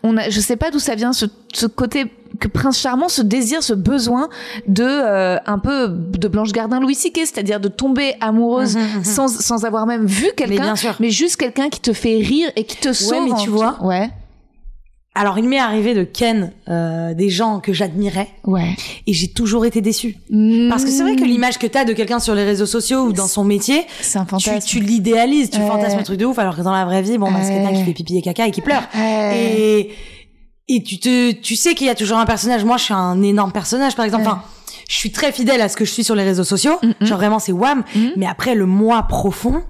Speaker 1: on a, je sais pas d'où ça vient ce, ce côté que Prince Charmant, ce désir, ce besoin de euh, un peu de Blanche Gardin, Louis C.K., c'est-à-dire de tomber amoureuse
Speaker 2: Mhm, mhm.
Speaker 1: sans sans avoir même vu quelqu'un,
Speaker 2: bien sûr.
Speaker 1: mais juste quelqu'un qui te fait rire et qui te sauve.
Speaker 2: mais
Speaker 1: en-
Speaker 2: tu vois.
Speaker 1: Ouais.
Speaker 2: Alors, il m'est arrivé de ken euh, des gens que j'admirais
Speaker 1: Ouais.
Speaker 2: et j'ai toujours été déçue. Parce que c'est vrai que l'image que t'as de quelqu'un sur les réseaux sociaux ou dans son métier,
Speaker 1: c'est un
Speaker 2: tu,
Speaker 1: fantasme.
Speaker 2: tu l'idéalises, tu fantasmes un truc de ouf, alors que dans la vraie vie, bon, bah, c'est quelqu'un qui fait pipi et caca et qui pleure.
Speaker 1: Ouais.
Speaker 2: Et, et tu te, tu sais qu'il y a toujours un personnage. Moi, je suis un énorme personnage, par exemple. Enfin, je suis très fidèle à ce que je suis sur les réseaux sociaux.
Speaker 1: Mm, mm.
Speaker 2: Genre vraiment, c'est wham.
Speaker 1: Mm.
Speaker 2: Mais après, le moi profond.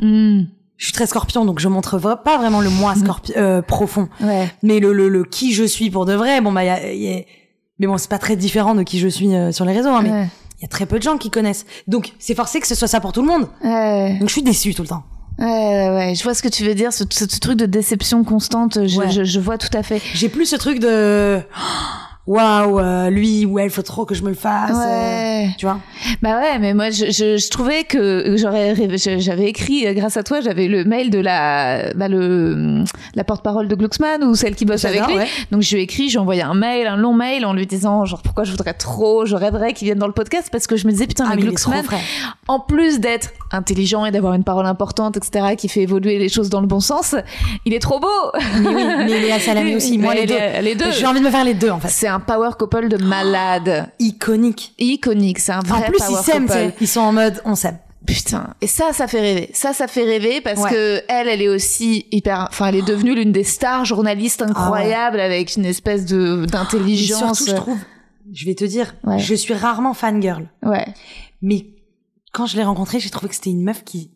Speaker 2: Je suis très scorpion, donc je montre pas vraiment le moi scorpi- euh, profond.
Speaker 1: Ouais.
Speaker 2: Mais le, le, le qui je suis pour de vrai, bon, bah, y a, y a- mais bon, c'est pas très différent de qui je suis euh, sur les réseaux, hein, mais
Speaker 1: Ouais.
Speaker 2: il y a très peu de gens qui connaissent. Donc, c'est forcé que ce soit ça pour tout le monde.
Speaker 1: Ouais.
Speaker 2: Donc, je suis déçue tout le temps.
Speaker 1: Ouais, ouais, je vois ce que tu veux dire, ce, ce- ce truc de déception constante, je,
Speaker 2: Ouais.
Speaker 1: je, je vois tout à fait.
Speaker 2: J'ai plus ce truc de, waouh, euh, lui ou elle, faut trop que je me le fasse. euh,
Speaker 1: Ouais.
Speaker 2: tu vois?
Speaker 1: Bah ouais, mais moi je, je, je trouvais que j'aurais j'avais écrit euh, grâce à toi, j'avais le mail de la bah le la porte-parole de Glucksmann ou celle qui bosse avec lui.
Speaker 2: ouais.
Speaker 1: Donc je lui ai écrit, j'ai envoyé un mail, un long mail en lui disant genre pourquoi je voudrais trop, je rêverais qu'il vienne dans le podcast parce que je me disais putain
Speaker 2: Ah,
Speaker 1: mais
Speaker 2: il est
Speaker 1: Glucksmann en plus d'être intelligent et d'avoir une parole importante etc qui fait évoluer les choses dans le bon sens, il est trop beau.
Speaker 2: Mais oui, mais Léa Salamé aussi. Moi, les deux.
Speaker 1: les deux.
Speaker 2: J'ai envie de me faire les deux, en fait.
Speaker 1: Un power couple de malade.
Speaker 2: Iconique.
Speaker 1: Iconique, c'est un vrai
Speaker 2: En plus, ils
Speaker 1: power
Speaker 2: s'aiment, tu
Speaker 1: couple.
Speaker 2: sais. Ils sont en mode, on s'aime.
Speaker 1: Putain, et ça, ça fait rêver. Ça, ça fait rêver parce
Speaker 2: Ouais.
Speaker 1: que elle, elle est aussi hyper. Enfin, elle est devenue l'une des stars
Speaker 2: Ah
Speaker 1: journalistes incroyables avec une espèce de d'intelligence.
Speaker 2: je trouve, je vais te dire,
Speaker 1: Ouais.
Speaker 2: je suis rarement fangirl.
Speaker 1: Ouais.
Speaker 2: Mais quand je l'ai rencontrée, j'ai trouvé que c'était une meuf qui,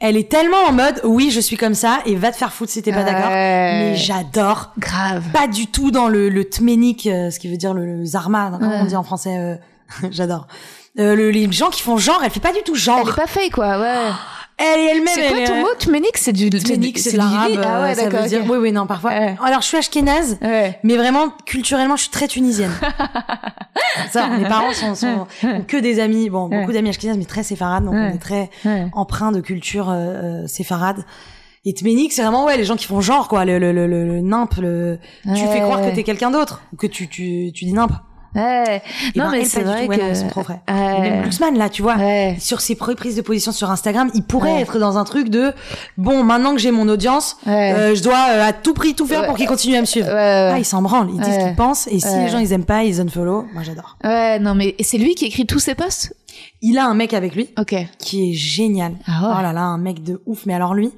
Speaker 2: elle est tellement en mode, oui, je suis comme ça, et va te faire foutre si t'es pas d'accord. Mais j'adore.
Speaker 1: Grave.
Speaker 2: Pas du tout dans le, le tménique, euh, ce qui veut dire le, le zarma, comment
Speaker 1: Ouais.
Speaker 2: on dit en français, euh, j'adore. Euh, le- les gens qui font genre, elle fait pas du tout genre.
Speaker 1: Elle est pas fake, quoi. Ouais.
Speaker 2: Elle est elle-même.
Speaker 1: C'est quoi ton mot Tménique, c'est du.
Speaker 2: Tménique, c'est l'arabe.
Speaker 1: Lili Ah
Speaker 2: euh,
Speaker 1: ouais, d'accord.
Speaker 2: Oui, oui, non, parfois.
Speaker 1: Ouais.
Speaker 2: Alors, je suis ashkénaze,
Speaker 1: Ouais.
Speaker 2: mais vraiment, culturellement, je suis très tunisienne. ça, mes parents sont, sont ont que des amis, bon, beaucoup d'amis ashkénazes, mais très séfarades, donc on est très empreint de culture euh, euh, séfarade. Et Tménique, c'est vraiment, ouais, les gens qui font genre, quoi, le, le, le, le, le nimp, le, tu fais croire que t'es quelqu'un d'autre, ou que tu, tu, tu dis nimp.
Speaker 1: Ouais.
Speaker 2: Et
Speaker 1: Non,
Speaker 2: ben,
Speaker 1: mais c'est vrai
Speaker 2: tout. Ouais,
Speaker 1: que.
Speaker 2: non, trop frais.
Speaker 1: Ouais.
Speaker 2: Même Glucksmann, là, tu vois.
Speaker 1: Ouais.
Speaker 2: Sur ses prises de position sur Instagram, il pourrait être dans un truc de bon, maintenant que j'ai mon audience, euh, je dois euh, à tout prix tout faire pour qu'ils continuent à me suivre. Ah, ils s'en branlent, ils disent ce
Speaker 1: Ouais.
Speaker 2: qu'ils pensent, et si les gens ils aiment pas, ils unfollow. Moi, j'adore.
Speaker 1: Ouais, non, mais c'est lui qui écrit tous ses posts?
Speaker 2: Il a un mec avec lui
Speaker 1: Ok.
Speaker 2: qui est génial.
Speaker 1: Ah ouais.
Speaker 2: Oh là là, un mec de ouf. Mais alors lui,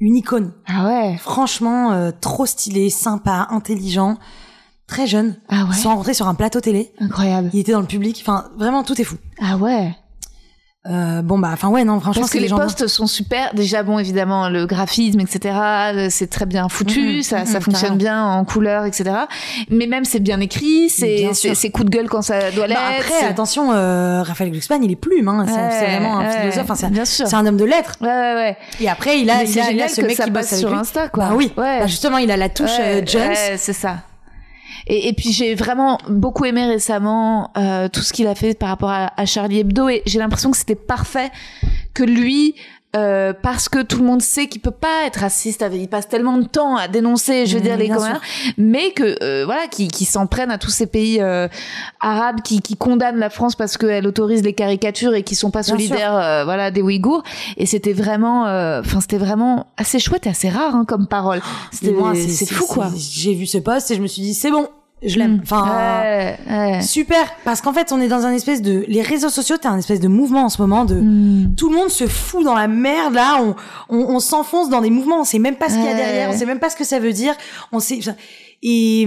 Speaker 2: une icône.
Speaker 1: Ah ouais.
Speaker 2: Franchement, euh, trop stylé, sympa, intelligent, très jeune.
Speaker 1: Ah ouais.
Speaker 2: Sont rencontrés sur un plateau télé.
Speaker 1: Incroyable.
Speaker 2: Il était dans le public. Enfin, vraiment, tout est fou.
Speaker 1: Ah ouais.
Speaker 2: Euh, bon bah, enfin ouais, non, franchement,
Speaker 1: Parce que les
Speaker 2: les gens.
Speaker 1: postes sont super. Déjà, bon, évidemment, le graphisme, etc., le- c'est très bien foutu,
Speaker 2: Mhm,
Speaker 1: ça, ça
Speaker 2: mhm,
Speaker 1: fonctionne
Speaker 2: carrément.
Speaker 1: bien en couleur, etc. Mais même, c'est bien écrit, c'est coup de gueule quand ça doit
Speaker 2: Bah,
Speaker 1: l'être.
Speaker 2: après,
Speaker 1: c'est-
Speaker 2: attention, euh, Raphaël Glucksmann, il est plume, hein. C'est
Speaker 1: Ouais,
Speaker 2: c'est vraiment un
Speaker 1: ouais,
Speaker 2: philosophe. Enfin, c'est
Speaker 1: bien sûr.
Speaker 2: c'est un homme de lettres.
Speaker 1: Ouais, ouais, ouais.
Speaker 2: Et après, il a, il a, il a ce
Speaker 1: que
Speaker 2: mec
Speaker 1: ça
Speaker 2: qui bosse
Speaker 1: sur
Speaker 2: lui.
Speaker 1: Insta, quoi.
Speaker 2: Bah oui.
Speaker 1: Ouais.
Speaker 2: Bah, justement, il a la touche euh, Jones.
Speaker 1: ouais, c'est ça. Et, puis j'ai vraiment beaucoup aimé récemment euh, tout ce qu'il a fait par rapport à Charlie Hebdo et j'ai l'impression que c'était parfait que lui euh, parce que tout le monde sait qu'il peut pas être raciste, il passe tellement de temps à dénoncer, je veux
Speaker 2: Mmh,
Speaker 1: dire les
Speaker 2: bien
Speaker 1: communs, mais que euh, voilà, qui, qui s'en prennent à tous ces pays euh, arabes qui, qui condamnent la France parce qu'elle autorise les caricatures et qui sont pas
Speaker 2: Bien
Speaker 1: solidaires, euh, voilà, des Ouïghours. Et c'était vraiment, euh, enfin c'était vraiment assez chouette et assez rare hein, comme parole. C'était
Speaker 2: Et moi,
Speaker 1: c'est fou quoi.
Speaker 2: J'ai vu ce post et je me suis dit, c'est bon, je l'aime.
Speaker 1: Mm.
Speaker 2: Enfin,
Speaker 1: Ouais, ouais.
Speaker 2: super. Parce qu'en fait, on est dans un espèce de, les réseaux sociaux, t'as un espèce de mouvement en ce moment de,
Speaker 1: Mm.
Speaker 2: tout le monde se fout dans la merde là, on, on, on s'enfonce dans des mouvements, on sait même pas ce qu'il y a derrière, on sait même pas ce que ça veut dire, on sait, et,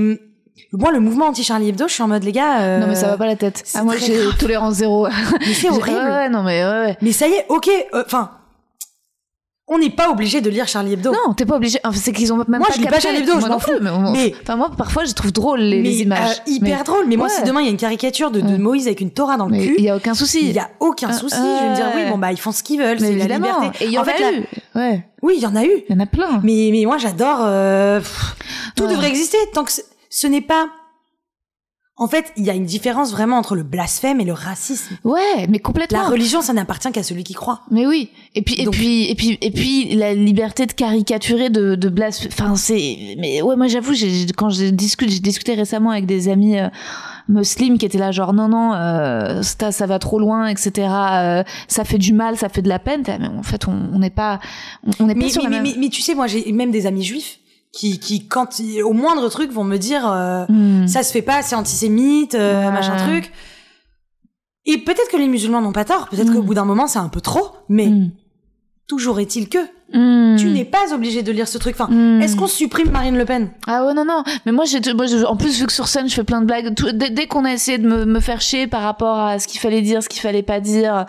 Speaker 2: moi, le mouvement anti-Charlie Hebdo, je suis en mode, les gars, euh,
Speaker 1: Non mais ça va pas la tête. Ah, moi j'ai tolérance zéro.
Speaker 2: Mais c'est horrible.
Speaker 1: Ouais, ouais, non mais ouais, ouais.
Speaker 2: Mais ça y est, ok, euh, enfin, on n'est pas obligé de lire Charlie Hebdo.
Speaker 1: Non, t'es pas obligé. Enfin, c'est qu'ils ont même
Speaker 2: Moi,
Speaker 1: pas
Speaker 2: je lis pas. Charlie Hebdo,
Speaker 1: Moi
Speaker 2: je m'en fous.
Speaker 1: Mais, enfin moi parfois je trouve drôle les, les
Speaker 2: mais,
Speaker 1: images.
Speaker 2: euh, hyper
Speaker 1: Mais-
Speaker 2: drôle. Mais moi, si demain il y a une caricature de, de
Speaker 1: Ouais.
Speaker 2: Moïse avec une Torah dans le
Speaker 1: Mais
Speaker 2: cul,
Speaker 1: il y a aucun souci.
Speaker 2: il y a aucun
Speaker 1: Euh,
Speaker 2: souci. je vais me dire oui, bon bah ils font ce qu'ils veulent, c'est la liberté.
Speaker 1: Et il y en,
Speaker 2: fait,
Speaker 1: a
Speaker 2: la-
Speaker 1: eu. Ouais.
Speaker 2: Oui, il y en a eu.
Speaker 1: Il y en a plein.
Speaker 2: Mais mais moi j'adore. euh, tout
Speaker 1: Ouais.
Speaker 2: devrait exister tant que ce n'est pas. En fait, il y a une différence vraiment entre le blasphème et le racisme.
Speaker 1: Ouais, mais complètement.
Speaker 2: La religion, ça n'appartient qu'à celui qui croit.
Speaker 1: Mais oui. Et puis,
Speaker 2: Donc-
Speaker 1: et puis, et puis, et puis, la liberté de caricaturer, de, de blas. Enfin, c'est. Mais ouais, moi, j'avoue, j'ai, quand j'ai discuté, j'ai discuté récemment avec des amis euh, musulmans qui étaient là, genre non, non, euh, ça, ça va trop loin, etc. euh, ça fait du mal, ça fait de la peine. Mais en fait, on on n'est pas, on n'est pas
Speaker 2: Mais,
Speaker 1: sur
Speaker 2: mais,
Speaker 1: la même.
Speaker 2: mais- mais tu sais, moi j'ai même des amis juifs qui, qui quand au moindre truc vont me dire euh,
Speaker 1: Hmm.
Speaker 2: ça se fait pas, c'est antisémite, euh,
Speaker 1: Ouais.
Speaker 2: machin truc. Et peut-être que les musulmans n'ont pas tort, peut-être
Speaker 1: Mm.
Speaker 2: qu'au bout d'un moment c'est un peu trop, mais
Speaker 1: Hmm.
Speaker 2: toujours est-il que
Speaker 1: Hmm.
Speaker 2: tu n'es pas obligé de lire ce truc. Enfin,
Speaker 1: Hmm.
Speaker 2: est-ce qu'on supprime Marine Le Pen?
Speaker 1: Ah ouais non non mais moi j'ai en plus vu que sur scène je fais plein de blagues tout- dès, dès qu'on a essayé de me, me faire chier par rapport à ce qu'il fallait dire ce qu'il fallait pas dire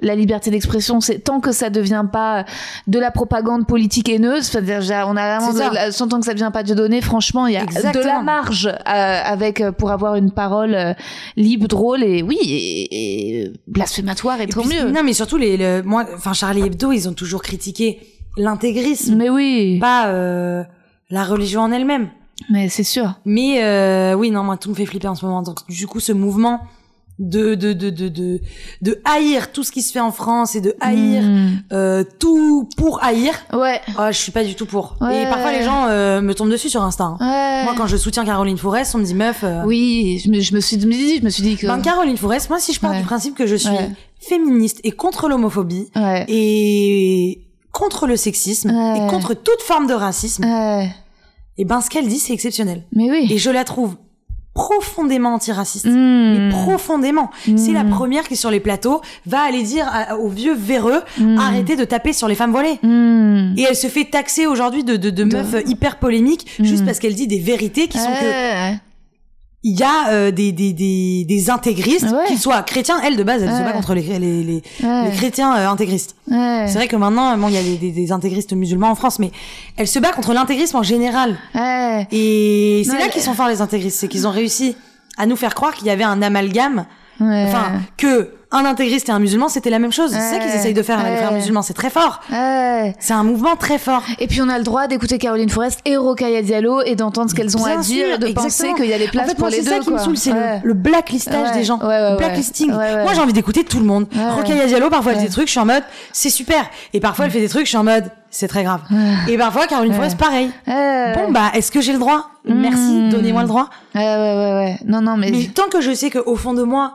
Speaker 1: la liberté d'expression c'est tant que ça devient pas de la propagande politique haineuse c'est-à-dire j'ai- on a vraiment de la- tant que ça devient pas de donner franchement il y a de la marge euh, avec euh, pour avoir une parole euh, libre drôle et oui et, et blasphématoire et,
Speaker 2: Et puis,
Speaker 1: mieux
Speaker 2: Non, mais surtout les, le- moi, enfin Charlie Hebdo, ils ont toujours critiqué l'intégrisme,
Speaker 1: mais oui
Speaker 2: pas euh, la religion en elle-même.
Speaker 1: mais c'est sûr
Speaker 2: Mais euh, oui, non, moi tout me fait flipper en ce moment. Donc du coup, ce mouvement de de de de de, de haïr tout ce qui se fait en France et de haïr
Speaker 1: Hmm.
Speaker 2: euh, tout pour haïr.
Speaker 1: ouais
Speaker 2: Oh, je suis pas du tout pour.
Speaker 1: Ouais.
Speaker 2: Et parfois les gens euh, me tombent dessus sur Insta. hein.
Speaker 1: ouais
Speaker 2: Moi, quand je soutiens Caroline Fourest, on me dit meuf. euh,
Speaker 1: Oui, je me, je me suis dit, je me suis dit que.
Speaker 2: Ben, Caroline Fourest, moi, si je pars
Speaker 1: Ouais.
Speaker 2: du principe que je suis féministe et contre l'homophobie
Speaker 1: ouais.
Speaker 2: et contre le sexisme
Speaker 1: Ouais.
Speaker 2: et contre toute forme de racisme,
Speaker 1: Ouais.
Speaker 2: et ben ce qu'elle dit, c'est exceptionnel.
Speaker 1: Mais oui.
Speaker 2: Et je la trouve profondément antiraciste.
Speaker 1: Hmm.
Speaker 2: Mais profondément. C'est la
Speaker 1: Mm.
Speaker 2: première qui, sur les plateaux, va aller dire à- aux vieux véreux,
Speaker 1: Mm.
Speaker 2: arrêtez de taper sur les femmes voilées.
Speaker 1: Hmm.
Speaker 2: Et elle se fait taxer aujourd'hui de, de, de
Speaker 1: De-
Speaker 2: meuf hyper polémique juste parce qu'elle dit des vérités qui sont que. Il y a euh, des, des, des, des intégristes,
Speaker 1: Ouais.
Speaker 2: qu'ils soient chrétiens, elle de base, elle se bat contre les, les, les,
Speaker 1: Ouais.
Speaker 2: les chrétiens euh, intégristes. C'est vrai que maintenant, bon, il y a des, des, intégristes musulmans en France, mais elle se bat contre l'intégrisme en général. Et c'est là qu'ils sont forts les intégristes, c'est qu'ils ont réussi à nous faire croire qu'il y avait un amalgame, enfin que un intégriste et un musulman c'était la même chose. C'est ça qu'ils essayent de faire avec les frères musulmans, c'est très fort.
Speaker 1: Ouais.
Speaker 2: C'est un mouvement très fort.
Speaker 1: Et puis on a le droit d'écouter Caroline Forest et Rokhaya Diallo et d'entendre ce qu'elles ont
Speaker 2: Bien
Speaker 1: à dire
Speaker 2: sûr,
Speaker 1: et de penser qu'il y a des places
Speaker 2: en fait,
Speaker 1: pour
Speaker 2: moi,
Speaker 1: les
Speaker 2: c'est
Speaker 1: deux.
Speaker 2: ça qui me saoule, c'est
Speaker 1: Ouais.
Speaker 2: le, le blacklistage
Speaker 1: Ouais.
Speaker 2: des gens,
Speaker 1: Ouais, ouais,
Speaker 2: le blacklisting. Moi, j'ai envie d'écouter tout le monde. Rokhaya Diallo, parfois, elle fait des trucs, je suis en mode, c'est super. Et parfois, elle fait des trucs, je suis en mode, c'est très grave. Et parfois, Caroline. Forest, pareil. Bon, bah, est-ce que j'ai le droit? Merci,
Speaker 1: Mm.
Speaker 2: donnez-moi le droit.
Speaker 1: Ouais, ouais, ouais, ouais. Non, non, mais.
Speaker 2: Mais tant que je sais qu'au fond de moi,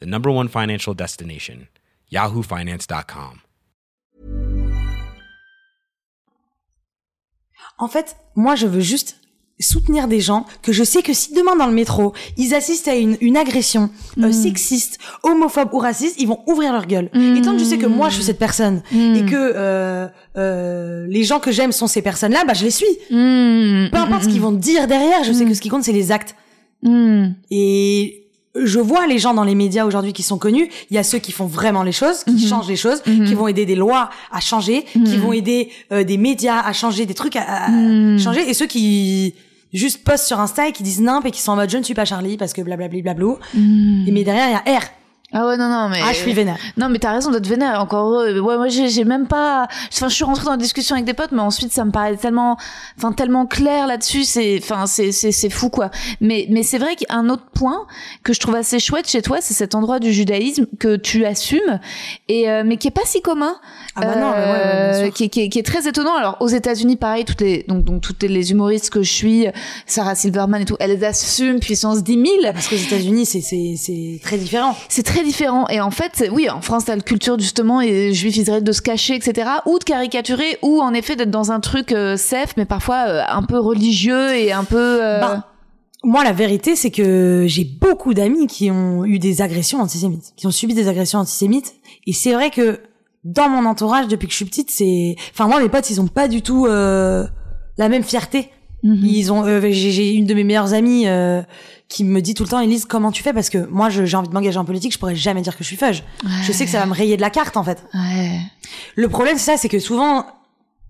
Speaker 4: the number one financial destination, yahoofinance.com.
Speaker 2: En fait, moi, je veux juste soutenir des gens que je sais que si demain dans le métro ils assistent à une, une agression euh, sexiste, homophobe ou raciste, ils vont ouvrir leur gueule. Et tant que je sais que moi je suis cette personne et que euh, euh, les gens que j'aime sont ces personnes-là, bah je les suis.
Speaker 1: Mmh,
Speaker 2: Peu importe ce qu'ils vont dire derrière, je sais que ce qui compte c'est les actes.
Speaker 1: mmh.
Speaker 2: Et je vois les gens dans les médias aujourd'hui qui sont connus. Il y a ceux qui font vraiment les choses, qui changent les choses, qui vont aider des lois à changer, qui vont aider euh, des médias à changer, des trucs à, à changer, et ceux qui juste postent sur Insta et qui disent nimp et qui sont en mode je ne suis pas Charlie parce que blablabla blablou. Et mais derrière il y a R.
Speaker 1: Ah ouais, non, non, mais.
Speaker 2: Ah je suis vénère.
Speaker 1: Non, mais t'as raison d'être vénère. Encore heureux. Ouais, moi, j'ai même pas. Enfin, je suis rentrée dans la discussion avec des potes, mais ensuite, ça me paraît tellement, enfin, tellement clair là-dessus. C'est, enfin, c'est, c'est, c'est fou, quoi. Mais, mais c'est vrai qu'un autre point que je trouve assez chouette chez toi, c'est cet endroit du judaïsme que tu assumes et euh, mais qui est pas si commun.
Speaker 2: Ah bah non, ouais, ouais,
Speaker 1: qui, est- qui, est- qui est très étonnant. Alors, aux États-Unis, pareil, toutes les, donc, donc, toutes les humoristes que je suis, Sarah Silverman et tout, elles assument puissance 10 000.
Speaker 2: Parce qu'aux États-Unis c'est c'est c'est très différent.
Speaker 1: C'est très différent. Et en fait, oui, en France, t'as le culture justement et juif israélien de se cacher, etc. Ou de caricaturer, ou en effet d'être dans un truc euh, safe, mais parfois euh, un peu religieux et un peu. euh,
Speaker 2: Ben, moi, la vérité, c'est que j'ai beaucoup d'amis qui ont eu des agressions antisémites, qui ont subi des agressions antisémites. Et c'est vrai que dans mon entourage, depuis que je suis petite, c'est, enfin moi, mes potes, ils ont pas du tout euh, la même fierté.
Speaker 1: mhm.
Speaker 2: Ils ont, j'ai une de mes meilleures amies qui me dit tout le temps, Elise, comment tu fais? Parce que moi, j'ai envie de m'engager en politique, je pourrais jamais dire que je suis fudge. Je sais que ça va me rayer de la carte, en fait.
Speaker 1: Ouais.
Speaker 2: Le problème, c'est ça, c'est que souvent,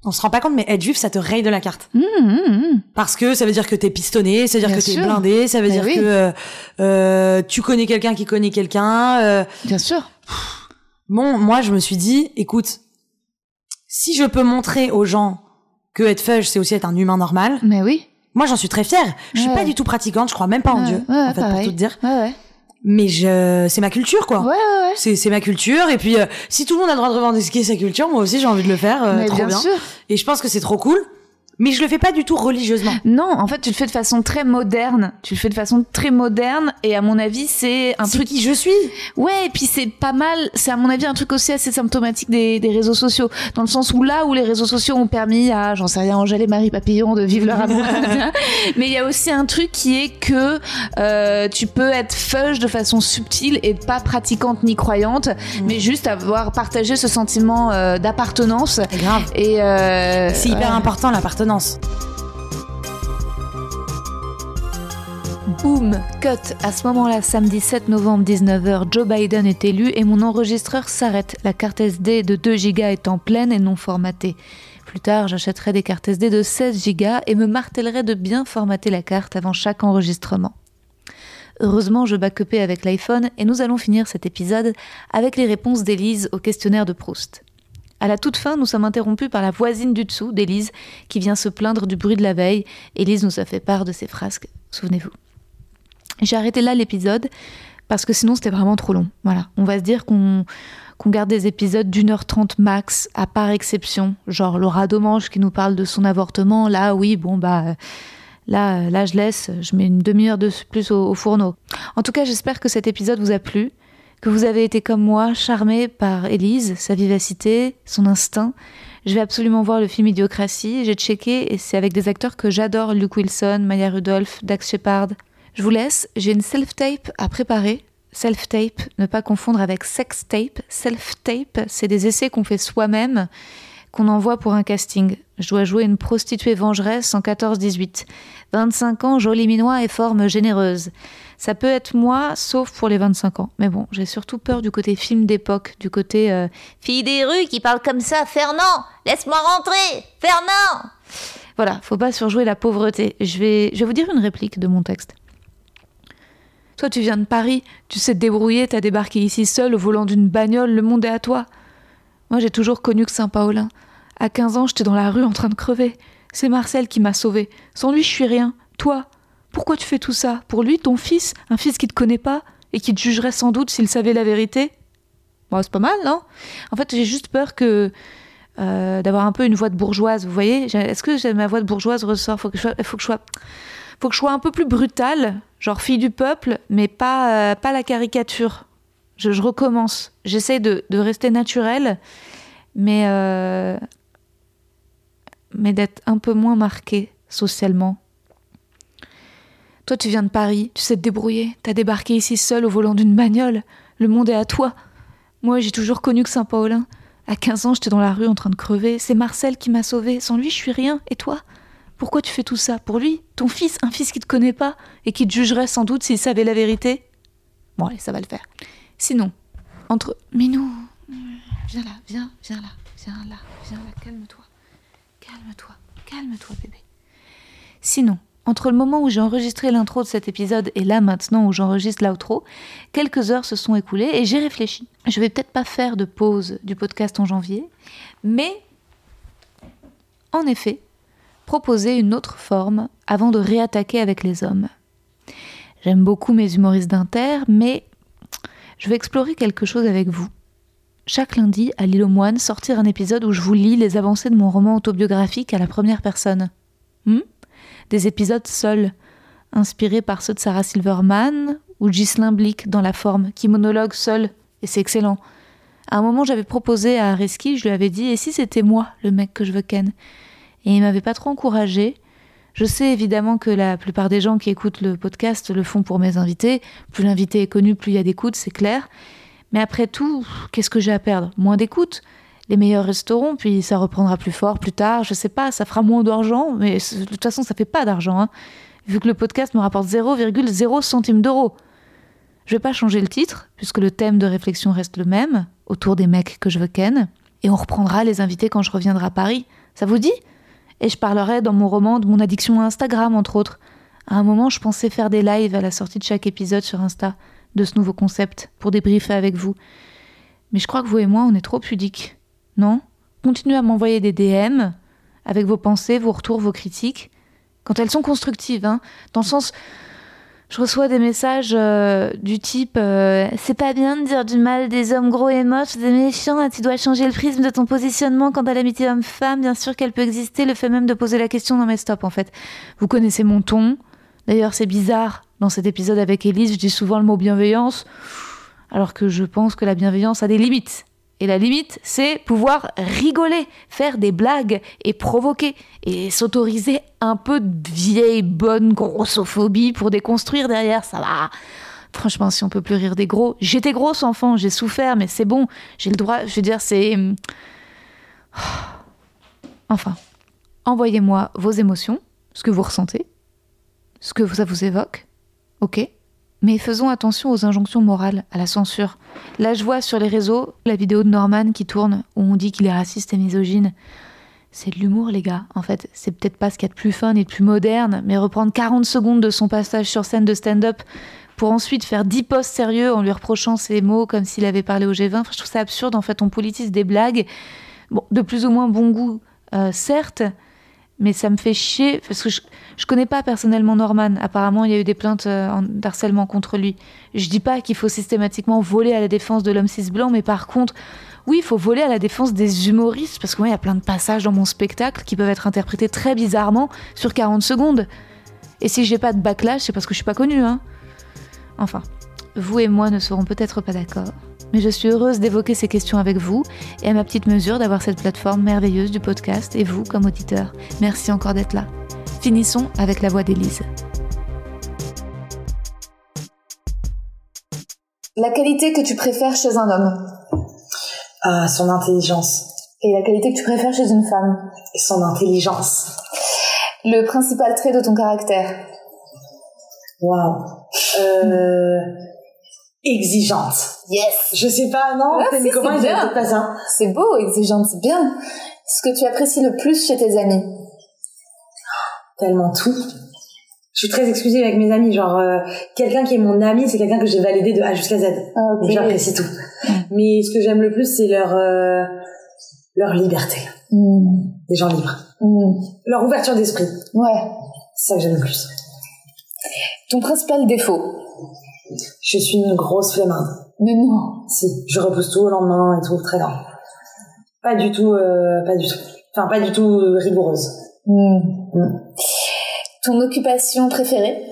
Speaker 2: on se rend pas compte, mais être juif, ça te raye de la carte.
Speaker 1: Mmh, mmh, mmh.
Speaker 2: Parce que ça veut dire que t'es pistonné, ça veut dire
Speaker 1: Bien
Speaker 2: que t'es blindé, ça veut
Speaker 1: Mais
Speaker 2: dire
Speaker 1: oui.
Speaker 2: que euh, euh, tu connais quelqu'un qui connaît quelqu'un. euh.
Speaker 1: Bien sûr.
Speaker 2: Bon, moi je me suis dit, écoute, si je peux montrer aux gens que être fudge, c'est aussi être un humain normal,
Speaker 1: Mais oui.
Speaker 2: Moi j'en suis très fière. Je suis
Speaker 1: Ouais.
Speaker 2: pas du tout pratiquante, je crois même pas en Dieu, en fait, pour tout te dire. Mais je, c'est ma culture, quoi.
Speaker 1: Ouais, ouais, ouais.
Speaker 2: C'est, c'est ma culture, et puis euh, si tout le monde a le droit de revendiquer sa culture, moi aussi j'ai envie de le faire, euh,
Speaker 1: Mais
Speaker 2: trop
Speaker 1: bien
Speaker 2: bien.
Speaker 1: sûr.
Speaker 2: Et je pense que c'est trop cool. Mais je le fais pas du tout religieusement.
Speaker 1: Non, en fait, tu le fais de façon très moderne. Tu le fais de façon très moderne, et à mon avis, c'est un truc
Speaker 2: qui je suis.
Speaker 1: Ouais, et puis c'est pas mal, c'est à mon avis un truc aussi assez symptomatique des, des réseaux sociaux, dans le sens où là où les réseaux sociaux ont permis à, j'en sais rien, Angèle et Marie Papillon de vivre leur amour, mais il y a aussi un truc qui est que euh, tu peux être fudge de façon subtile et pas pratiquante ni croyante, mais juste avoir partagé ce sentiment euh, d'appartenance.
Speaker 2: C'est grave.
Speaker 1: Et euh,
Speaker 2: C'est hyper
Speaker 1: ouais.
Speaker 2: important l'appartenance.
Speaker 1: Boum, cut. À ce moment-là, samedi 7 novembre 19h, Joe Biden est élu et mon enregistreur s'arrête. La carte SD de 2 Go étant pleine et non formatée. Plus tard, j'achèterai des cartes SD de 16 Go et me martellerai de bien formater la carte avant chaque enregistrement. Heureusement, je backupais avec l'iPhone et nous allons finir cet épisode avec les réponses d'Élise au questionnaire de Proust. À la toute fin, nous sommes interrompus par la voisine du dessous d'Élise qui vient se plaindre du bruit de la veille. Élise nous a fait part de ses frasques, souvenez-vous. J'ai arrêté là l'épisode parce que sinon c'était vraiment trop long. Voilà, on va se dire qu'on garde des épisodes d'une heure trente max, à part exception, genre Laura Domange qui nous parle de son avortement. Là, oui, bon bah là, là je laisse, je mets une demi-heure de plus au, au fourneau. En tout cas, j'espère que cet épisode vous a plu, que vous avez été comme moi charmé par Élise, sa vivacité, son instinct. Je vais absolument voir le film Idiocratie. J'ai checké et c'est avec des acteurs que j'adore Luke Wilson, Maya Rudolph, Dax Shepard. Je vous laisse, j'ai une self-tape à préparer. Self-tape, ne pas confondre avec sex-tape. Self-tape, c'est des essais qu'on fait soi-même, qu'on envoie pour un casting. Je dois jouer une prostituée vengeresse en 14-18. 25 ans, jolie minois et forme généreuse. Ça peut être moi, sauf pour les 25 ans. Mais bon, j'ai surtout peur du côté film d'époque, du côté euh, fille des rues qui parle comme ça. Fernand, laisse-moi rentrer Fernand Voilà, faut pas surjouer la pauvreté. Je vais, je vais vous dire une réplique de mon texte. Toi, tu viens de Paris, tu sais te débrouiller, t'as débarqué ici seul au volant d'une bagnole, le monde est à toi. Moi, j'ai toujours connu que Saint-Paulin. À 15 ans, j'étais dans la rue en train de crever. C'est Marcel qui m'a sauvé. Sans lui, je suis rien. Toi, pourquoi tu fais tout ça Pour lui, ton fils, un fils qui te connaît pas et qui te jugerait sans doute s'il savait la vérité Bon, c'est pas mal, non En fait, j'ai juste peur que euh, d'avoir un peu une voix de bourgeoise. Vous voyez Est-ce que ma voix de bourgeoise ressort Faut que je faut que je sois, faut que je sois un peu plus brutale, genre fille du peuple, mais pas, euh, pas la caricature. Je, recommence. J'essaie de, de rester naturelle, mais, euh, mais d'être un peu moins marquée socialement. Toi, tu viens de Paris, tu sais te débrouiller. T'as débarqué ici seul au volant d'une bagnole. Le monde est à toi. Moi, j'ai toujours connu que Saint-Paulin. À 15 ans, j'étais dans la rue en train de crever. C'est Marcel qui m'a sauvé. Sans lui, je suis rien. Et toi? Pourquoi tu fais tout ça? Pour lui? Ton fils? Un fils qui te connaît pas? Et qui te jugerait sans doute s'il savait la vérité? Bon, allez, ça va le faire. Sinon, entre. Mais nous. Viens là, viens, viens là, viens là, viens là, calme-toi. Calme-toi, calme-toi, bébé. Sinon, entre le moment où j'ai enregistré l'intro de cet épisode et là maintenant où j'enregistre l'outro, quelques heures se sont écoulées et j'ai réfléchi. Je vais peut-être pas faire de pause du podcast en janvier, mais en effet, proposer une autre forme avant de réattaquer avec les hommes. J'aime beaucoup mes humoristes d'inter, mais je vais explorer quelque chose avec vous. Chaque lundi, à l'île aux moines, sortir un épisode où je vous lis les avancées de mon roman autobiographique à la première personne. Hmm? Des épisodes seuls, inspirés par ceux de Sarah Silverman ou Ghislain Blick dans la forme, qui monologue seul, et c'est excellent. À un moment, j'avais proposé à Reski, je lui avais dit, et si c'était moi, le mec que je veux ken? Et il m'avait pas trop encouragé. Je sais évidemment que la plupart des gens qui écoutent le podcast le font pour mes invités. Plus l'invité est connu, plus il y a d'écoute, c'est clair. Mais après tout, qu'est-ce que j'ai à perdre? Moins d'écoute les meilleurs resteront, puis ça reprendra plus fort plus tard, je sais pas, ça fera moins d'argent, mais de toute façon, ça fait pas d'argent, hein, vu que le podcast me rapporte 0,0 centimes d'euros. Je vais pas changer le titre, puisque le thème de réflexion reste le même, autour des mecs que je veux ken, et on reprendra les invités quand je reviendrai à Paris. Ça vous dit? Et je parlerai dans mon roman de mon addiction à Instagram, entre autres. À un moment, je pensais faire des lives à la sortie de chaque épisode sur Insta, de ce nouveau concept, pour débriefer avec vous. Mais je crois que vous et moi, on est trop pudiques. Non? Continuez à m'envoyer des DM avec vos pensées, vos retours, vos critiques, quand elles sont constructives, hein, dans le sens je reçois des messages euh, du type euh, c'est pas bien de dire du mal des hommes gros et moches, des méchants, tu dois changer le prisme de ton positionnement. Quant à l'amitié homme-femme, bien sûr qu'elle peut exister, le fait même de poser la question, non mais stop en fait. Vous connaissez mon ton, d'ailleurs c'est bizarre, dans cet épisode avec Élise, je dis souvent le mot bienveillance, alors que je pense que la bienveillance a des limites. Et la limite, c'est pouvoir rigoler, faire des blagues et provoquer et s'autoriser un peu de vieille bonne grossophobie pour déconstruire derrière, ça va. Franchement, si on peut plus rire des gros, j'étais grosse enfant, j'ai souffert, mais c'est bon, j'ai le droit, je veux dire, c'est. Enfin, envoyez-moi vos émotions, ce que vous ressentez, ce que ça vous évoque, ok? Mais faisons attention aux injonctions morales, à la censure. Là, je vois sur les réseaux la vidéo de Norman qui tourne, où on dit qu'il est raciste et misogyne. C'est de l'humour, les gars. En fait, c'est peut-être pas ce qu'il y a de plus fun et de plus moderne, mais reprendre 40 secondes de son passage sur scène de stand-up pour ensuite faire 10 posts sérieux en lui reprochant ses mots comme s'il avait parlé au G20. je trouve ça absurde. En fait, on politise des blagues, bon, de plus ou moins bon goût, euh, certes, mais ça me fait chier parce que je, je connais pas personnellement Norman. Apparemment, il y a eu des plaintes euh, d'harcèlement contre lui. Je dis pas qu'il faut systématiquement voler à la défense de l'homme cis blanc, mais par contre, oui, il faut voler à la défense des humoristes parce que moi, il y a plein de passages dans mon spectacle qui peuvent être interprétés très bizarrement sur 40 secondes. Et si j'ai pas de backlash, c'est parce que je suis pas connue, hein. Enfin, vous et moi ne serons peut-être pas d'accord mais je suis heureuse d'évoquer ces questions avec vous et à ma petite mesure d'avoir cette plateforme merveilleuse du podcast et vous comme auditeur. Merci encore d'être là. Finissons avec la voix d'Élise.
Speaker 5: La qualité que tu préfères chez un homme?
Speaker 2: Ah, son intelligence.
Speaker 5: Et la qualité que tu préfères chez une femme?
Speaker 2: Son intelligence.
Speaker 5: Le principal trait de ton caractère?
Speaker 2: Waouh. Euh exigeante.
Speaker 5: Yes.
Speaker 2: Je sais pas, non,
Speaker 5: ah, si,
Speaker 2: comment
Speaker 5: bien.
Speaker 2: pas ça
Speaker 5: C'est beau, exigeante, c'est bien. Ce que tu apprécies le plus chez tes amis?
Speaker 2: Tellement tout. Je suis très exclusive avec mes amis, genre euh, quelqu'un qui est mon ami, c'est quelqu'un que j'ai validé de A jusqu'à Z.
Speaker 5: Ah, okay.
Speaker 2: j'apprécie tout. Mais ce que j'aime le plus, c'est leur euh, leur liberté.
Speaker 5: Mm.
Speaker 2: Des gens libres.
Speaker 5: Mm.
Speaker 2: Leur ouverture d'esprit.
Speaker 5: Ouais.
Speaker 2: C'est ça que j'aime le plus.
Speaker 5: Ton principal défaut?
Speaker 2: Je suis une grosse flemmarde.
Speaker 5: Mais non.
Speaker 2: Si, je repousse tout au lendemain et tout, très bien. Pas du tout, euh, pas du tout. Enfin, pas du tout rigoureuse.
Speaker 5: Mmh. Mmh. Ton occupation préférée?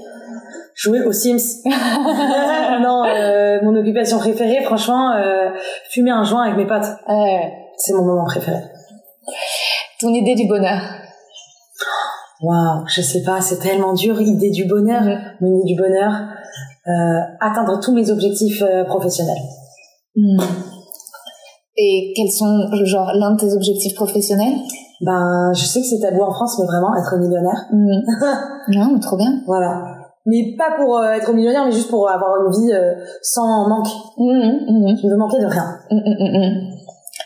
Speaker 2: Jouer aux Sims. non, euh, mon occupation préférée, franchement, euh, fumer un joint avec mes potes. C'est mon moment préféré.
Speaker 1: Ton idée du bonheur?
Speaker 2: Waouh, je sais pas, c'est tellement dur. Idée du bonheur,
Speaker 1: Mhm.
Speaker 2: mon idée du bonheur, atteindre tous mes objectifs euh, professionnels.
Speaker 1: Hmm. Et quels sont, genre, l'un de tes objectifs professionnels?
Speaker 2: Ben, je sais que c'est tabou en France, mais vraiment être millionnaire.
Speaker 1: Hmm. Non, mais trop bien.
Speaker 2: Voilà. Mais pas pour euh, être millionnaire, mais juste pour avoir une vie euh, sans manque.
Speaker 1: Hmm.
Speaker 2: Je ne veux manquer de rien.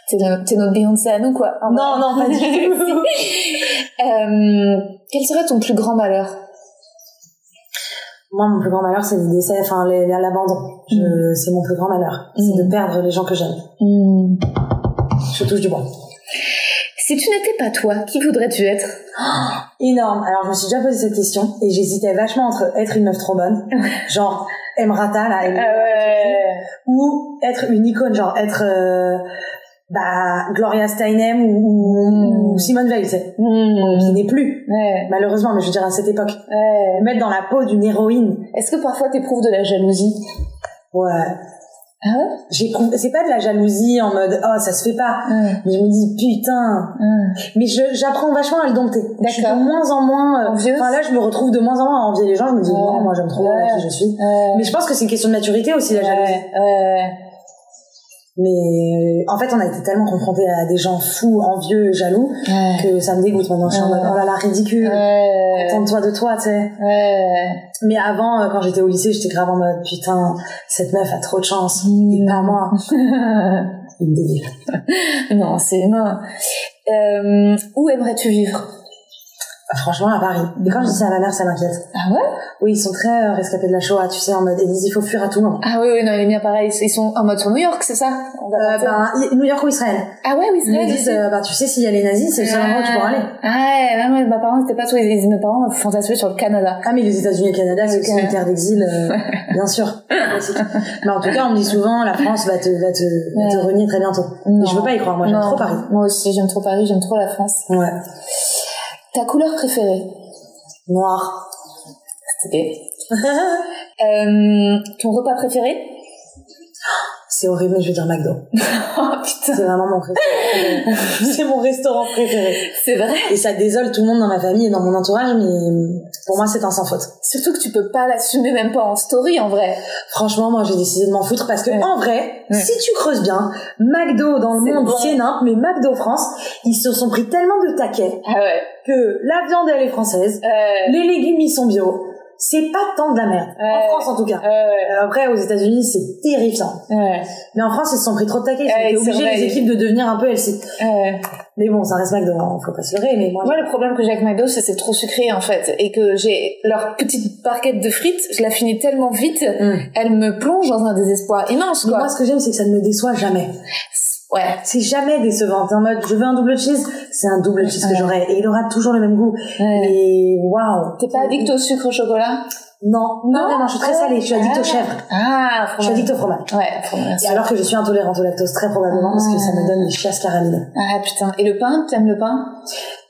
Speaker 1: T'es no- t'es notre Beyoncé à nous, quoi.
Speaker 2: Non, non, pas du tout.
Speaker 1: Euh, quel serait ton plus grand malheur?
Speaker 2: Moi, mon plus grand malheur, c'est les décès, enfin, l'abandon. Je- C'est mon plus grand malheur. C'est
Speaker 1: Mm.
Speaker 2: de perdre les gens que j'aime.
Speaker 1: Hmm.
Speaker 2: Je touche du bois.
Speaker 1: Si tu n'étais pas toi, qui voudrais-tu être?
Speaker 2: Énorme. Alors, je me suis déjà posé cette question et j'hésitais vachement entre être une meuf trop bonne, genre Emrata, là,
Speaker 1: ouais.
Speaker 2: ou être une icône, genre être euh, bah, Gloria Steinem ou, ou
Speaker 1: Mm.
Speaker 2: Simone Veil,
Speaker 1: Hmm.
Speaker 2: qui n'est plus,
Speaker 1: Ouais.
Speaker 2: malheureusement, mais je veux dire à cette époque.
Speaker 1: Ouais.
Speaker 2: Mettre dans la peau d'une héroïne,
Speaker 1: Est-ce que parfois t'éprouves de la jalousie?
Speaker 2: Ouais.
Speaker 1: Ah ouais?
Speaker 2: J'éprouve, c'est pas de la jalousie en mode oh ça se fait pas,
Speaker 1: Ouais.
Speaker 2: mais je me dis putain. Mais je, j'apprends vachement à le dompter. Je suis de moins en moins. euh, Enfin là, je me retrouve de moins en moins à envier les gens. Je me dis non, moi j'aime trop
Speaker 1: Ouais.
Speaker 2: qui je suis. Mais je pense que c'est une question de maturité aussi la jalousie. Mais euh, en fait, on a été tellement confrontés à des gens fous, envieux, jaloux,
Speaker 1: Ouais.
Speaker 2: que ça me dégoûte maintenant. Je suis en mode oh là là ridicule.
Speaker 1: Ouais.
Speaker 2: Contente-toi de toi, tu sais.
Speaker 1: Ouais.
Speaker 2: Mais avant, euh, quand j'étais au lycée, j'étais grave en mode putain, cette meuf a trop de chance.
Speaker 1: Mm.
Speaker 2: Et pas moi. Une délire.
Speaker 1: non, c'est non. Euh, où aimerais-tu vivre?
Speaker 2: Franchement, à Paris. Et quand je dis ça à ma mère, ça m'inquiète.
Speaker 1: Ah ouais?
Speaker 2: Oui, ils sont très euh, rescapés de la Shoah, tu sais, en mode, Élise, il faut fuir à tout moment.
Speaker 1: Ah oui, oui, non, il est bien pareil. Ils sont en mode sur New York, c'est ça? On va
Speaker 2: Euh, ben, New York ou Israël.
Speaker 1: Ah ouais, oui,
Speaker 2: Ils
Speaker 1: c'est
Speaker 2: me disent, euh, bah, tu sais, s'il y a les nazis, c'est le seul endroit où tu pourras aller.
Speaker 1: Ah ouais, ouais, mes parents, c'était pas tous les mes parents fantasmaient sur le Canada.
Speaker 2: Ah, mais les États-Unis et le Canada, c'est aussi une terre d'exil, euh, bien sûr. Mais en tout cas, on me dit souvent, la France va te, va te, va te renier très bientôt.
Speaker 1: Non.
Speaker 2: Je veux pas y croire, moi, j'aime trop Paris.
Speaker 1: Moi aussi, j'aime trop Paris, j'aime trop la France.
Speaker 2: Ouais.
Speaker 1: Ta couleur préférée
Speaker 2: Noir.
Speaker 1: C'était. Euh, ton repas préféré?
Speaker 2: C'est horrible, mais je vais dire McDo.
Speaker 1: Oh putain,
Speaker 2: C'est vraiment mon préféré. c'est mon restaurant préféré.
Speaker 1: c'est vrai.
Speaker 2: Et ça désole tout le monde dans ma famille et dans mon entourage, mais pour moi, c'est un sans faute.
Speaker 1: Surtout que tu peux pas l'assumer même pas en story en vrai.
Speaker 2: Franchement, moi, j'ai décidé de m'en foutre parce que,
Speaker 1: Ouais.
Speaker 2: en vrai,
Speaker 1: Ouais.
Speaker 2: si tu creuses bien, McDo dans le monde,
Speaker 1: bon.
Speaker 2: c'est nimp, mais McDo France, ils se sont pris tellement de taquets
Speaker 1: Ah ouais.
Speaker 2: que la viande, elle est française,
Speaker 1: Euh,
Speaker 2: les légumes, ils sont bio. C'est pas tant de la merde.
Speaker 1: Ouais.
Speaker 2: En France, en tout cas.
Speaker 1: ouais,
Speaker 2: Euh, Après, aux États-Unis, c'est terrifiant.
Speaker 1: ouais,
Speaker 2: Mais en France, ils se sont pris trop de taquets. Ils ont
Speaker 1: Ouais,
Speaker 2: été
Speaker 1: c'est
Speaker 2: obligés, les équipes, de devenir un peu LC. Mais bon, ça reste McDo, hein, faut pas se leurrer, mais moi,
Speaker 1: Moi, le problème que j'ai avec McDo, c'est que c'est trop sucré, en fait. Et que j'ai leur petite barquette de frites, je la finis tellement vite,
Speaker 2: Hum.
Speaker 1: elle me plonge dans un désespoir immense,
Speaker 2: Mais moi, ce que j'aime, c'est que ça ne me déçoit jamais.
Speaker 1: Ouais.
Speaker 2: C'est jamais décevant. T'es en mode, je veux un double cheese, c'est un double cheese que
Speaker 1: Ouais.
Speaker 2: j'aurai. Et il aura toujours le même goût.
Speaker 1: Ouais.
Speaker 2: Et waouh.
Speaker 1: T'es pas addict au sucre au chocolat?
Speaker 2: Non, non, vraiment, je suis très
Speaker 1: Ah
Speaker 2: salée. Je suis addict
Speaker 1: ah.
Speaker 2: aux chèvres.
Speaker 1: Ah,
Speaker 2: Je suis addict au fromage.
Speaker 1: Ouais, fromage.
Speaker 2: Et alors que je suis intolérante au lactose, très probablement, parce que ça me donne des chiasses caramélisées.
Speaker 1: Ah putain. Et le pain, t'aimes le pain?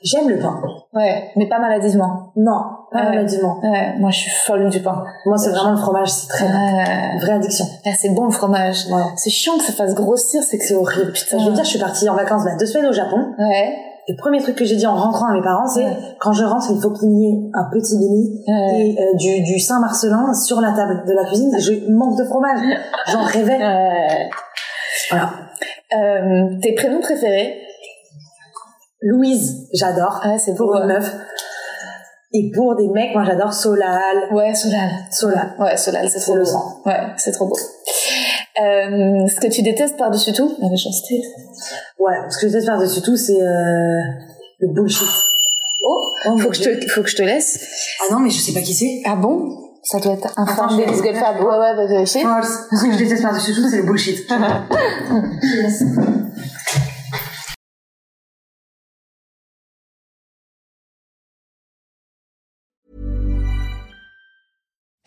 Speaker 2: J'aime le pain.
Speaker 1: Ouais, mais pas maladivement.
Speaker 2: Non, pas
Speaker 1: Ouais.
Speaker 2: maladivement.
Speaker 1: Ouais, moi je suis folle du pain.
Speaker 2: Moi, c'est vraiment le fromage, c'est très,
Speaker 1: Ouais.
Speaker 2: vraie addiction.
Speaker 1: C'est bon le fromage. C'est chiant que ça fasse grossir, c'est que
Speaker 2: C'est horrible.
Speaker 1: Putain.
Speaker 2: Je veux dire, je suis partie en vacances, là, deux semaines au Japon.
Speaker 1: Ouais.
Speaker 2: Le premier truc que j'ai dit en rentrant à mes parents, c'est, quand je rentre, il faut qu'il y ait un petit
Speaker 1: Ouais.
Speaker 2: et euh, du, du Saint-Marcelin sur la table de la cuisine. Je manque de fromage. J'en rêvais.
Speaker 1: Ouais.
Speaker 2: Voilà.
Speaker 1: Euh, tes prénoms préférés?
Speaker 2: Louise, j'adore.
Speaker 1: Ouais, c'est
Speaker 2: Pour une meuf. Et pour des mecs, moi j'adore Solal.
Speaker 1: Ouais, Solal.
Speaker 2: Solal.
Speaker 1: Ouais, Solal, c'est trop beau.
Speaker 2: sang.
Speaker 1: Ouais, c'est trop beau. Euh, ce que tu détestes par-dessus tout? La méchanceté.
Speaker 2: Ouais, ce que je déteste par-dessus tout, c'est euh, le bullshit.
Speaker 1: Oh,
Speaker 2: Oh,
Speaker 1: faut que, je te, faut que je te laisse.
Speaker 2: Ah non, mais je sais pas qui c'est.
Speaker 1: Ah bon? Ça doit être un fan
Speaker 2: je vais-
Speaker 1: d'Elise Goldfarb. Ouais, ouais, va vérifier.
Speaker 2: Oh, ce que je déteste par-dessus tout, c'est le bullshit. Yes.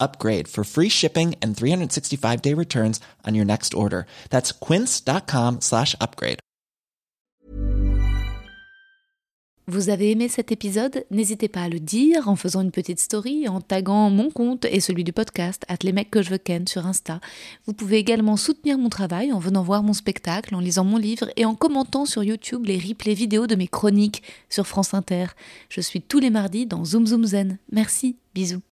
Speaker 6: upgrade for free shipping and 365 day returns on your next order. That's quince.com slash upgrade.
Speaker 1: Vous avez aimé cet épisode? N'hésitez pas à le dire en faisant une petite story, en taguant mon compte et celui du podcast, at les mecs que je veux ken sur Insta. Vous pouvez également soutenir mon travail en venant voir mon spectacle, en lisant mon livre et en commentant sur YouTube les replays vidéo de mes chroniques sur France Inter. Je suis tous les mardis dans Zoom Zoom Zen. Merci, bisous.